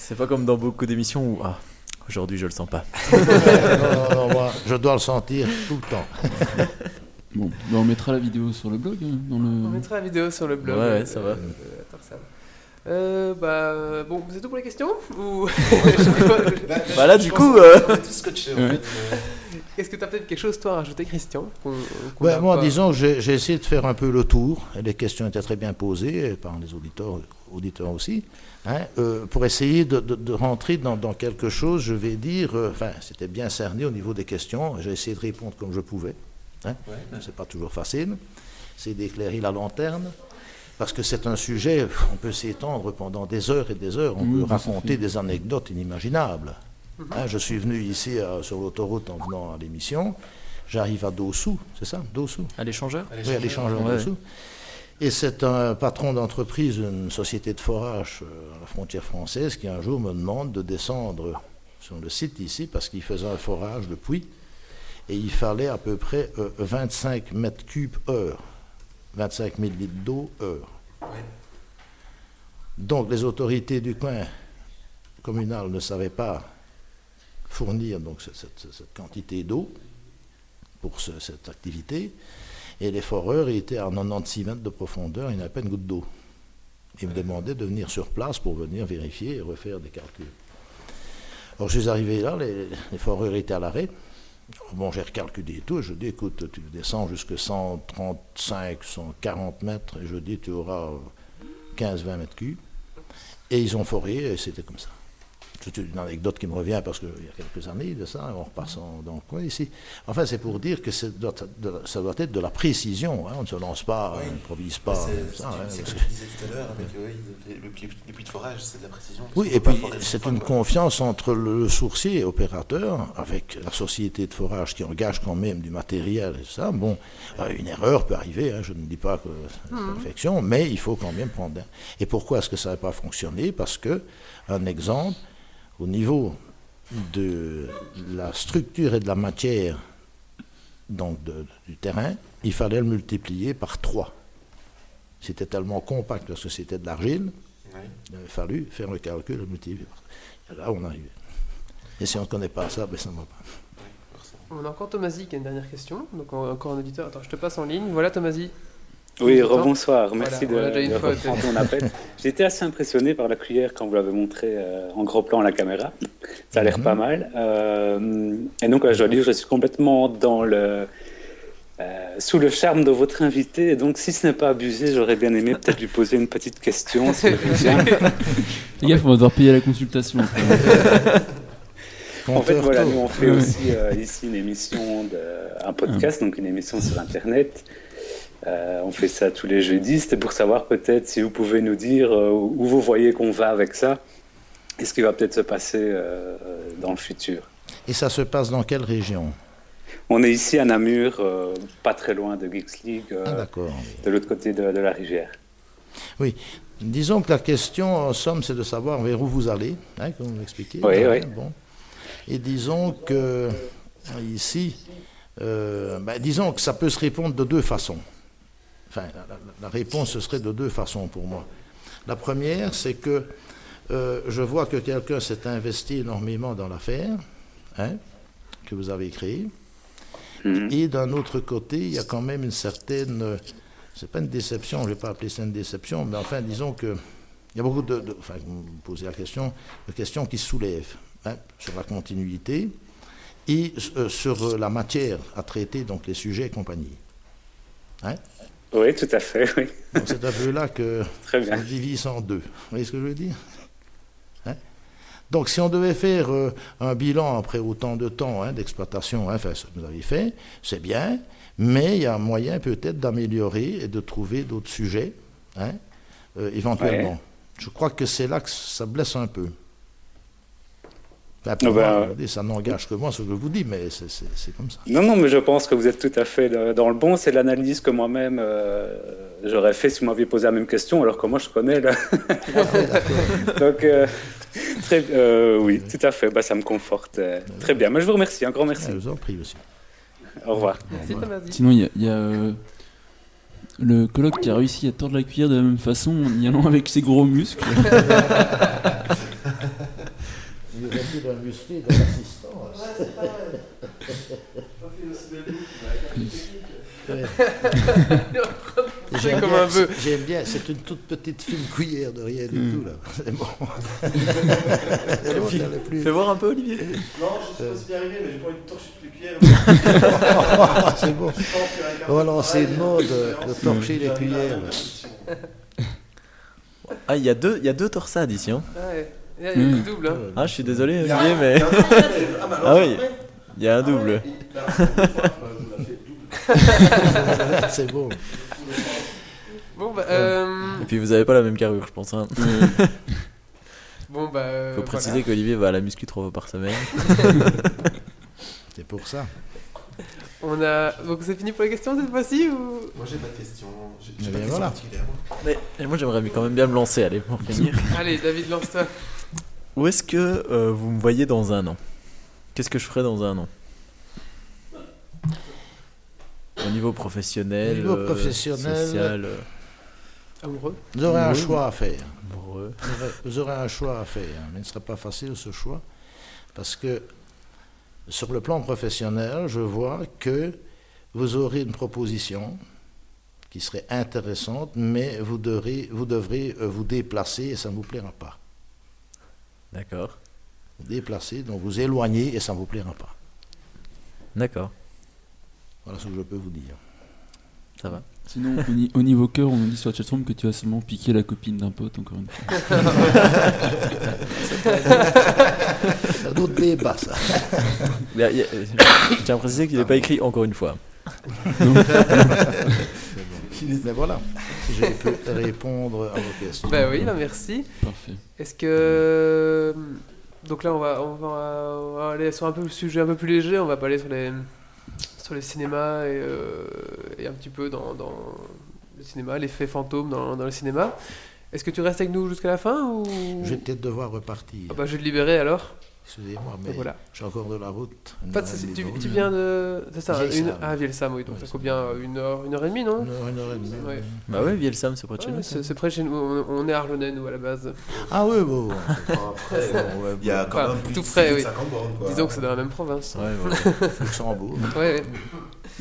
C'est pas comme dans beaucoup d'émissions où. Ah, aujourd'hui je le sens pas. non, non, non, moi, je dois le sentir tout le temps. Bon, bah, on mettra la vidéo sur le blog. hein, dans On le... mettra la vidéo sur le blog. Ouais, ouais, euh, ça va. Tarsal. Euh, bah, bon, c'est tout pour les questions Ou Bah là, du coup, euh, qu'on est tous scotchés en Ouais. fait. est-ce que tu as peut-être quelque chose, toi, à rajouter, Christian qu'on- qu'on Ouais, a moi, pas- disons j'ai j'ai essayé de faire un peu le tour, les questions étaient très bien posées, par les auditeurs, auditeurs aussi, hein, euh, pour essayer de, de- de rentrer dans, dans quelque chose, je vais dire, euh, enfin, c'était bien cerné au niveau des questions, j'ai essayé de répondre comme je pouvais, hein, Ouais. c'est pas toujours facile, c'est d'éclairer la lanterne, parce que c'est un sujet, on peut s'étendre pendant des heures et des heures, on Mmh, peut raconter fait. des anecdotes inimaginables. Mhm. Hein, je suis venu ici euh, sur l'autoroute en venant à l'émission, j'arrive à Dossou, c'est ça, Dossou? À l'échangeur oui, à l'échangeur Ouais. dessous. Et c'est un patron d'entreprise, une société de forage euh, à la frontière française, qui un jour me demande de descendre sur le site ici parce qu'il faisait un forage de puits et il fallait à peu près euh, 25 mètres cubes heure, 25 000 litres d'eau heure. Donc les autorités du coin communal ne savaient pas fournir donc cette, cette- cette quantité d'eau pour ce- cette activité. Et les foreurs étaient à 96 mètres de profondeur, il n'y avait pas une goutte d'eau. Ils me demandaient de venir sur place pour venir vérifier et refaire des calculs. Alors je suis arrivé là, les, les foreurs étaient à l'arrêt. Bon, j'ai recalculé et tout. Je dis, écoute, tu descends jusqu'à 135, 140 mètres, et je dis, tu auras 15-20 mètres cubes. Et ils ont foré, et c'était comme ça. C'est une anecdote qui me revient parce qu'il y a quelques années de ça, en repassant dans le coin ici. Enfin, c'est pour dire que c'est doit- de- ça doit être de la précision. hein. On ne se lance pas, Oui. on n'improvise pas. c'est- ça, c'est- hein, parce comme que- tu disais tout à l'heure avec euh, oui, le, puits- le puits de forage, c'est de la précision. Oui, et puis c'est une quoi. confiance entre le sourcier et opérateur, avec la société de forage qui engage quand même du matériel et ça. Bon, euh, une erreur peut arriver, hein, je ne dis pas que c'est la perfection, mais il faut quand même prendre. Et pourquoi est-ce que ça n'a pas fonctionné? Parce que, un exemple, au niveau de la structure et de la matière donc de- du terrain, il fallait le multiplier par 3. C'était tellement compact parce que c'était de l'argile, Ouais. il avait fallu faire le calcul, le multiplier. par- Et là, on arrivait. Et si on ne connaît pas ça, ben ça ne va pas. On a encore Tomasi qui a une dernière question. Donc on- encore un auditeur. Attends, je te passe en ligne. Voilà Tomasi. Oui, rebonsoir. Merci Voilà, de, de reprendre mon appel. J'ai été assez impressionné par la cuillère quand vous l'avez montré euh, en gros plan à la caméra. Ça a l'air Mhm. pas mal. Euh, et donc, je dois dire, je suis complètement dans le, euh, sous le charme de votre invité. Et donc, si ce n'est pas abusé, j'aurais bien aimé peut-être lui poser une petite question. si. Les gars, on va devoir payer la consultation. En fait, voilà, nous on fait aussi euh, ici une émission, de, un podcast, donc une émission sur Internet. Euh, on fait ça tous les jeudis. C'était pour savoir peut-être si vous pouvez nous dire euh, où vous voyez qu'on va avec ça et ce qui va peut-être se passer euh, dans le futur? Et ça se passe dans quelle région? On est ici à Namur, pas très loin de Geeks League, Ah, de l'autre côté de, de la rivière. Disons que la question, en somme, c'est de savoir vers où vous allez, hein, comme vous l'expliquez. Oui, oui. Bon. Et disons que ici, ben, disons que ça peut se répondre de deux façons. Enfin, la, réponse ce serait de deux façons pour moi. La première, c'est que euh, je vois que quelqu'un s'est investi énormément dans l'affaire hein, que vous avez créée. Mhm. Et d'un autre côté, il y a quand même une certaine. euh, C'est pas une déception, je ne vais pas appeler ça une déception, mais enfin, disons que. Il y a beaucoup de. de- enfin, vous me posez la question, de questions qui se soulèvent hein, sur la continuité et euh, sur la matière à traiter, donc les sujets et compagnie. Oui, tout à fait, oui. Donc c'est un peu là que Très bien. se divise en deux. Vous voyez ce que je veux dire? Hein? Donc, si on devait faire euh, un bilan après autant de temps hein, d'exploitation, hein, enfin, ce que vous avez fait, c'est bien, mais il y a moyen peut-être d'améliorer et de trouver d'autres sujets, hein, euh, éventuellement. Ouais. Je crois que c'est là que ça blesse un peu. Pour Ah ben, moi, regardez, ça n'engage que moi ce que je vous dis, mais c'est- c'est c'est comme ça. Non, non, mais je pense que vous êtes tout à fait euh, dans le bon. C'est l'analyse que moi-même euh, j'aurais fait si vous m'aviez posé la même question, alors que moi je connais. Là. Donc, euh, très, euh, oui, tout à fait. Bah, ça me conforte. euh, très bien. Mais je vous remercie. Un grand merci. Je vous en prie aussi. Au revoir. Merci Thomas. Sinon, il y a, il y a, euh, le coloc qui a réussi à tordre la cuillère de la même façon en y allant avec ses gros muscles. Pu d'un l'assistance. C'est comme un bœuf. c'est- J'aime bien, c'est une toute petite fine cuillère de rien du tout là. C'est bon. C'est bon, plus. Fais voir un peu, Olivier. Non, je suis supposé y arriver, mais j'ai pas envie de torcher toutes les cuillères. c'est bon. On va lancer une mode de, de torcher les cuillères. Ah, il y, a deux- il y a deux torsades ici. Hein. Ouais. Il y a une Mm. double. Hein. Ah, je suis désolé, Olivier, mais. Ah oui, il y a un double. C'est bon. Bon bah. Euh... Et puis vous avez pas la même carrure, je pense. Hein. Bon bah. euh, Faut voilà. préciser qu'Olivier va à la muscu trois fois par semaine. C'est pour ça. On a. Donc c'est fini pour les questions cette fois-ci ou? Moi j'ai pas de questions. J'ai Eh pas bien, de questions voilà. particulières. Mais et moi j'aimerais quand même bien me lancer, allez, pour finir. Allez David lance-toi. Où est-ce que euh, vous me voyez dans un an? Qu'est-ce que je ferai dans un an? Au niveau professionnel, Au niveau euh, professionnel, social, euh, Amoureux. Vous aurez un choix à faire. amoureux. Vous aurez- Vous aurez un choix à faire, mais il ne sera pas facile ce choix, parce que sur le plan professionnel, je vois que vous aurez une proposition qui serait intéressante, mais vous devrez vous, devrez, vous déplacer et ça ne vous plaira pas. D'accord. Vous déplacer, donc vous éloigner et ça ne vous plaira pas. D'accord, Voilà ce que je peux vous dire. ça va. Sinon, au, ni- au niveau cœur, on nous dit sur la chatroom que tu as seulement piqué la copine d'un pote, encore une fois. C'est un autre débat, ça. Je tiens à préciser qu'il n'est pas écrit encore une fois. Mais voilà, si j'ai pu répondre à vos questions. Bah oui, merci. Parfait. Est-ce que donc là on va on va, on va aller sur un peu le sujet un peu plus léger. On va pas aller sur les sur les cinémas et, euh, et un petit peu dans, dans le cinéma, l'effet fantôme dans, dans le cinéma. Est-ce que tu restes avec nous jusqu'à la fin ou? Je vais peut-être devoir repartir. Ah bah, je vais te libérer alors. Excusez-moi, mais voilà. j'ai encore de la route. Pas de tu, tu viens de c'est ça une ah Vielsam oui donc Ouais, ça c'est coûte bien une heure une heure et demie non Une heure, une heure et demie. Ouais. Bah ouais, Vielsam, c'est près de chez Ouais, nous. c'est près de chez nous. On, on est à Arlonnais nous à la base. Ah oui, bon. Après, Bon, ouais, il y a bon. quand Enfin, même plus tout de oui. 50 bornes, quoi. Disons que c'est dans la même province. Ouais, voilà. Luxembourg. Ouais,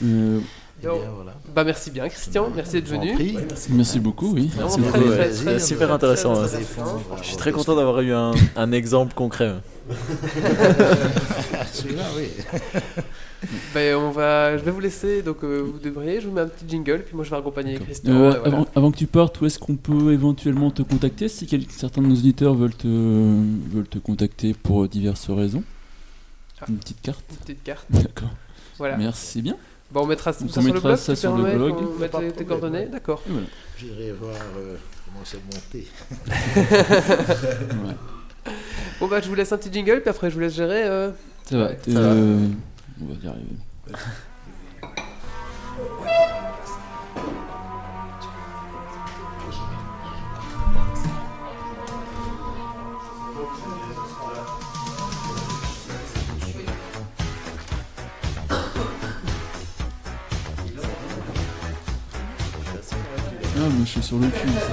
ouais. Bien, voilà. Bah merci bien Christian, merci d'être venu. Ouais, merci. merci beaucoup, oui. Merci beaucoup, très, très, super très, intéressant, très, hein. Je suis très content d'avoir eu un, un exemple concret. Celui-là, oui. Ben, on va, je vais vous laisser, donc euh, vous devriez, je vous mets un petit jingle, puis moi je vais accompagner. Christian. Euh, voilà. avant, avant que tu partes, où est-ce qu'on peut éventuellement te contacter si quel- certains de nos auditeurs veulent te, veulent te contacter pour diverses raisons? Ah. Une petite carte? Une petite carte. D'accord. Voilà. Merci bien. Bon, on mettra tout On ça sur le mettra blog. ça sur le blog. Pas de tes- coordonnées, ouais. d'accord. Voilà. J'irai voir euh, comment c'est monté. Ouais. Bon bah je vous laisse un petit jingle, puis après je vous laisse gérer. euh, Ça va. Ouais, euh, ça va. on va y arriver. Ah, moi je suis sur le cul. ça.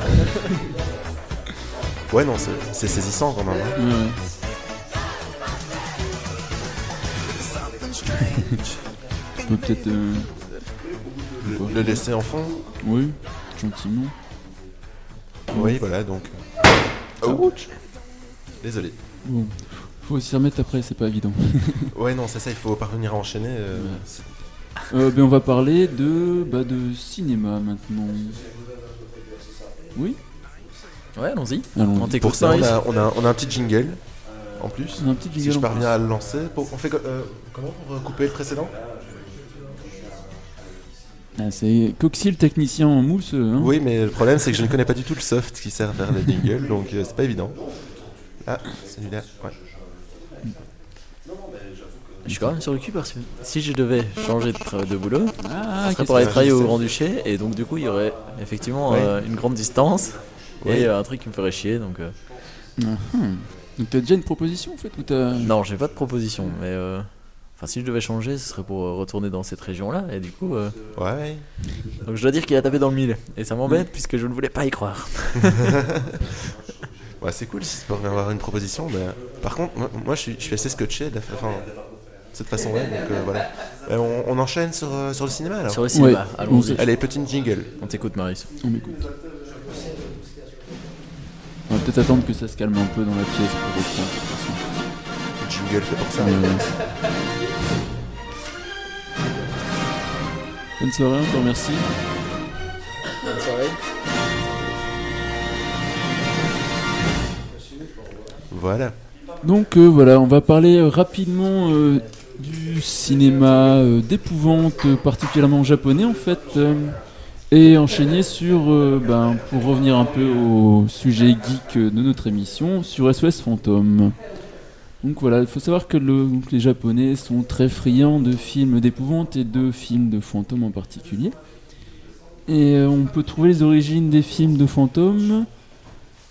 Ouais, non, c'est saisissant quand même. hein. Ouais, ouais. On peut peut-être. euh, Le, le laisser en fond Oui, gentiment. Oui, voilà, donc. Ouch Désolé. Bon, faut s'y remettre après, c'est pas évident. Ouais, non, c'est ça, il faut parvenir à enchaîner. euh, Ouais. Euh, ben, on va parler de, bah, de cinéma maintenant. Oui Ouais, allons-y. Allons. On Pour ça, on a, on, a, on a un petit jingle en plus. On a un petit Si jingle je en parviens à le lancer. Pour- on fait euh, comment pour euh, couper le précédent? Ah, c'est Coxy le technicien en mousse. Hein Oui, mais le problème, c'est que je ne connais pas du tout le soft qui sert à faire les jingles, donc euh, c'est pas évident. Ah, celui-là, ouais. Je suis quand même sur le cul parce que si je devais changer de, boulot, Ah, ce serait pour aller travailler au Grand-Duché et donc du coup il y aurait effectivement Oui. euh, une grande distance Oui. et euh, un truc qui me ferait chier donc euh, Ah, hum. Donc t'as déjà une proposition en fait ou t'as... non j'ai pas de proposition mais euh, enfin si je devais changer ce serait pour euh, retourner dans cette région là et du coup euh, Ouais. donc je dois dire qu'il a tapé dans le mille et ça m'embête puisque je ne voulais pas y croire Ouais, c'est cool si tu peux avoir une proposition. mais, euh, par contre, moi, moi, je, suis, je suis assez scotché de la cette façon-là, donc euh, voilà. Euh, on, on enchaîne sur, euh, sur le cinéma alors sur le cinéma Ouais. allons-y Allez, petite jingle. on t'écoute Marius On m'écoute. On va peut-être attendre que ça se calme un peu dans la pièce pour reprendre. de toute façon. Jingle fait pour ça. Euh, Bonne soirée, on te Voilà. Donc euh, voilà, on va parler euh, rapidement euh, du cinéma d'épouvante, particulièrement japonais en fait, et enchaîner sur, ben, pour revenir un peu au sujet geek de notre émission, sur SOS Fantôme. Donc voilà, il faut savoir que les Japonais sont très friands de films d'épouvante et de films de fantômes en particulier. Et on peut trouver les origines des films de fantômes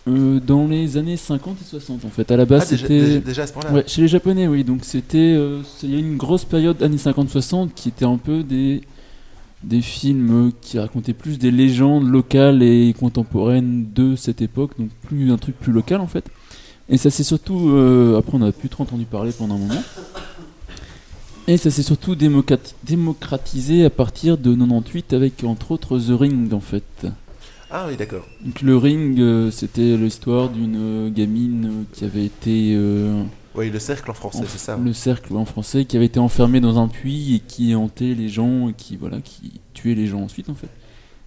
euh, dans les années 50 et 60 en fait. À la base, Ah, c'était déjà, déjà à ce point-là Ouais, chez les Japonais, oui. Donc c'était, euh, c'est- il y a une grosse période années 50-60 qui était un peu des des films euh, qui racontaient plus des légendes locales et contemporaines de cette époque, donc plus un truc plus local en fait. Et ça s'est surtout, euh, après on a plus trop entendu parler pendant un moment. Et ça s'est surtout démocrati- démocratisé à partir de 98 avec entre autres The Ring en fait. Ah oui, d'accord. Donc le Ring, euh, c'était l'histoire d'une euh, gamine euh, qui avait été euh, Oui, le cercle en français, c'est ça. Le cercle en français qui avait été enfermé dans un puits et qui hantait les gens et qui voilà qui tuait les gens ensuite en fait.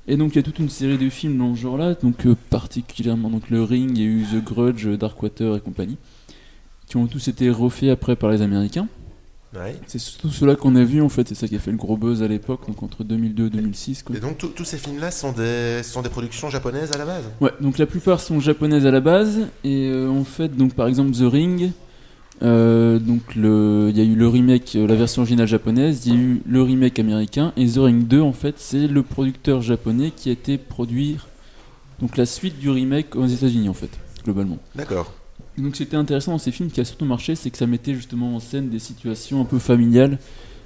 Et donc il y a toute une série de films dans ce genre-là, donc euh, particulièrement donc le Ring, il y a eu The Grudge, Darkwater et compagnie, qui ont tous été refaits après par les Américains. Ouais. C'est surtout ceux-là qu'on a vu en fait, c'est ça qui a fait le gros buzz à l'époque, donc entre 2002 et 2006 quoi. Et donc, tous ces films-là sont des, sont des productions japonaises à la base? Ouais, donc la plupart sont japonaises à la base et euh, en fait donc par exemple The Ring, euh, donc il y a eu le remake, euh, la version originale japonaise, il y a eu le remake américain et The Ring 2 en fait c'est le producteur japonais qui a été produire donc la suite du remake aux États-Unis en fait globalement. D'accord. Donc c'était intéressant dans ces films qui a surtout marché, c'est que ça mettait justement en scène des situations un peu familiales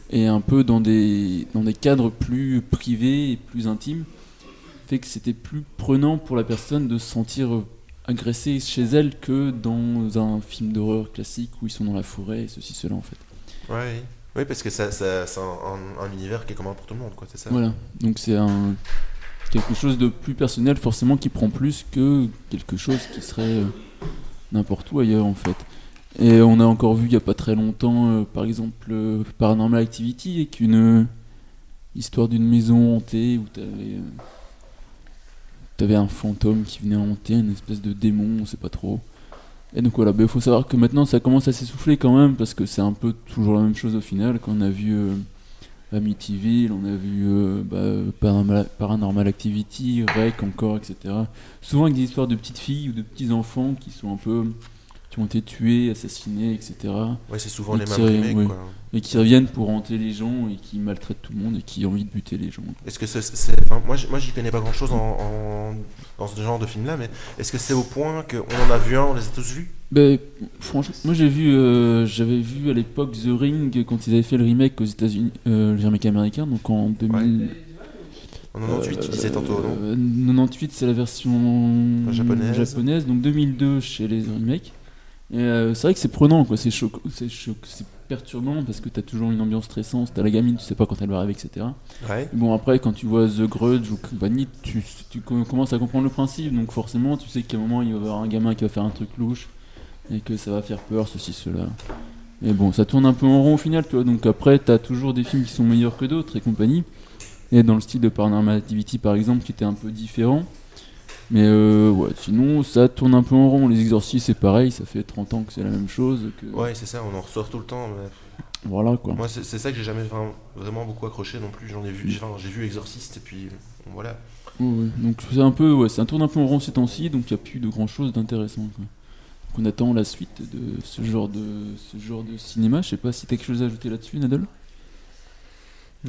et un peu dans des, dans des cadres plus privés et plus intimes. Fait que c'était plus prenant pour la personne de se sentir agressée chez elle que dans un film d'horreur classique où ils sont dans la forêt et ceci, cela en fait. Ouais. Oui, parce que ça, ça, c'est un, un- un univers qui est commun pour tout le monde, quoi, c'est ça Voilà, donc c'est un quelque chose de plus personnel forcément qui prend plus que quelque chose qui serait euh, n'importe où ailleurs en fait. Et on a encore vu il y a pas très longtemps euh, par exemple euh, Paranormal Activity avec une euh, histoire d'une maison hantée où t'avais un fantôme qui venait hanter, une espèce de démon, on sait pas trop. Et donc voilà, il faut savoir que maintenant ça commence à s'essouffler quand même parce que c'est un peu toujours la même chose au final quand on a vu Amityville, on a vu euh, bah, Paranormal, Paranormal Activity, Rec encore, etc. Souvent avec des histoires de petites filles ou de petits enfants qui sont un peu qui ont été tués, assassinés, etc. Ouais, c'est souvent Et les mêmes remakes, quoi. Et qui reviennent pour hanter les gens et qui maltraitent tout le monde et qui ont envie de buter les gens. Est-ce que c'est. enfin, moi, j'y connais pas grand chose en, en- dans ce genre de film-là, mais est-ce que c'est au point qu'on en a vu un, on les a tous vus? Ben, franchement, moi j'ai vu, euh, j'avais vu à l'époque The Ring quand ils avaient fait le remake aux États-Unis, euh, le remake américain, donc en 2000. En 98, tu disais tantôt, non? Euh, 98, c'est la version japonaise. japonaise, donc 2002 chez les remakes. Et euh, c'est vrai que c'est prenant, quoi. C'est choc, c'est choc, c'est perturbant parce que t'as toujours une ambiance stressante. T'as la gamine, tu sais pas quand elle va arriver, etc. Ouais. Bon après, quand tu vois The Grudge ou compagnie, tu, tu com- commences à comprendre le principe, donc forcément, tu sais qu'à un moment il va y avoir un gamin qui va faire un truc louche et que ça va faire peur, ceci, cela. Et bon, ça tourne un peu en rond au final, tu vois. Donc après, t'as toujours des films qui sont meilleurs que d'autres et compagnie. Et dans le style de Paranormal Activity par exemple, qui était un peu différent. Mais euh, ouais, sinon ça tourne un peu en rond. Les exorcistes c'est pareil, ça fait 30 ans que c'est la même chose. Que... Ouais, c'est ça, on en ressort tout le temps. mais Voilà quoi. Moi, c'est ça que j'ai jamais vraiment, vraiment beaucoup accroché non plus. J'en ai vu, j'ai enfin, j'ai vu Exorcist et puis voilà. Ouais. Donc c'est un peu, ouais, ça tourne un peu en rond ces temps-ci, donc il n'y a plus de grand chose d'intéressant. Donc on attend la suite de ce genre de ce genre de cinéma. Je sais pas si t'as quelque chose à ajouter là-dessus, Nadal?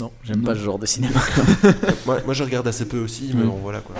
Non, j'aime pas ce genre de cinéma. moi, moi, je regarde assez peu aussi, mais Ouais. bon, voilà quoi.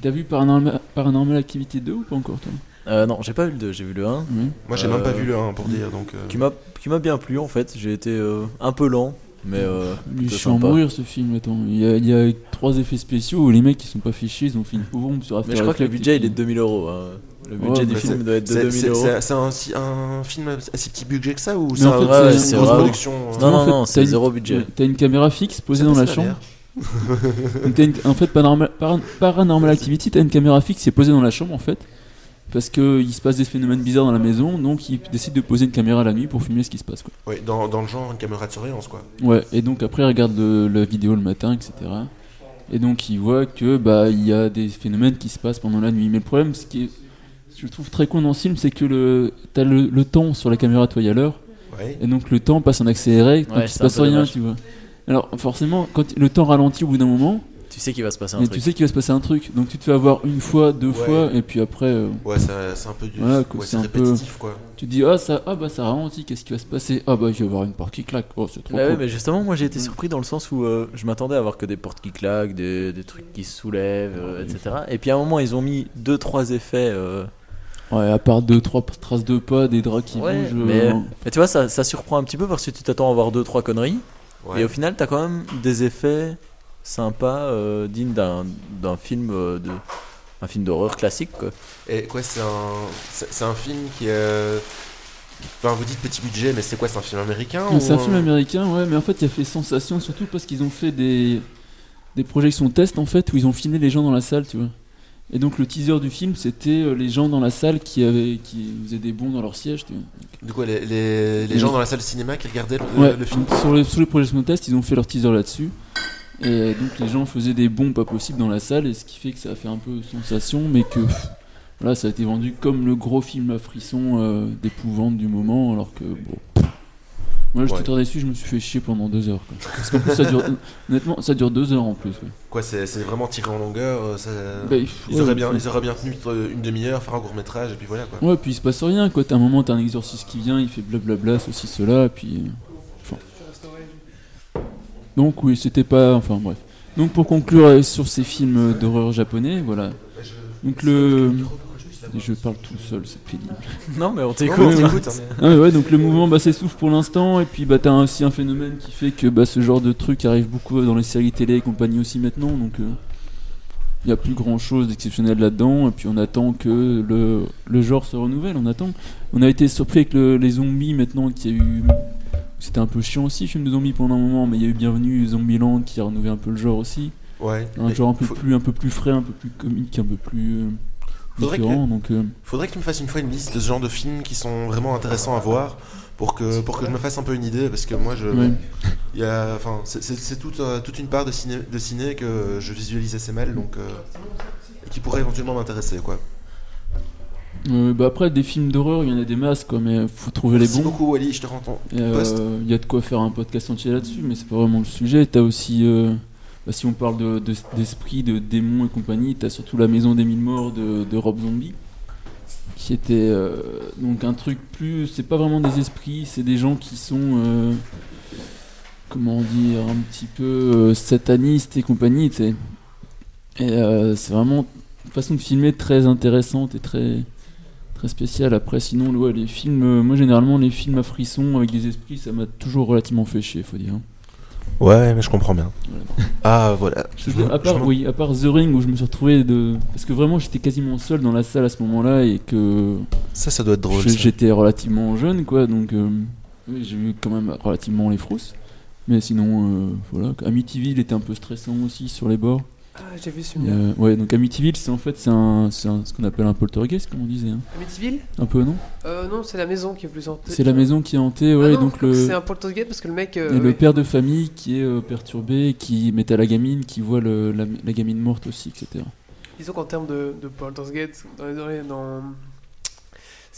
T'as vu Paranormal, Paranormal Activity 2 ou pas encore toi Euh, non, j'ai pas vu le 2, j'ai vu le 1. Oui. Moi, j'ai Euh, même pas vu le 1 pour dire, donc. euh, Qui m'a qui m'a bien plu en fait. J'ai été euh, un peu lent, mais euh, chiant à sympa. mourir ce film. Attends, il y, a, il y a trois effets spéciaux où les mecs ils sont pas fichés, ils ont fait une bombe sur After Mais je crois que le budget et il est de puis- 2000 euros. hein. Le budget Ouais, du film doit être de C'est 2000 c'est- euros. c'est- un, un film à si petit budget que ça ou c'est en un- fait, une grosse production euh, Non, non, En non, c'est zéro budget. T'as une caméra fixe posée dans la chambre. Donc t'as une- en fait, Paranormal, Para- Paranormal Activity, t'as une caméra fixe qui est posée dans la chambre en fait. Parce qu'il se passe des phénomènes bizarres dans la maison, donc ils décident de poser une caméra la nuit pour filmer ce qui se passe. Quoi. Ouais, dans, dans le genre une caméra de surveillance quoi. Ouais, et donc après, ils regardent le- la vidéo le matin, etc. Et donc ils voient que bah il y a des phénomènes qui se passent pendant la nuit. Mais le problème, ce qui est, ce que je trouve très con dans ce film, c'est que le, t'as le, le temps sur la caméra, toi, il y a l'heure. Ouais. Et donc le temps passe en accéléré, donc Ouais, il se c'est un passe peu rien, dommage. tu vois. Alors forcément, quand le temps ralentit au bout d'un moment, Tu sais qu'il va se passer un mais truc. tu sais qu'il va se passer un truc. Donc tu te fais avoir une fois, deux Ouais. fois, et puis après, euh, Ouais, c'est un peu du. Voilà, ouais, c'est un peu- répétitif quoi. tu te dis ah ça, ah bah ça ralentit, qu'est-ce qui va se passer? Ah bah il va y avoir une porte qui claque. Oh c'est trop Bah ouais, cool. mais justement, moi j'ai été Mm. surpris dans le sens où euh, je m'attendais à voir que des portes qui claquent, des, des trucs qui se soulèvent, euh, etc. Et puis à un moment, ils ont mis 2-3 effets. euh, Ouais, à part deux trois traces de pas, des draps qui Ouais, bougent. mais, euh, mais tu vois, ça, ça surprend un petit peu parce que tu t'attends à voir 2-3 conneries. Ouais. Et au final, t'as quand même des effets sympas, euh, dignes d'un d'un film euh, de. Un film d'horreur classique quoi. Et quoi, c'est un, c'est un film qui est. Enfin, vous dites petit budget, mais c'est quoi C'est un film américain C'est un film américain, ouais, mais en fait il a fait sensation surtout parce qu'ils ont fait des des projections test en fait où ils ont filmé les gens dans la salle, tu vois. Et donc le teaser du film c'était euh, les gens dans la salle qui avaient qui faisaient des bonds dans leur siège. Du coup, les, les, gens dans la salle de cinéma qui regardaient le, Ouais, le film. sur les, sur les projections test, ils ont fait leur teaser là-dessus. Et donc les gens faisaient des bons pas possibles dans la salle, et ce qui fait que ça a fait un peu sensation, mais que voilà, ça a été vendu comme le gros film à frisson euh, d'épouvante du moment, alors que bon. Moi j'étais très déçu, je me suis fait chier pendant deux heures. Quoi. Parce qu'en plus, ça dure, honnêtement, ça dure deux heures en plus. ouais. Quoi, c'est c'est vraiment tiré en longueur. euh, ça- Bah, ils, ouais, auraient bien, ils auraient bien tenu euh, une demi-heure, faire un court métrage, et puis voilà quoi. Ouais, puis il se passe rien, quoi. T'as un moment, t'as un exorciste qui vient, il fait blablabla, ceci, cela, et puis. euh, enfin. Donc, oui, c'était pas. Enfin, bref. Donc, pour conclure euh, sur ces films d'horreur japonais, voilà. Donc, le. Je parle tout seul, c'est pénible. Non, mais on t'écoute. ouais. t'écoute, hein. Ah, mais ouais, donc le mouvement bah, s'essouffle pour l'instant, et puis bah, t'as aussi un phénomène qui fait que bah, ce genre de truc arrive beaucoup dans les séries télé et compagnie aussi maintenant, donc il n'y a plus grand chose d'exceptionnel là-dedans, et puis on attend que le, le genre se renouvelle, on attend. On a été surpris avec le- les zombies maintenant, qu'il y a eu. C'était un peu chiant aussi, film de zombies pendant un moment, mais il y a eu Bienvenue Zombieland qui a renouvelé un peu le genre aussi. Ouais. Un genre un peu, faut- plus, un peu plus frais, un peu plus comique, un peu plus euh, Faudrait que- donc. euh, Faudrait que tu me fasses une fois une liste de ce genre de films qui sont vraiment intéressants à voir pour que, pour que je me fasse un peu une idée parce que moi je. ouais. il y a, enfin, c'est- toute, euh, toute une part de ciné, de ciné que je visualise assez mal donc. euh, et qui pourrait éventuellement m'intéresser quoi. Euh, bah après, des films d'horreur, il y en a des masses, quoi, mais faut trouver les Merci bons. beaucoup Wally, je te rends ton euh. Il y a de quoi faire un podcast entier là-dessus, mais c'est pas vraiment le sujet. T'as aussi, euh, bah, si on parle de- de- d'esprit, de, démons et compagnie, t'as surtout La Maison des Mille Morts de, de Rob Zombie, qui était euh, donc un truc plus. C'est pas vraiment des esprits, c'est des gens qui sont. euh, comment dire Un petit peu euh, satanistes et compagnie. Et c'est vraiment une façon de filmer très intéressante et très. Spéciale. Après, sinon, les films, moi généralement, les films à frissons avec des esprits, ça m'a toujours relativement fait chier, faut dire. Ouais, mais je comprends bien. Voilà. Ah, voilà. Je à part, Je- oui, à part The Ring où je me suis retrouvé de. Parce que vraiment j'étais quasiment seul dans la salle à ce moment-là et que Ça, ça doit être drôle. j'étais relativement jeune quoi donc euh, oui, j'ai vu quand même relativement les frousses. Mais sinon, euh, voilà. Amityville était un peu stressant aussi sur les bords. Ah, j'ai vu Et, celui-là. euh, ouais, donc Amityville c'est en fait c'est un, un- ce qu'on appelle un poltergeist comme on disait. hein. Amityville Un peu non? Euh, Non, c'est la maison qui est plus hantée. C'est la maison qui est hantée, Ah ouais. non, donc le. C'est un poltergeist parce que le mec. euh, Et le père de famille qui est euh, perturbé, qui met à la gamine, qui voit le- la, la gamine morte aussi, etc. Disons qu'en termes de, de poltergeist, dans, les- dans,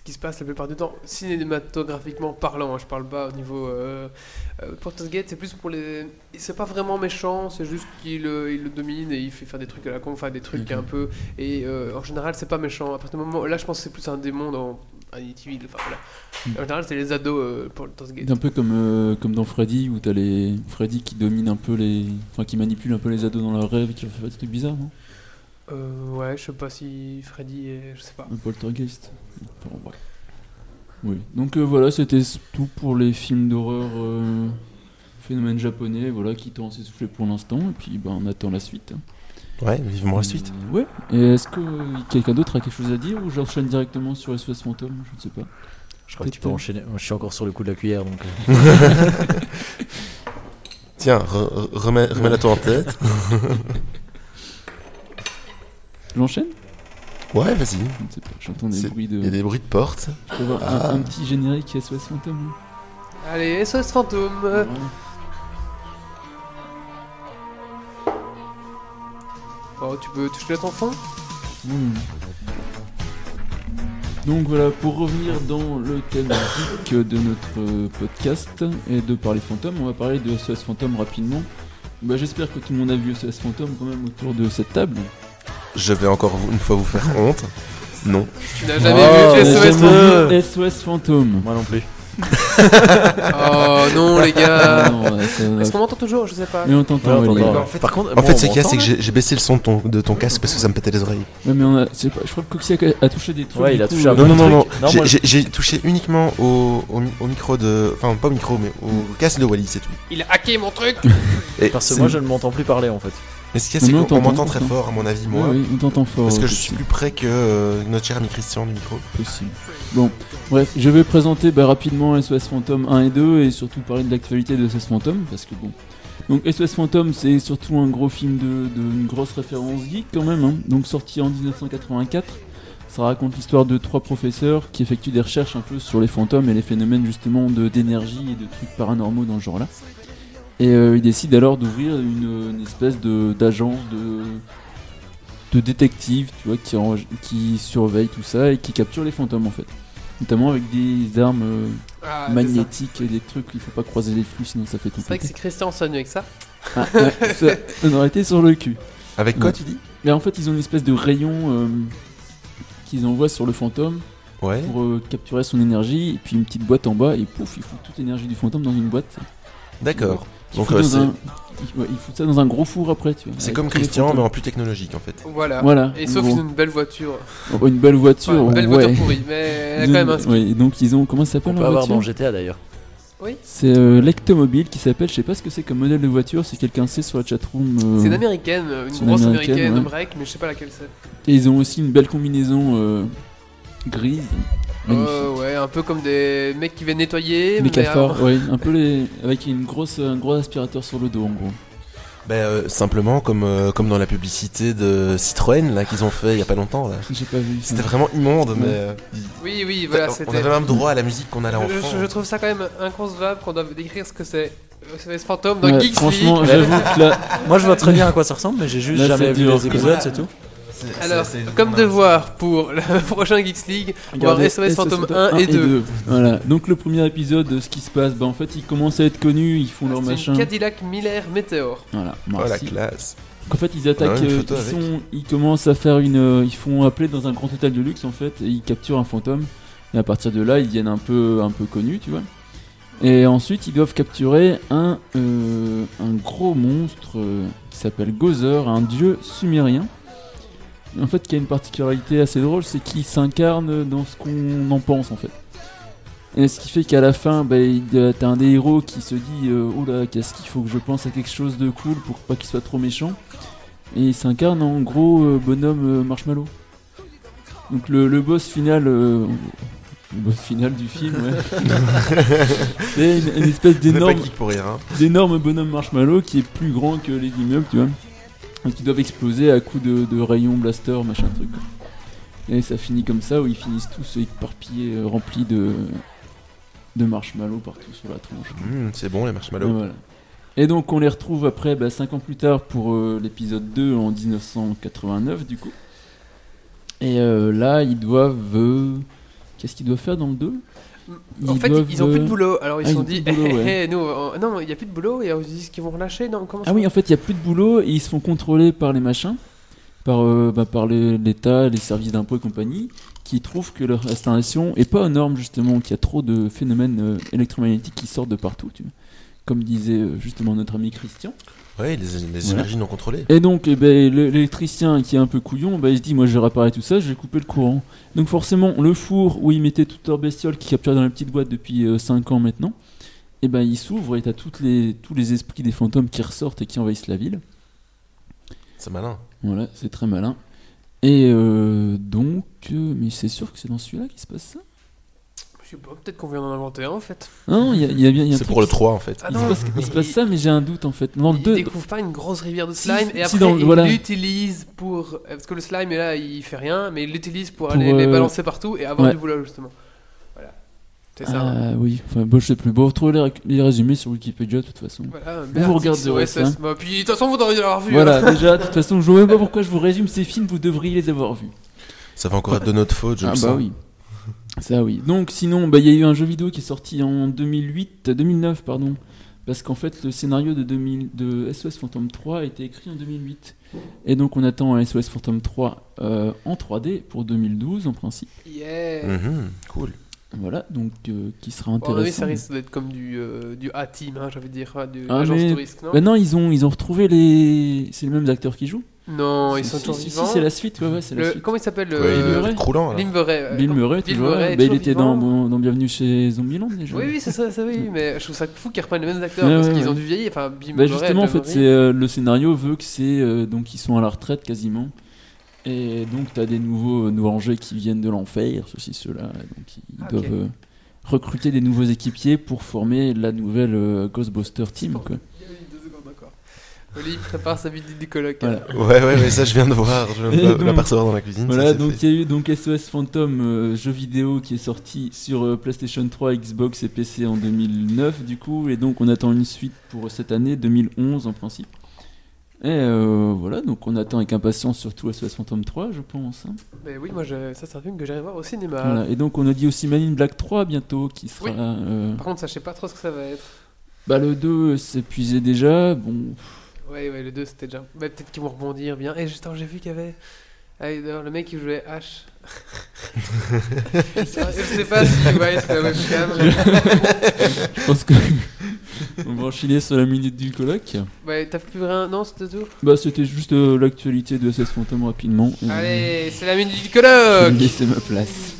qui se passe la plupart du temps, cinématographiquement parlant, hein, je parle pas au niveau euh, euh, poltergeist, c'est plus pour les, c'est pas vraiment méchant, c'est juste qu'il euh, il le domine et il fait faire des trucs à la con, enfin des trucs Ok. un peu, et euh, en général c'est pas méchant. À partir du moment, là je pense que c'est plus un démon dans Amityville, enfin voilà. Mm. En général c'est les ados euh, poltergeist. C'est un peu comme, comme dans Freddy où t'as les Freddy qui domine un peu les. Enfin, qui manipule un peu les ados dans leurs rêves et qui leur fait des trucs bizarres, non? Euh, ouais, je sais pas si Freddy est, je sais pas. Un poltergeist. Enfin, bref. Oui. Donc euh, voilà, c'était tout pour les films d'horreur euh, phénomène japonais, voilà, qui t'ont s'essouffler pour l'instant, et puis ben, on attend la suite. hein. Ouais, vivement la suite. Euh, ouais. Et est-ce que quelqu'un d'autre a quelque chose à dire ou j'enchaîne directement sur SOS Fantôme Je ne sais pas. Je crois que tu peux enchaîner. Moi, je suis encore sur le coup de la cuillère, donc. euh, Tiens, re- re- remets, remets-la toi en tête. J'enchaîne Ouais, vas-y. Je ne sais pas. J'entends des bruits de. Il y a des bruits de porte. Je peux avoir Ah. un, un petit générique SOS Fantôme. Allez, SOS fantôme. Oh, tu peux, laisses en fond. Donc voilà, pour revenir dans le thème de notre podcast et de parler fantôme, on va parler de SOS Fantôme rapidement. Bah, J'espère que tout le monde a vu SOS Fantôme quand même autour de cette table. Je vais encore une fois vous faire honte. Non. Tu n'as jamais Oh, vu SOS jamais. fantôme SOS Fantôme. Moi non plus. Oh non, les gars. Est-ce qu'on m'entend toujours? Je sais pas. Mais on t'entend, Ouais. En fait- Par contre, En fait, c'est qu'il y a, c'est que j'ai baissé le son de ton, de ton casque parce que ça me pétait les oreilles. Ouais, mais on a, c'est pas- je crois que Coxiac a, a touché des trucs. Ouais, il a coup, touché un euh, peu. Non, non, non, non. J'ai- touché uniquement au, au mi- au micro de. Enfin, pas au micro, mais au casque de Wally, c'est tout. Il a hacké mon truc. Et Parce que moi, je ne m'entends plus parler en fait. Mais ce qu'il y a, c'est qu'on m'entend très fort, à mon avis, moi. oui, on t'entend fort. Parce que je suis plus près que euh, notre cher ami Christian du micro. possible. Bon, bref, je vais présenter bah, rapidement SOS Fantôme 1 et 2 et surtout parler de l'actualité de SOS Fantôme parce que bon. Donc SOS Fantôme c'est surtout un gros film de, de une grosse référence geek quand même, hein. donc sorti en 1984. Ça raconte l'histoire de trois professeurs qui effectuent des recherches un peu sur les fantômes et les phénomènes justement de d'énergie et de trucs paranormaux dans ce genre-là. Et euh, ils décident alors d'ouvrir une, une espèce de d'agence de de détectives, tu vois, qui, en- qui surveillent tout ça et qui capturent les fantômes en fait. Notamment avec des armes euh, Ah, magnétiques et des trucs, il faut pas croiser les flux sinon ça fait C'est vrai que c'est Christian Sonnu avec ça. Ah, ouais, ça, on aurait été sur le cul. Avec quoi, Ouais. tu dis? Mais en fait, ils ont une espèce de rayon euh, qu'ils envoient sur le fantôme Ouais. pour euh, capturer son énergie et puis une petite boîte en bas et pouf, ils foutent toute l'énergie du fantôme dans une boîte. D'accord. Ils Donc, foutent euh, c'est- ouais, ça dans un gros four après, tu vois. C'est comme Christian, mais en plus technologique en fait. Voilà. Voilà, Et sauf bon. une belle voiture. Oh, une belle voiture, Enfin, une belle ouais. voiture pourrie, mais elle a Ils quand même un ouais, donc ils ont comment ça On s'appelle peut la avoir voiture dans GTA d'ailleurs. C'est euh, l'Ectomobile qui s'appelle, je sais pas ce que c'est comme modèle de voiture, si quelqu'un sait sur la chatroom. euh, C'est une américaine, une c'est une grosse américaine, break, mais je sais pas laquelle c'est. Et ils ont aussi une belle combinaison euh, grise. Euh, ouais, un peu comme des mecs qui viennent nettoyer. Les mais cafards, alors- un peu les, avec une grosse, un gros aspirateur sur le dos en gros. Ben, euh, simplement comme, euh, comme dans la publicité de Citroën là qu'ils ont fait il y a pas longtemps là. J'ai pas vu. C'était vraiment immonde, mais euh, Oui, oui, voilà, on c'était. avait même droit à la musique qu'on a là Je, enfant. je- je trouve ça quand même inconcevable qu'on doive décrire ce que c'est. Ce fantôme dans Ouais, Geeks franchement, j'avoue que là, Moi, je vois très bien à quoi ça ressemble, mais j'ai juste Là, jamais vu dur, les épisodes, c'est tout. Alors, c'est- c'est- comme devoir pour le prochain Geeks League, voir regardez SOS Fantôme 1 et 2. Voilà, donc le premier épisode, ce qui se passe, bah en fait ils commencent à être connus, ils font leur C'est machin. Cadillac Miller Meteor. Voilà, Oh la classe. qu'en fait ils attaquent, ouais, ils, sont- ils commencent à faire une, euh, ils font appeler dans un grand hôtel de luxe en fait, et ils capturent un fantôme. Et à partir de là, ils deviennent un peu, un peu connus, tu vois. Et ensuite, ils doivent capturer un, euh, un gros monstre euh, qui s'appelle Gozer, un dieu sumérien. En fait, qui a une particularité assez drôle, c'est qu'il s'incarne dans ce qu'on en pense en fait. Et ce qui fait qu'à la fin, bah, t'as un des héros qui se dit euh, Oh là, qu'est-ce qu'il faut que je pense à quelque chose de cool pour pas qu'il soit trop méchant. Et il s'incarne en gros euh, bonhomme euh, marshmallow. Donc le, le boss final. euh, le boss final du film, ouais. c'est une, une espèce d'énorme rien. d'énormes bonhommes marshmallow qui est plus grand que les immeubles, tu vois. Et qui doivent exploser à coups de, de rayons blaster, machin truc. Et ça finit comme ça, où ils finissent tous éparpillés, euh, remplis de, de marshmallows partout sur la tronche. Hum, c'est bon les marshmallows. Et, voilà. Et donc on les retrouve après, 5 ans plus tard, pour euh, l'épisode 2 en 1989 du coup. Et euh, là, ils doivent... euh, Qu'est-ce qu'ils doivent faire dans le 2 En fait, doivent, ils ont plus de boulot. Alors ils ah, se ils sont dit, boulot, eh, ouais. eh, eh, nous, on- non, il n'y a plus de boulot et ils se disent qu'ils vont relâcher. Non, comment Ah oui, en fait, il n'y a plus de boulot et ils se font contrôler par les machins, par, euh, bah, par l'État, les services d'impôts et compagnie, qui trouvent que leur installation est pas aux normes, justement, qu'il y a trop de phénomènes euh, électromagnétiques qui sortent de partout, tu vois. Comme disait euh, justement notre ami Christian. Ouais, les, les Voilà. énergies non contrôlées. Et donc, eh ben, le- l'électricien qui est un peu couillon, bah, il se dit Moi je vais réparer tout ça, je vais couper le courant. Donc, forcément, le four où ils mettaient toutes leurs bestioles qui capturaient dans la petite boîte depuis 5 ans maintenant, et ben il s'ouvre et t'as toutes les, tous les esprits des fantômes qui ressortent et qui envahissent la ville. C'est malin. Voilà, c'est très malin. Et euh, donc, euh, mais c'est sûr que c'est dans celui-là qu'il se passe ça? Sais pas, peut-être qu'on vient d'en inventer un en fait. Non, il y a, il y a bien. il y a un C'est pour le qui- 3 en fait. Ah Il, non, se passe, il se passe il- ça, mais j'ai un doute en fait. Dans le il 2, découvre pas une grosse rivière de slime si, et après dans- il voilà. l'utilise pour. Parce que le slime est là, il fait rien, mais il l'utilise pour, Pour, aller les euh, balancer partout et avoir ouais. du boulot justement. Voilà. C'est ça. hein. Ah oui, enfin, bon, je sais plus. Bon, vous retrouvez les, résumés sur Wikipédia de toute façon. Voilà, Vous Bertix regarderez OSS. ça. Bah, puis de toute façon, vous devriez l'avoir vu. Voilà, hein. déjà, de toute façon, je vois même pas pourquoi je vous résume ces films, vous devriez les avoir vus. Ça va encore être de notre faute, je ah le bah sens. oui. Ça oui. Donc sinon, bah, il y a eu un jeu vidéo qui est sorti en 2008, euh, 2009 pardon, parce qu'en fait le scénario de, 2000, de SOS Phantom 3 a été écrit en 2008. Et donc on attend un SOS Phantom 3 euh, en 3D pour 2012 en principe. Yeah. Mhm, cool. Voilà, donc euh, qui sera Bon, intéressant. ça risque d'être comme du, euh, du A-Team, hein, j'avais dire, hein, du Ah, agence mais- touriste, non Bah non, ils ont, ils ont retrouvé les. C'est les mêmes acteurs qui jouent Non, ils Si, sont si, toujours si, si, vivants. c'est la suite, ouais, ouais, c'est la Le- suite. Comment il s'appelle le... Ouais, est vite croulant là. Bill Murray. euh, Bill Murray, Bill. Murray Bah, il était dans, dans Bienvenue chez Zombieland déjà. Oui, oui, c'est ça, ça, oui, mais je trouve ça fou qu'ils reprennent les mêmes acteurs Ouais, parce ouais, qu'ils ouais. ont dû vieillir. Enfin, Bill Bah Murray, justement, en fait, c'est euh, le scénario veut que c'est euh, donc ils sont à la retraite quasiment, et donc t'as des nouveaux euh, Nourangers qui viennent de l'enfer, ceci cela, donc ils Ah, doivent euh, recruter des nouveaux équipiers pour former la nouvelle euh, Ghostbuster Team. Quoi. Deux secondes encore. Oli prépare sa visite du colloque. Voilà. Ouais, ouais, mais ça je viens de voir. Je viens de l'apercevoir dans la cuisine. Voilà, donc il y a eu donc SOS Phantom euh, jeu vidéo qui est sorti sur euh, PlayStation 3, Xbox et PC en 2009 du coup, et donc on attend une suite pour cette année 2011 en principe. Et euh, voilà, donc on attend avec impatience surtout SOS Phantom 3, je pense. hein. Mais oui, moi, je... ça, c'est un film que j'irai voir au cinéma. Voilà, et donc on a dit aussi Man in Black 3 bientôt qui sera. Oui. euh, Par contre, ça, je sais pas trop ce que ça va être. bah le 2 s'épuisait déjà, bon. Ouais, ouais, le 2 c'était déjà. Bah, peut-être qu'ils vont rebondir bien. Et juste, j'ai vu qu'il y avait. Ah, le mec qui jouait H. je sais pas si tu vois, c'est la webcam. Je pense que. on va enchaîner sur la minute du colloque. Ouais, t'as plus rien Non, c'était tout? Bah c'était juste euh, l'actualité de SOS Phantom rapidement. euh, Allez, c'est la minute du Je vais colloque laisser ma place.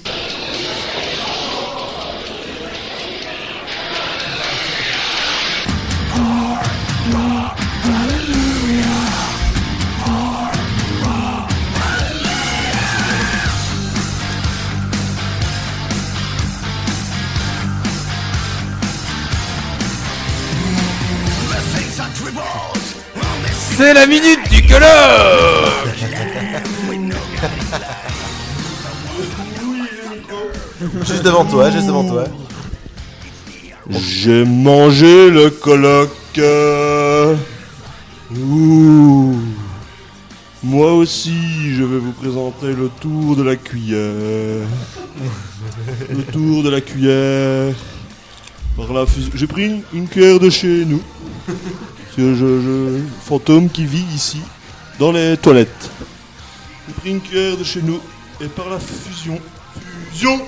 C'est la minute du colloque Juste devant toi, juste devant toi. J'ai mangé le colloque. euh. Ouh. Moi aussi, je vais vous présenter le tour de la cuillère. Le tour de la cuillère. Par la fus- J'ai pris une, une cuillère de chez nous. Je, je- Fantôme qui vit ici. dans les toilettes. J'ai pris une cuillère de chez nous et par la fusion. Fusion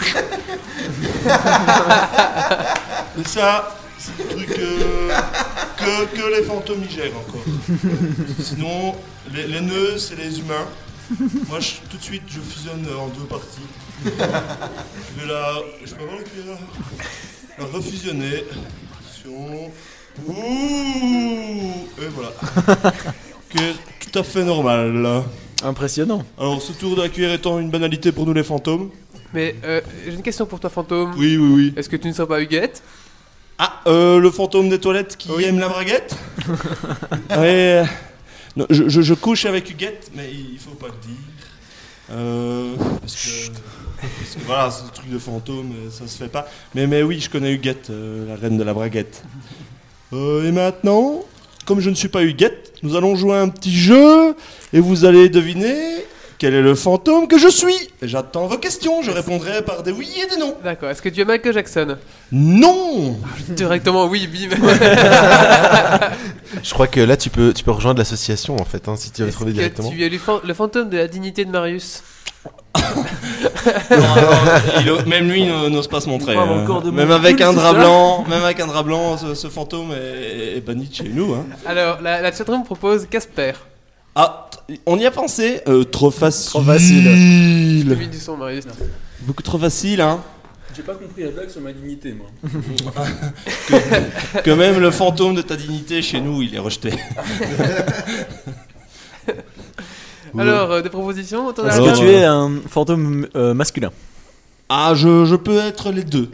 Et ça, c'est le truc euh, que, que les fantômes y gèrent encore. Sinon, les, les nœuds, c'est les humains. Moi, je- tout de suite, je fusionne en deux parties. Je vais la. Je peux avoir la cuillère La refusionner. Attention. Ouh Et voilà. Que tout à fait normal. Impressionnant. Alors, ce tour de la cuillère étant une banalité pour nous les fantômes. Mais euh, j'ai une question pour toi, fantôme. Oui, oui, oui. Est-ce que tu ne seras pas Huguette? Ah, euh, le fantôme des toilettes qui aime la braguette Ouais. Non, je, je- je couche avec Huguette, mais il faut pas le dire. Euh, parce, que, parce que voilà, ce truc de fantôme, euh, ça se fait pas. Mais, mais oui, je connais Huguette, euh, la reine de la braguette. Euh, et maintenant, comme je ne suis pas Huguette, nous allons jouer à un petit jeu et vous allez deviner quel est le fantôme que je suis. J'attends vos questions, je répondrai par des oui et des non. D'accord. Est-ce que tu es Michael Jackson? Non Directement, oui, bim. Je crois que là, tu peux, tu peux rejoindre l'association en fait, hein, si tu veux trouver directement. tu es le, fan- le fantôme de la dignité de Marius? Il même lui n'o- n'ose pas se montrer. Hein. Même avec un drap blanc, même avec un drap blanc, ce, ce fantôme est, est banni de chez nous. hein. Alors, la, la chatroom propose Casper. Ah, on y a pensé. euh, trop facile. Trop facile. Du son, Marius. Beaucoup trop facile, hein. J'ai pas compris la blague sur ma dignité, moi. Que même le fantôme de ta dignité chez nous, il est rejeté. Alors, euh, des propositions autour de la Est-ce que table tu es un fantôme euh, masculin? Ah, je, je peux être les deux.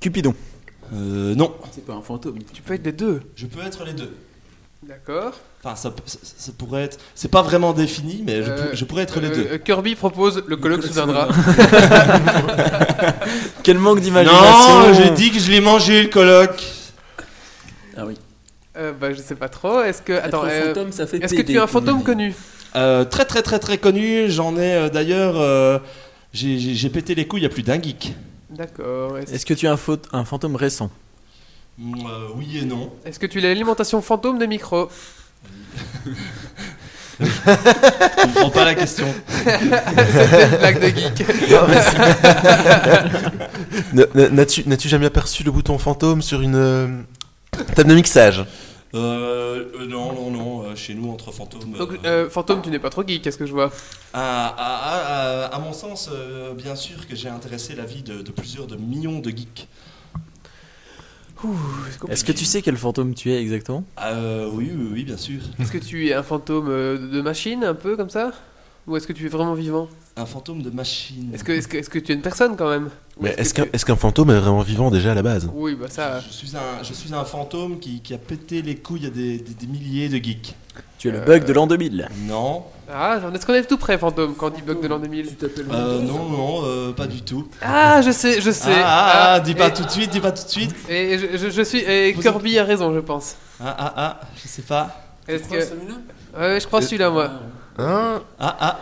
Cupidon. Euh, non, C'est pas un fantôme. Tu peux être les deux. je peux être les deux. D'accord. Enfin, ça, ça, ça pourrait être. C'est pas vraiment défini, mais je, Euh, pour- je pourrais être les deux. euh, Kirby propose le colloque sous un drap. Quel manque Non, d'imagination j'ai dit que je l'ai mangé le colloque. Ah oui. Euh, bah, je sais pas trop. Est-ce que. Attends, Être un euh, fantôme, ça fait est-ce que tu es un comme on fantôme dit. connu? Euh, très très très très connu, j'en ai euh, d'ailleurs. euh, j'ai- J'ai j'ai pété les couilles à plus d'un geek. D'accord. Est-ce Est-ce que tu es un, faute- un fantôme récent? Mm, euh, oui et non. est-ce que tu es l'alimentation fantôme des micros Je comprends pas la question. C'était une blague de geek. N'as-tu n'as-tu jamais aperçu le bouton fantôme sur une euh, table de mixage? Euh, euh, non, non, non, euh, chez nous, entre fantômes. Donc, euh, fantôme, tu n'es pas trop geek, qu'est-ce que je vois? À, à- à- à mon sens, euh, bien sûr que j'ai intéressé la vie de, de plusieurs de millions de geeks. Est-ce que tu sais quel fantôme tu es exactement? Euh, oui, oui, oui, bien sûr. Est-ce que tu es un fantôme de machine, un peu comme ça? Ou est-ce que tu es vraiment vivant? Un fantôme de machine. Est-ce que, est-ce que, tu es une personne quand même? Mais est-ce qu'un est-ce qu'un fantôme est vraiment vivant déjà à la base? Oui, bah ça. je, suis un, je suis un fantôme qui, qui a pété les couilles à des, des- des milliers de geeks. Tu es le Euh, bug de l'an 2000. Non, Ah, est-ce qu'on est tout près, fantôme, quand on dit bug de l'an 2000 Tu t'appelles euh, non, non, euh, pas du tout. Ah, je sais, je sais. Ah, ah, ah, dis pas et- tout de suite, dis pas tout de suite. Et je, je- je suis. Et Vous Kirby a raison, je pense. Ah, ah, ah, je sais pas. Est-ce que. celui-là? Ouais, ouais, je crois celui-là, moi. Hein? Ah, ah.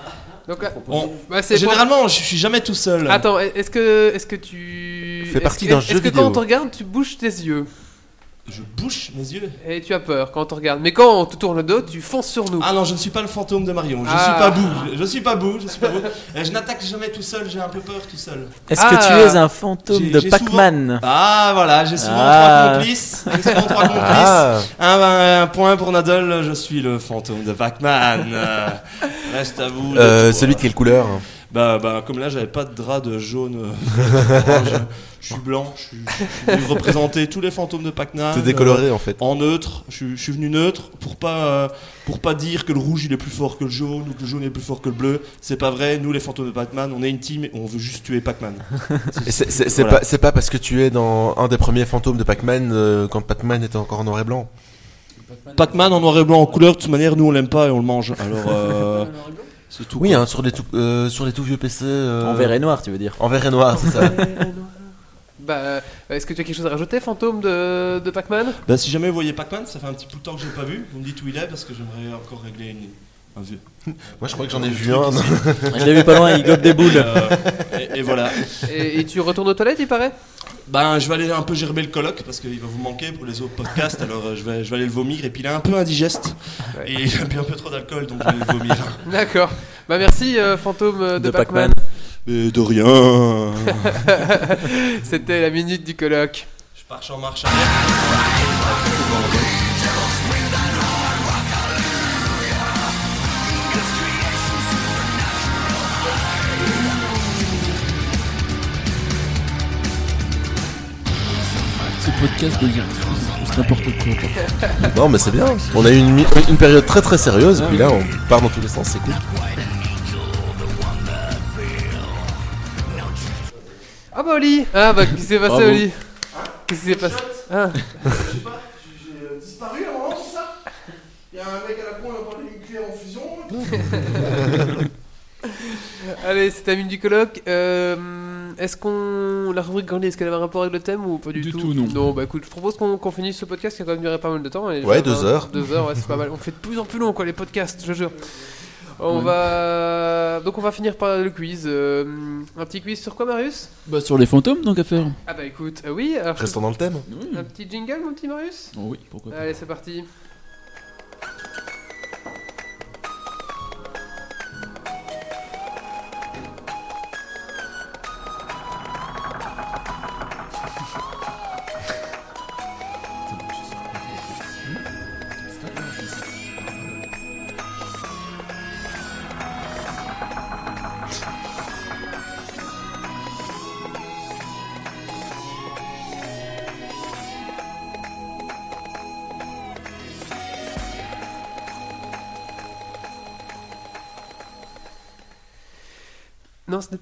Donc, là- Bon, bah, pour- généralement, je suis jamais tout seul. Attends, est-ce que, est-ce que tu. Fais est-ce partie que- d'un Est-ce jeu que vidéo. quand on te regarde, tu bouges tes yeux? Je bouche mes yeux. et tu as peur quand on te regarde Mais quand on te tourne le dos, tu fonces sur nous. Ah non, je ne suis pas le fantôme de Marion. Je Ah. suis pas bou. Je, je suis pas bou. Je suis pas bou. Je n'attaque jamais tout seul. J'ai un peu peur tout seul. Est-ce Ah. que tu es un fantôme de Pac-Man Ah voilà, j'ai souvent Ah. trois complices. J'ai souvent trois complices. Ah Un, un- un point pour Nadal. Je suis le fantôme de Pac-Man. Reste à vous. de euh, Celui de quelle couleur Bah, bah, comme là, j'avais pas de drap de jaune. euh, je suis blanc. Je suis, je suis venu représenter tous les fantômes de Pac-Man. T'es décoloré en fait. euh, en neutre, je, suis- je suis venu neutre pour pas euh, pour pas dire que le rouge il est plus fort que le jaune ou que le jaune est plus fort que le bleu. C'est pas vrai. Nous les fantômes de Pac-Man, on est une team et on veut juste tuer Pac-Man. Et c'est- Voilà. pas, c'est pas parce que tu es dans un des premiers fantômes de Pac-Man euh, quand Pac-Man était encore en noir et blanc. Pac-Man en noir et blanc en couleur, de toute manière, nous on l'aime pas et on le mange. Alors euh, c'est tout. Oui, hein, sur, les tout, euh, sur les tout vieux PC. euh, En vert et noir, tu veux dire En vert et noir, c'est ça. Bah, euh, est-ce que tu as quelque chose à rajouter, fantôme de, de Pac-Man? Bah, si jamais vous voyez Pac-Man, ça fait un petit bout de temps que j'ai pas vu. Vous me dites où il est parce que j'aimerais encore régler une, Vas-y. Moi, je crois que j'en ai vu un. Je l'ai vu pas loin, il gobe des boules. Euh, et, et voilà. Et, et tu retournes aux toilettes, il paraît? Ben, je vais aller un peu gerber le colloque parce qu'il va vous manquer pour les autres podcasts. alors, euh, je vais, je vais aller le vomir. Et puis, il est un peu indigeste. Ouais. Et il a bu un peu trop d'alcool, donc je vais le vomir. D'accord. Bah merci euh, fantôme de, De Pac-Man. Pac-Man. Mais de rien. C'était la minute du colloque. Je pars en marche arrière. Podcast devient c'est n'importe quoi. Non, mais c'est bien. On a eu une, période très très sérieuse, puis là, on part dans tous les sens, c'est cool. Ah bah Oli Ah bah qu'est-ce qui s'est passé Bravo. Oli? Qu'est-ce qui s'est passé? Ah Je sais pas, j'ai disparu à un moment, c'est ça? Il y a un mec à la con, il a parlé nucléaire en fusion. Allez, c'est la minute du colloque. Euh, est-ce qu'on... La rubrique Gandhi, est-ce qu'elle avait un rapport avec le thème ou pas du, Du tout? tout, non. Non, bah écoute, je propose qu'on qu'on finisse ce podcast qui a quand même duré pas mal de temps. et Ouais, deux heures. Deux heures, ouais, c'est pas mal. On fait de plus en plus long, quoi, les podcasts, je jure. On Ouais. va... Donc on va finir par le quiz. Euh, un petit quiz sur quoi, Marius? Bah, sur les fantômes, donc à faire. Ah bah écoute, euh, oui, alors... je- Restons dans le thème. Oui, Un petit jingle, mon petit Marius? Oh oui pourquoi pas. Allez, c'est parti.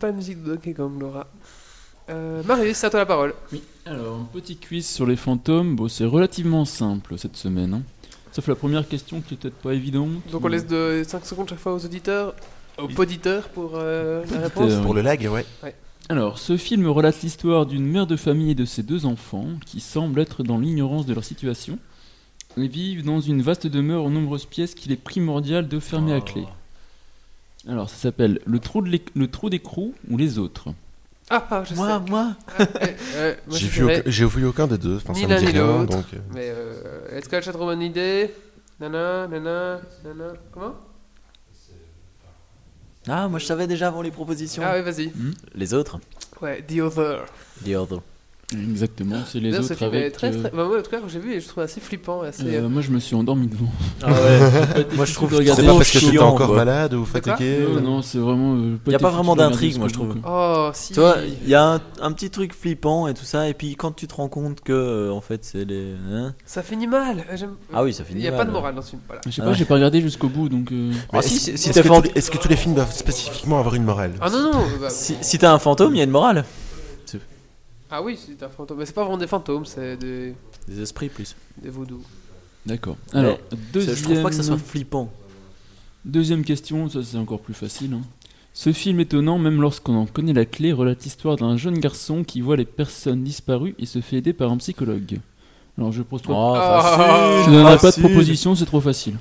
Pas musique de Donkey Kong, Laura. Euh, Marius, c'est à toi la parole. Oui, alors un petit quiz sur les fantômes, bon, c'est relativement simple cette semaine. hein. Sauf la première question qui est peut-être pas évidente. Donc on laisse de 5 secondes chaque fois aux auditeurs, aux poditeurs pour euh, la réponse. Pour le lag, ouais. Alors, ce film relate l'histoire d'une mère de famille et de ses deux enfants qui semblent être dans l'ignorance de leur situation et vivent dans une vaste demeure aux nombreuses pièces qu'il est primordial de fermer à clé. Alors, ça s'appelle le trou de le trou d'écrou ou les autres. Ah, ah, je Moi, sais. moi. Ah, euh, euh, moi, J'ai vu, aucun- j'ai vu aucun des deux. Enfin, Ni ça l'un me dit ni rien, l'autre. donc. euh, Mais euh, est-ce que la chatroom a une idée? Nana, nana, nana. Comment? Ah, moi je savais déjà avant les propositions. Ah, oui, vas-y. Les autres? Ouais, The Other. The Other. Exactement, c'est les ce autres film est avec. très, euh, très... Bah, moi, en tout cas, quand j'ai vu, je trouve assez flippant. Assez... euh, moi, je me suis endormi devant. Ah ouais. moi je trouve de C'est regarder pas parce que chiant, encore quoi. malade ou fatigué Non, non, c'est vraiment. euh, Y a pas vraiment d'intrigue, moi, je trouve. Oh, si. Tu vois, il y a un, un petit truc flippant et tout ça, et puis quand tu te rends compte que, euh, en fait, c'est les. hein Ça finit mal. Ah oui, ça finit Il n'y a mal, pas de morale dans ce film. Voilà. Je sais Ah pas, j'ai pas regardé jusqu'au bout donc. euh, Est-ce que, tous les- que films doivent spécifiquement avoir une morale? Ah non, non. bah- si, si t'as un fantôme, il y a une morale. Ah oui, c'est un fantôme. Mais c'est pas vraiment des fantômes, c'est des, Des esprits plus. des vaudous. D'accord. Alors, Mais deuxième... Je trouve pas que ça soit flippant. deuxième question, ça c'est encore plus facile. hein. Ce film étonnant, même lorsqu'on en connaît la clé, relate l'histoire d'un jeune garçon qui voit les personnes disparues et se fait aider par un psychologue. Alors je propose pas. Oh, Ah. facile, je donnerai pas de proposition, c'est trop facile.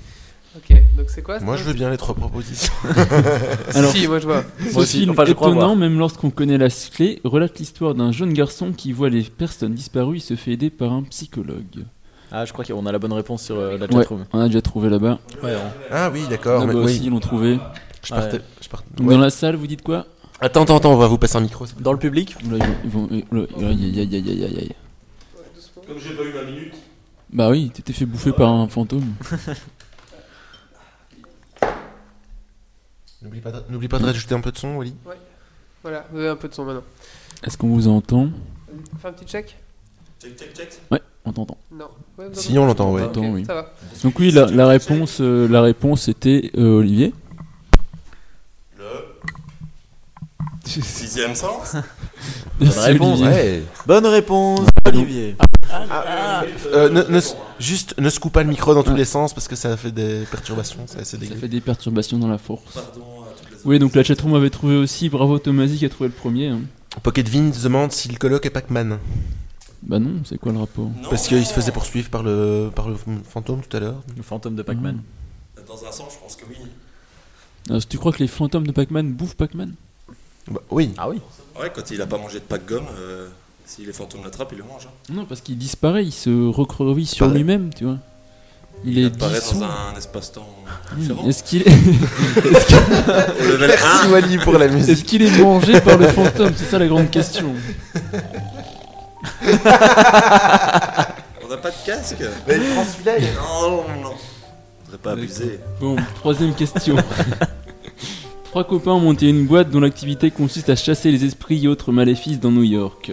Ok, donc c'est quoi Moi, je veux bien les trois propositions. Alors, Si, moi je vois. Ce Moi film Enfin, je crois étonnant, voir. même lorsqu'on connaît la clé, relate l'histoire d'un jeune garçon qui voit les personnes disparues et se fait aider par un psychologue. Ah, je crois qu'on a la bonne réponse sur euh, la Ouais, chatroom. on a déjà trouvé là-bas. Ouais, Ah oui, d'accord. Là-bas mais oui. aussi, ils l'ont trouvé. Je partais. Ouais. je partais- dans la salle, vous dites quoi? Attends, attends, attends, on va vous passer un micro. Dans le public? Ils vont. aïe, aïe, aïe, aïe, aïe. Comme j'ai pas eu ma minute. Bah oui, t'étais fait bouffer par un fantôme. N'oublie pas, de- n'oublie pas de rajouter un peu de son, Wally. Voilà, vous avez un peu de son maintenant. Est-ce qu'on vous entend? Fais un petit check Check, check, check. Ouais, on t'entend. Non. Ouais, Si, on l'entend, ouais. Oui. Ça va. Donc oui, la, la réponse, euh, la réponse était euh, Olivier. Le sixième sens. Bonne réponse. Ouais. Bonne réponse, Olivier. Euh, ne, ne juste, ne secoue pas le micro dans tous les sens parce que ça fait des perturbations, Ça fait des perturbations dans la force. Pardon à toutes les Oui, donc la chatroom avait trouvé aussi. Bravo Tomasi qui a trouvé le premier. hein. Pocket Vince demande si le coloc est Pac-Man. Bah non, c'est quoi le rapport? Non, Parce qu'il se faisait poursuivre par le, par le fantôme tout à l'heure. Le fantôme de Pac-Man. Dans un sens, je pense que oui. Alors, tu crois que les fantômes de Pac-Man bouffent Pac-Man? Bah, oui. Ah oui. Ouais, quand il a pas mangé de pack gomme, euh, si les fantômes l'attrapent, il le mange. hein. Non, parce qu'il disparaît, il se recrevit sur Pareil. lui-même, tu vois. Il, Il est apparaît dissous. dans un espace-temps différent. Est-ce qu'il est... est-ce qu'il- Au level Merci 1, Wally pour la musique. est-ce qu'il est mangé par le fantôme? C'est ça la grande question. on n'a pas de casque? Mais prends celui-là. il- Non, non, non. Faudrait pas abuser. Bon, troisième question. Trois copains ont monté une boîte dont l'activité consiste à chasser les esprits et autres maléfices dans New York.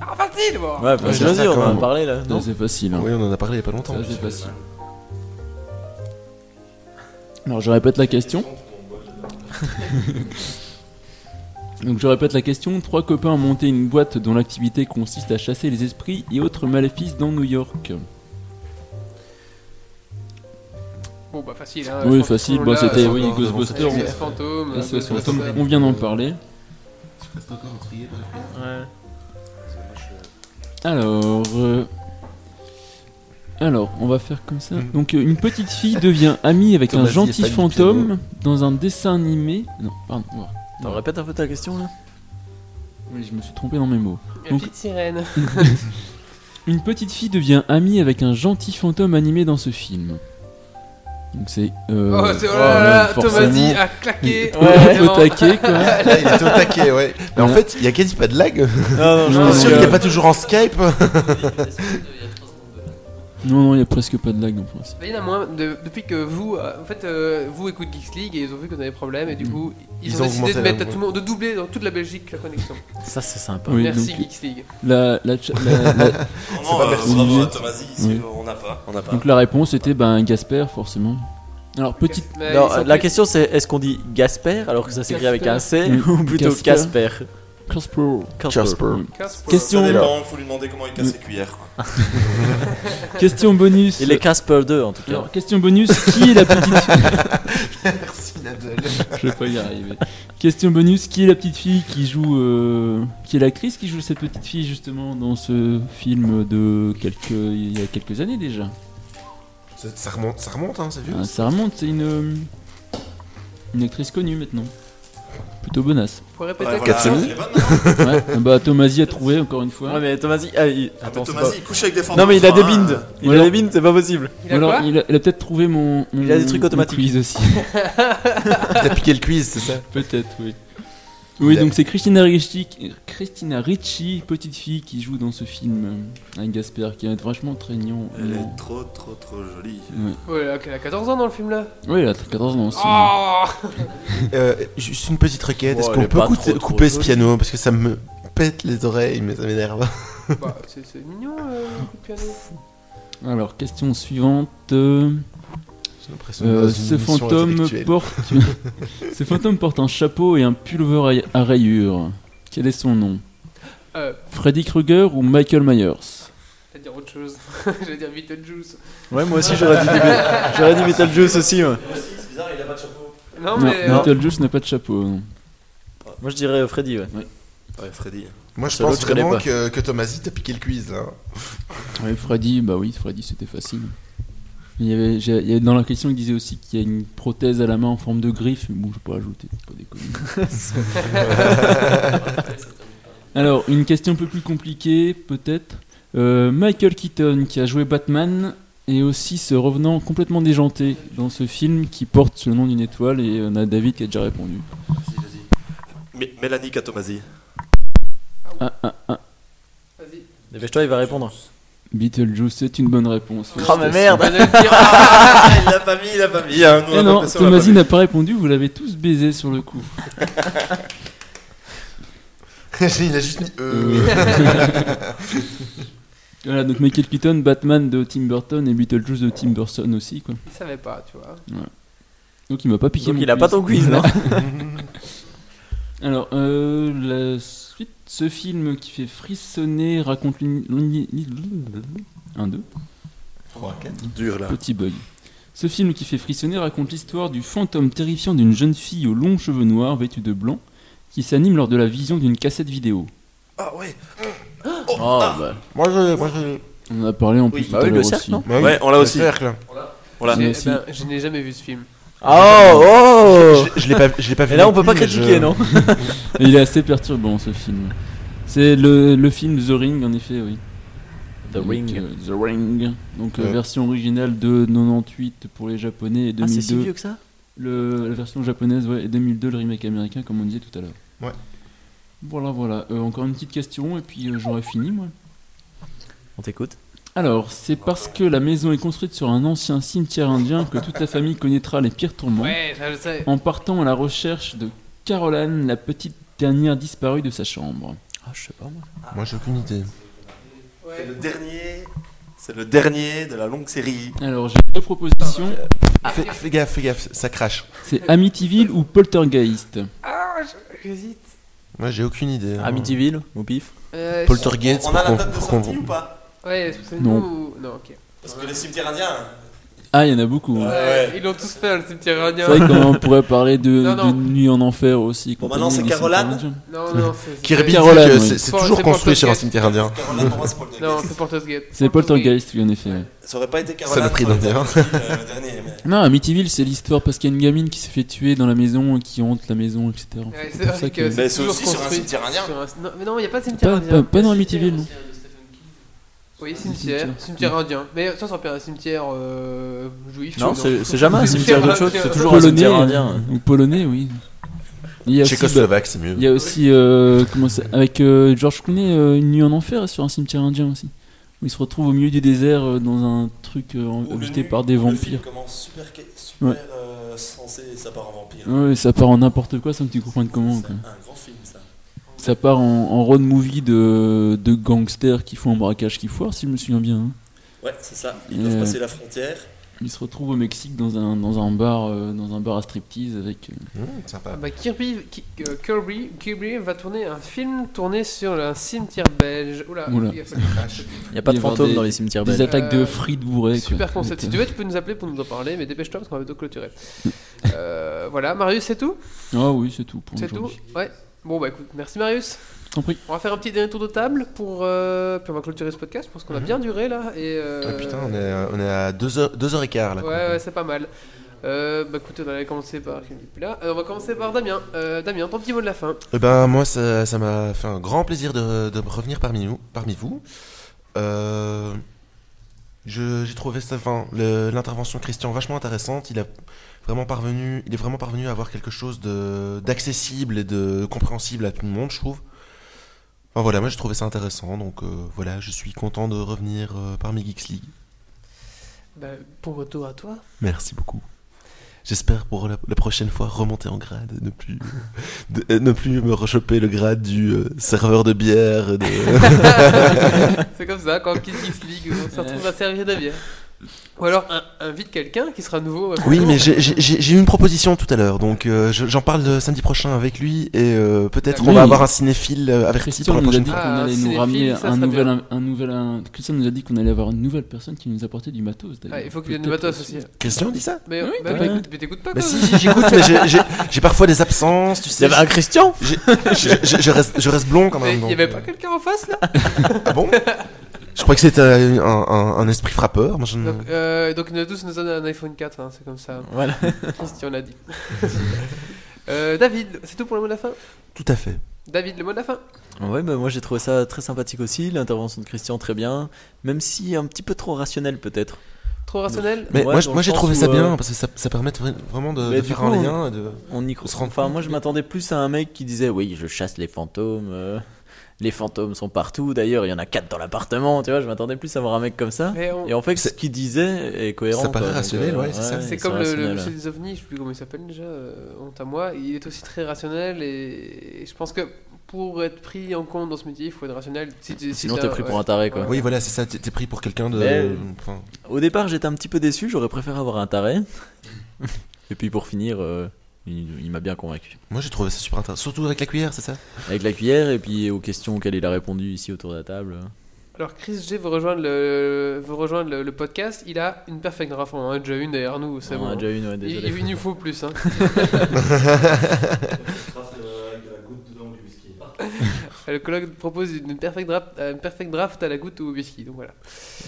Ah, facile, bon. Ouais, bah, ça, vas-y, on en a parlé là. Ça, Non c'est facile. hein. Oui, on en a parlé il y a pas longtemps. Ça, c'est facile. Alors, je répète la question. Donc, je répète la question. Trois copains ont monté une boîte dont l'activité consiste à chasser les esprits et autres maléfices dans New York. Bon, bah facile. Hein, Oui, facile. Bah, c'était, euh, oui, Ghostbusters. fantôme. Ghostbusters. On vient d'en parler. Ouais. Alors, euh, alors, on va faire comme ça. Mhm. Donc, une petite fille devient amie avec un gentil fantôme dans un dessin animé. Non, pardon. ouais. Attends, répète un peu ta question là? Oui, je me suis trompé dans mes mots. Donc- petite sirène. Une petite fille devient amie avec un gentil fantôme animé dans ce film. Donc c'est. Euh, oh, c'est oh ouais, là là. Thomasy a claqué. Ouais, au taquet quoi. Là, il était au taquet, ouais. Mais en Voilà. fait, il y a quasi pas de lag. Non, non, Je suis sûr il y qu'il a- n'est pas toujours en Skype. Non, non, il y a presque pas de lag en principe. Il y en a moins de- depuis que vous, euh, en fait, euh, vous écoutez Geeks League et ils ont vu qu'on avait des problèmes et du Mm. coup ils, Ils ont ont décidé de augmenté mettre à tout le monde, de doubler dans toute la Belgique la connexion. Ça c'est sympa. Oui, Merci donc, Geeks League. la, la, cha- la- la- Non, non, pas euh, merci. bravo à Oui. Thomasy, ici, Oui. on n'a pas. On n'a pas. donc la réponse était ben Gasper forcément. Alors petite. Mais Non, ils sont la plus- question c'est est-ce qu'on dit Gasper alors que ça s'écrit avec un C ou plutôt Casper. Casper? Casper. Casper. Casper. Question- Ça dépend, faut lui demander comment il casse ses cuillères. Question bonus. Il est Casper 2 en tout cas. Alors, question bonus, qui est la petite fille Merci Nadal. Je vais pas y arriver. Question bonus, qui est la petite fille qui joue euh, qui est l'actrice qui joue cette petite fille justement dans ce film de quelques il y a quelques années déjà? Ça, ça remonte, ça remonte, hein, c'est vieux. Ah, ça remonte, c'est une euh, une actrice connue maintenant. Plutôt bonasse. Faut répéter. Ouais, voilà, Ouais, ah bah Tomasi a trouvé encore une fois. Ouais mais Thomasy, ah, il- Ah, attends, mais c'est Thomasy, pas- il couche avec des fantômes. Non mais il a des hein, bindes. Il Voilà. a des bindes, c'est pas possible. Il a Alors, quoi il a, il a peut-être trouvé mon, mon- Il a des trucs automatiques. quiz aussi. T'as piqué le quiz, c'est ça? Peut-être, oui. Oui, donc c'est Christina Ricci, Christina Ricci, petite fille qui joue dans ce film euh, avec Gasper, qui est vachement traignant. Elle est trop, trop, trop jolie. Ouais. Ouais, elle a 14 ans dans le film là. Oui, elle a 14 ans aussi. Oh Euh, Juste une petite requête. Est-ce qu'on est peut couper, trop, trop couper ce piano? Parce que ça me pète les oreilles, mais ça m'énerve. Bah, c'est mignon euh, le coup de piano. Alors, question suivante. Euh, euh, ce fantôme porte, ce fantôme porte un chapeau et un pullover à- rayures. Quel est son nom? Euh, Freddy Krueger ou Michael Myers? J'allais dire autre chose. j'allais dire Beetlejuice. Ouais moi aussi j'aurais dit j'aurais dit Beetlejuice aussi. ouais. C'est bizarre, il a pas de chapeau. Non, Non, mais. non. Beetlejuice n'a pas de chapeau. non. Moi je dirais Freddy ouais. Ouais, Freddy. Moi, je pense vraiment que, que Thomasy t'a piqué le quiz là. Ouais, Freddy, bah oui, Freddy c'était facile. Il y, avait, j'ai- il y avait dans la question, il disait aussi qu'il y a une prothèse à la main en forme de griffe, mais bon, je peux pas ajouter, pas déconner. Alors, une question un peu plus compliquée, peut-être. Euh, Michael Keaton, qui a joué Batman, est aussi ce revenant complètement déjanté dans ce film qui porte le nom d'une étoile, et on a David qui a déjà répondu. Vas-y, vas-y. Mé- Mélanie Katomazi. Ah, ah, ah. Vas-y. Dépêche-toi il va répondre. Beetlejuice, c'est une bonne réponse. Oh ma merde. Ah, il l'a pas mis, il l'a pas mis. hein, nous, on a non, pas n'a pas répondu, vous l'avez tous baisé sur le coup. Il a juste mis. Euh... Voilà, donc Michael Keaton, Batman de Tim Burton et Beetlejuice de Tim Burton aussi, quoi. Il savait pas, tu vois. Donc il m'a pas piqué Donc mon il a pas ton quiz non Alors, euh, la suite, ce film qui fait frissonner raconte un deux Dur là. petit bug. Ce film qui fait frissonner raconte l'histoire du fantôme terrifiant d'une jeune fille aux longs cheveux noirs vêtue de blanc qui s'anime lors de la vision d'une cassette vidéo. Ah ouais. Oh bah. Moi, je. Moi, je... On en a parlé en plus Oui, tout bah à oui, l'heure le cercle, aussi. non Bah oui, Ouais, on l'a aussi. cercle. Aussi. ben, je n'ai jamais vu ce film. Oh, oh Je, je l'ai pas, je l'ai pas vu. Et là, on peut pas critiquer, je- non il est assez perturbant ce film. C'est le, le film The Ring, en effet, oui. The Donc, Ring. euh, The Ring. Donc, euh, Ouais. version originale de 98 pour les Japonais et Ah, c'est 2002. si vieux que ça le, la version japonaise, ouais, et 2002, le remake américain, comme on disait tout à l'heure. Ouais. Voilà, voilà. Euh, encore une petite question, et puis euh, j'aurais fini, moi. On t'écoute. Alors, c'est parce que la maison est construite sur un ancien cimetière indien que toute la famille connaîtra les pires tourments. Ouais, ça je sais. En partant à la recherche de Caroline, la petite dernière disparue de sa chambre. Ah, je sais pas moi. Moi, j'ai aucune idée. C'est le dernier. C'est le dernier de la longue série. Alors, j'ai deux propositions. Fais, fais gaffe, fais gaffe, ça crache. C'est Amityville ou Poltergeist Ah, j'hésite. Moi, j'ai aucune idée. hein. Amityville, au pif Euh, Poltergeist, On a la date de pour qu'on- sortie ou pas? Ouais, c'est Non. nous. Non, ok. Parce que les cimetières indiens. Ah, il y en a beaucoup. Ouais. Ils l'ont tous fait, le cimetière indien. C'est vrai qu'on pourrait parler de, Non, non. de Nuit en Enfer aussi. Bon, maintenant, c'est indiens. Non, non, c'est. Kirby c'est- que toujours construit sur un cimetière indien. Caroline, pour moi, c'est Poltergeist. Non, c'est Poltergeist. C'est Poltergeist, oui, en effet. Ça aurait pas été Caroline. Saloperie ça aurait été d'indien. Euh, le dernier. mais- Non, Amityville, c'est l'histoire parce qu'il y a une gamine qui s'est fait tuer dans la maison, qui hante la maison, etc. Ouais, C'est aussi sur un cimetière indien. mais non, il n'y a pas de cimetière Pas, indien. pas, pas dans Amityville, non Oui, cimetière, Cimetière. cimetière indien. Mais ça, ça s'appelle un cimetière euh, juif. Non, c'est jamais un cimetière d'autre chose, c'est toujours un Polonais, cimetière euh, indien. ou polonais, oui. Il y a aussi, Tchécoslovaque, c'est mieux. il y a aussi euh, comment avec euh, George Clooney, euh, Une nuit en enfer sur un cimetière indien aussi. Où il se retrouve au milieu du désert euh, dans un truc euh, le habité par des Le film vampires. commence super, super Ouais. euh, sensé et ça part en vampire. Ouais, ça part en n'importe quoi sans que tu comprennes comment. C'est un grand film ça. Ça part en, en road movie de, de gangsters qui font un braquage qui foire, si je me souviens bien. hein. Ouais, c'est ça. Ils Euh, doivent passer la frontière. Il se retrouve au Mexique dans un, dans un bar euh, dans un bar à striptease avec. euh, Mmh, sympa. Ah bah, Kirby, Ki- euh, Kirby, Kirby va tourner un film tourné sur un cimetière belge. Oula, Oula. il n'y a pas de fantômes des- dans les cimetières des belges. attaques de Euh, frites bourrées. quoi. Super concept. Si tu veux, tu peux nous appeler pour nous en parler, mais dépêche-toi parce qu'on va bientôt clôturer. Euh, voilà, Marius, c'est tout? Euh, Ah oui, c'est tout C'est tout? Ouais. Bon, bah écoute, merci Marius. Prie. On va faire un petit dernier tour de table pour. euh, Puis on va clôturer ce podcast parce qu'on a bien duré là. Et, euh, Ah, putain, on est, on est à 2h15 là. Ouais, ouais, c'est pas mal. Euh, bah écoutez, on allait commencer par. là. Euh, on va commencer par Damien. Euh, Damien, ton petit mot de la fin. Eh ben, moi, ça ça m'a fait un grand plaisir de, de revenir parmi, nous, parmi vous. Euh, je- J'ai trouvé l'intervention de Christian vachement intéressante. Il, a vraiment parvenu, il est vraiment parvenu à avoir quelque chose de- d'accessible et de compréhensible à tout le monde, je trouve. Enfin voilà, moi j'ai trouvé ça intéressant, donc euh, voilà, je suis content de revenir euh, parmi Geeks League. Bah, bon retour à toi. Merci beaucoup. J'espère pour la, la prochaine fois remonter en grade, et ne plus, de- euh, ne plus me rechoper le grade du euh, serveur de bière. de- c'est comme ça, quand on quitte Geeks League, on se retrouve à servir de bière. Ou alors un- invite quelqu'un qui sera nouveau. à son oui, tour. mais j'ai- eu une proposition tout à l'heure, donc euh, je- j'en parle de samedi prochain avec lui et euh, peut-être on Oui. va avoir un cinéphile euh, averti Christian pour la nous a prochaine dit qu'on fois. Ah, nous ramener un nouvel, un, un nouvel. un- Christian nous a dit qu'on allait avoir une nouvelle personne qui nous apportait du matos. Ah, il faut qu'il y ait du matos aussi. Christian dit ça Mais, Oui, bah oui, pas- t'écoutes- mais t'écoutes pas Bah si, j'écoute, mais j'ai- parfois des absences, tu Il y sais. avait un Christian Je, je- je reste, je reste blond quand même. il y avait euh, pas quelqu'un en face là? Ah bon? Je crois que c'était un, un- un esprit frappeur. Moi, je ne- Donc, euh, donc nous tous nous donne un iPhone 4, hein, c'est comme ça. Voilà. Christian l'a dit. Euh, David, c'est tout pour le mot de la fin? Tout à fait. David, le mot de la fin? Ouais, bah, moi j'ai trouvé ça très sympathique aussi, l'intervention de Christian très bien, même si un petit peu trop rationnel peut-être. Trop rationnel? Mais Ouais, moi, j'ai trouvé où, ça euh, bien parce que ça, ça permet vra- vraiment de, de faire coup, un on- lien. et de- On y On se rend Enfin, moi je m'attendais plus à un mec qui disait oui, je chasse les fantômes. Euh, les fantômes sont partout. D'ailleurs, il y en a quatre dans l'appartement. Tu vois, je m'attendais plus à voir un mec comme ça. On- Et en fait, ce qu'il disait est cohérent. Ça paraît quoi, donc, rationnel, ouais, c'est ça. C'est c'est comme le, le monsieur des ovnis, je sais plus comment il s'appelle déjà, euh, honte à moi, il est aussi très rationnel et, et je pense que pour être pris en compte dans ce métier, il faut être rationnel. Si tu- si Sinon, t'es pris pour ouais. un taré quoi. Oui, voilà, c'est ça. T'es t'es pris pour quelqu'un de. Mais- enfin, Au départ, j'étais un petit peu déçu. J'aurais préféré avoir un taré. Et puis pour finir, euh, il, il m'a bien convaincu. moi, j'ai trouvé ça super intéressant. Surtout avec la cuillère, c'est ça Avec la cuillère et puis aux questions auxquelles il a répondu ici autour de la table. Alors Chris G veut rejoindre le, veut rejoindre le, le podcast, il a une perfect draft, on en a déjà une derrière nous, c'est On en bon. a déjà une, ouais, il, désolé. il- il nous faut plus. Hein. le colloque propose une perfect draft, une perfect draft à la goutte ou au whisky, donc voilà.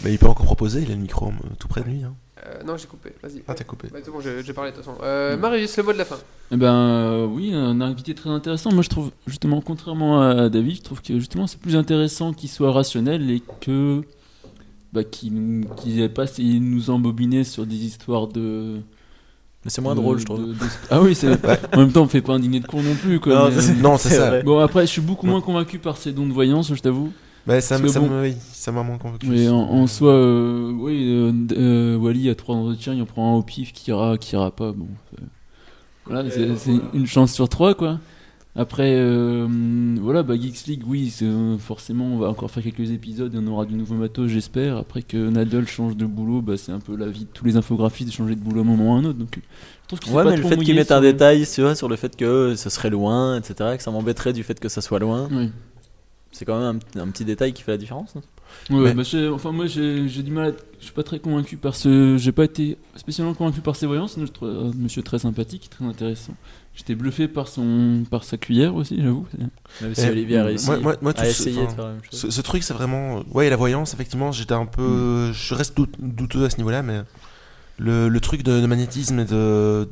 Mais il peut encore proposer, il a le micro euh, tout près de lui. hein. Euh, non, j'ai coupé, vas-y. Ah, t'as coupé. Bah, c'est bon, j'ai parlé de toute façon. Euh, Marius, le mot de la fin. Eh ben euh, oui, un invité très intéressant. Moi je trouve justement, contrairement à David, je trouve que justement c'est plus intéressant qu'il soit rationnel et que bah, qu'il ait pas essayé de nous embobiner sur des histoires de. Mais c'est moins de- drôle, je trouve. de- de- Ah oui, c'est. En même temps, on fait pas un dîner de con non plus. Quoi, Non, mais- c'est- C'est ça. vrai. Bon après, je suis beaucoup moins convaincu par ces dons de voyance, je t'avoue. Mais ça, ça, bon- oui, m'a moins convaincu. Mais en, en soi, euh, oui, euh, euh, Wally a trois entretiens, il en prend un au pif qui ira, qui ira pas. Bon, c'est- voilà, c'est une chance sur trois, quoi. Après, euh, voilà, bah, Geeks League, oui, c'est, euh, forcément, on va encore faire quelques épisodes et on aura du nouveau matos, j'espère. Après que Nadal change de boulot, bah, c'est un peu la vie de tous les infographistes de changer de boulot à un moment ou à un autre. Donc, je trouve Ouais, pas mais le fait qu'ils mettent sur un le- détail vois, sur le fait que ce serait loin, etc., que ça m'embêterait du fait que ça soit loin, Oui. C'est quand même un, un petit détail qui fait la différence. non? Ouais, Mais- bah, enfin moi j'ai du mal, à- je suis pas très convaincu par ce, j'ai pas été spécialement convaincu par ses voyances. sinon je trouve euh, Monsieur très sympathique, très intéressant. J'étais bluffé par son, par sa cuillère aussi, j'avoue. Même si Eh, Olivier a réussi moi- moi- moi, à ce- essayer de enfin, faire la même chose. Ce, ce truc, c'est vraiment. Ouais, la voyance, effectivement, j'étais un peu. Mm. Je reste doute- douteux à ce niveau-là, mais le, le truc de, de magnétisme et de,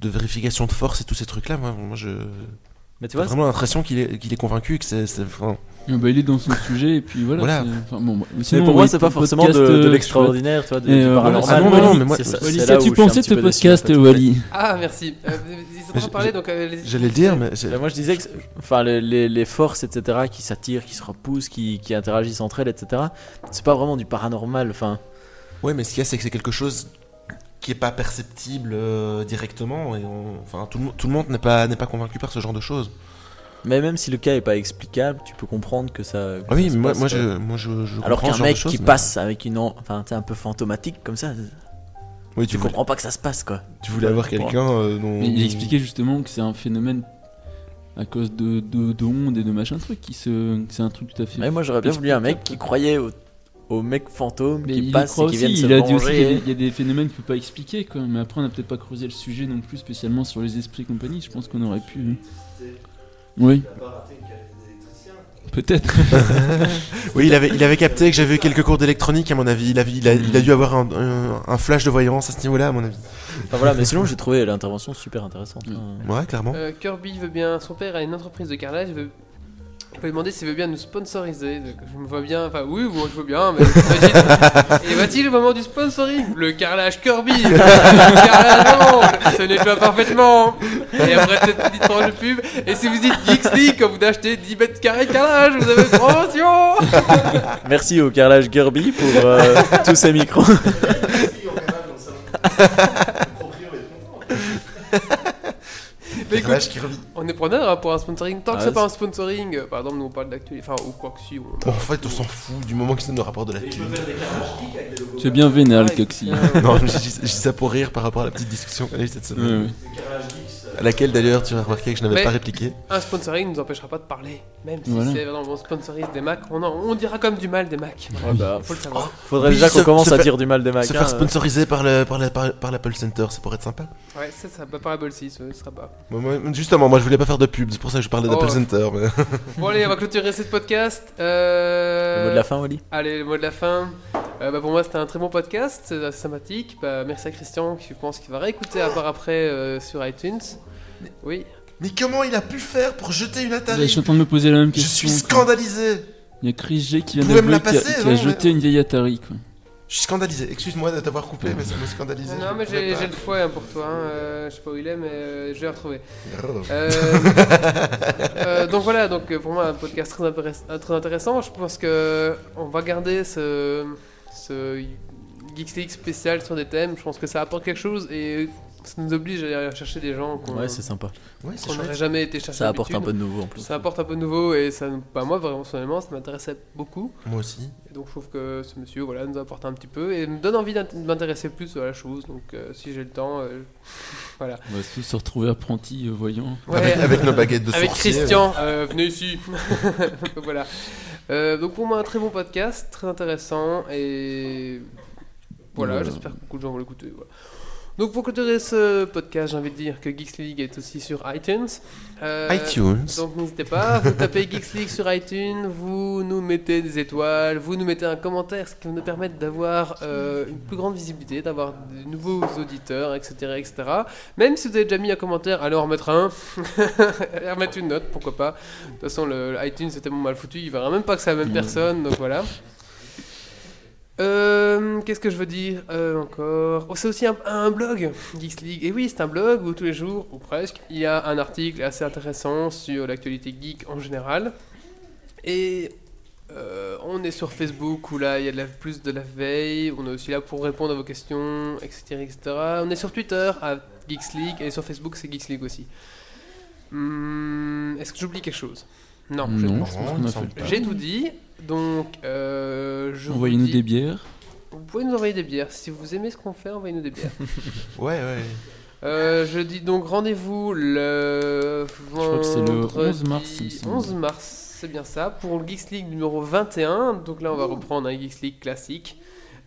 de vérification de force et tous ces trucs-là, moi, moi je. Mais tu vois, vraiment l'impression qu'il est, qu'il est convaincu que c'est. c'est- enfin, Euh, bah, il est dans son sujet et puis voilà. Voilà. c'est- enfin, bon, bah, mais pour moi, oui, c'est pas forcément de, podcast, de euh, l'extraordinaire, tu vois, de- Et, du euh, paranormal. Ah non, non, mais moi- C'est ça- Wally, c'est là où qu'as-tu je suis un pensé de petit ce peu déçu, podcast, en fait. Wally Ah, merci. Euh, ils sont en train de parler, donc euh, les- J'allais le dire, mais. c'est- Bah, moi je disais que enfin, les, les- les forces, etc., qui s'attirent, qui se repoussent, qui, qui interagissent entre elles, etc., c'est pas vraiment du paranormal. Enfin, Ouais, mais ce qu'il y a, c'est que c'est quelque chose qui est pas perceptible euh, directement. Et on- enfin, tout le, tout le monde n'est pas, n'est pas convaincu par ce genre de choses. mais même si le cas est pas explicable, tu peux comprendre que ça. que Ah oui, ça mais moi, moi, quoi. je, moi je, je Alors qu'un ce genre de mec choses, qui mais- passe avec une. en- Enfin, un peu fantomatique comme ça, Oui, tu tu, voulais, comprends pas que ça se passe, quoi. tu voulais avoir quelqu'un euh, dont. Mais il expliquait justement que c'est un phénomène à cause de, de, d'ondes et de machin truc qui se, que c'est un truc tout à fait. Mais moi j'aurais bien voulu un mec qui croyait au, au mec fantôme Mais qui il y passe croit et qui aussi, vient de se il a dit aussi qu'il y a des- il y, a des phénomènes qu'il peut pas expliquer quoi. Mais après on a peut-être pas creusé le sujet non plus spécialement sur les esprits et compagnie. Je pense qu'on aurait pu. Oui. Peut-être. Oui, il avait, il avait capté que j'avais eu quelques cours d'électronique, à mon avis. Il a, il a, il a dû avoir un, un- un flash de voyance à ce niveau-là, à mon avis. Enfin voilà, mais sinon j'ai trouvé l'intervention super intéressante. Hein. Ouais, clairement. Euh, Kirby veut bien, son père a une entreprise de carrelage, veut, il peut lui demander s'il veut bien nous sponsoriser. Donc, je me vois bien, enfin oui, moi je veux bien, mais imagine. Et voici le moment du sponsoring? Le carrelage Kirby, le carrelage se nettoie parfaitement. Et après cette petite tranche de pub, et si vous dites Geeks quand vous achetez 10 mètres carrés de carrelage, vous avez une promotion Merci au carrelage Kirby pour euh, tous ces micros. Mais écoute, on est preneur hein, pour un sponsoring. Tant que Ah, c'est pas un sponsoring, euh, par exemple, nous on parle d'actualité, enfin, ou quoi que si. on- En fait, on s'en fout du moment que c'est nos rapports de la télé. Tu es bien vénal, Coxy. Non, je dis, ça pour rire par rapport à la petite discussion qu'on a eue cette semaine. À laquelle d'ailleurs tu as remarqué que je n'avais pas répliqué. Un sponsoring ne nous empêchera pas de parler. Même si Voilà. c'est vraiment on sponsorise des Macs, on, en- on dira comme du mal des Macs. Ouais, bah, Faut le savoir. faudrait Oui, déjà qu'on commence à faire- dire du mal des Macs. Se hein, faire euh. sponsoriser par le par la- par, par l'Apple Center, ça pourrait être sympa. Ouais, ça, ça va pas Ball 6, ce sera pas. Moi- justement, moi je voulais pas faire de pub, c'est pour ça que je parlais Oh. d'Apple Center. mais- Bon, allez, on va clôturer ce podcast. Euh... Le mot de la fin, Wally Allez, le mot de la fin. Euh, bah, pour moi, c'était un très bon podcast, c'est assez sympathique. Bah, merci à Christian, qui je pense qu'il va réécouter à part après euh, sur iTunes. Oui. Mais comment il a pu faire pour jeter une Je Atari suis en train de me poser la même Je question. suis quoi. scandalisé Il y a Chris G qui vient d'avouer la qu'il a, passer, qu'il a non, jeté mais- une vieille Atari. Quoi. Je suis scandalisé. Excuse-moi de t'avoir coupé, mais ça me scandalisé. Non, je mais j'ai le fouet hein, pour toi. hein. Euh, je sais pas où il est, mais euh, je vais le retrouver. Oh. Euh, euh, donc voilà, donc pour moi un podcast très, intéress- très intéressant. Je pense que on va garder ce, ce Geeks League spécial sur des thèmes. Je pense que ça apporte quelque chose et ça nous oblige à aller chercher des gens qu'on Ouais, c'est sympa. Ouais, c'est qu'on n'aurait chouette. jamais été chercher. Ça apporte un peu de nouveau en plus. Ça apporte un peu de nouveau et ça, bah, moi vraiment personnellement, ça m'intéressait beaucoup. Moi aussi. Et donc je trouve que ce monsieur voilà, nous apporte un petit peu et me donne envie de m'intéresser plus à la chose. Donc euh, si j'ai le temps, euh, voilà. On va tous se retrouver apprentis euh, voyants. Ouais, Avec, avec nos baguettes de avec. Christian, euh, venez ici. voilà. Euh, donc pour moi un très bon podcast, très intéressant et voilà, Voilà. j'espère que beaucoup de gens vont l'écouter. voilà. Donc pour clôturer ce podcast, j'ai envie de dire que Geeks League est aussi sur iTunes. Euh, iTunes. Donc n'hésitez pas, vous tapez Geeks League sur iTunes, vous nous mettez des étoiles, vous nous mettez un commentaire, ce qui va nous permettre d'avoir euh, une plus grande visibilité, d'avoir de nouveaux auditeurs, etc., etc. Même si vous avez déjà mis un commentaire, allez en remettre un, et remettre une note, pourquoi pas. De toute façon, le, le iTunes c'est tellement mal foutu, il verra même pas que c'est la même personne, donc voilà. Euh, Qu'est-ce que je veux dire euh, encore? Oh, C'est aussi un, un blog, Geeks League. Et oui, c'est un blog où tous les jours, ou presque, il y a un article assez intéressant sur l'actualité geek en général. Et euh, on est sur Facebook où là il y a de la- plus de la veille. On est aussi là pour répondre à vos questions, etc. etc. On est sur Twitter à Geeks League et sur Facebook c'est Geeks League aussi. Hmm, Est-ce que j'oublie quelque chose? Non, Non, je pense J'ai tout dit. Donc, euh, je vous Envoyez-nous dis- des bières. vous pouvez nous envoyer des bières. Si vous aimez ce qu'on fait, envoyez-nous des bières. Ouais, ouais. Euh, je dis donc rendez-vous le crois que c'est le vendredi 11 mars, il me semble. 11 mars, c'est bien ça, pour le Geeks League numéro 21. Donc là, on va reprendre un Geeks League classique.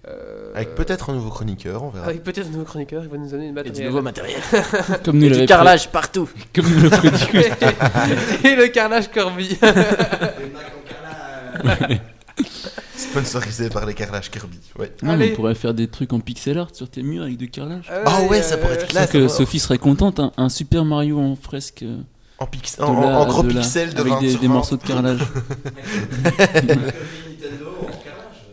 Euh, Avec peut-être un nouveau chroniqueur, on verra. Avec peut-être un nouveau chroniqueur qui va nous donner du matériel. nouveau matériel. Comme nous Et du carrelage partout. Comme nous le prédit. Et le carrelage Kirby. Sponsorisé par les carrelages Kirby. Ouais. Non, mais Allez. on pourrait faire des trucs en pixel art sur tes murs avec du carrelage. Ah ouais, ça pourrait être Je classe. que. Sophie serait contente, un, un Super Mario en fresque. euh, En, pix- de en, gros de pixels de avec 20 des, sur des 20. morceaux de carrelage.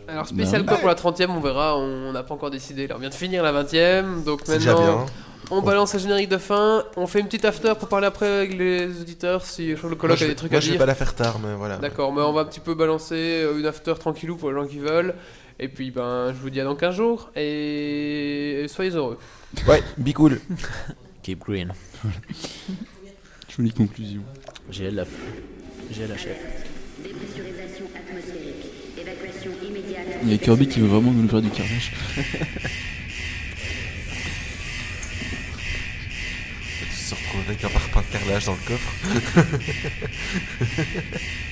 Alors, spécial Bah quoi pour la 30ème, on verra, on n'a pas encore décidé. Là, on vient de finir la 20ème, donc maintenant. On balance un générique de fin, on fait une petite after pour parler après avec les auditeurs si je trouve le Moi, colloque a des trucs moi, à je vais dire. pas la faire tard, mais voilà. D'accord, mais on va un petit peu balancer euh, une after tranquillou pour les gens qui veulent. Et puis ben je vous dis à dans 15 jours et soyez heureux. Ouais, be cool. Keep green. Jolie conclusion. J'ai la, j'ai la chef. Dépressurisation atmosphérique. Évacuation immédiate. Il y a Kirby qui veut vraiment nous faire du carrelage. se retrouver avec un parpaing de carrelage dans le coffre.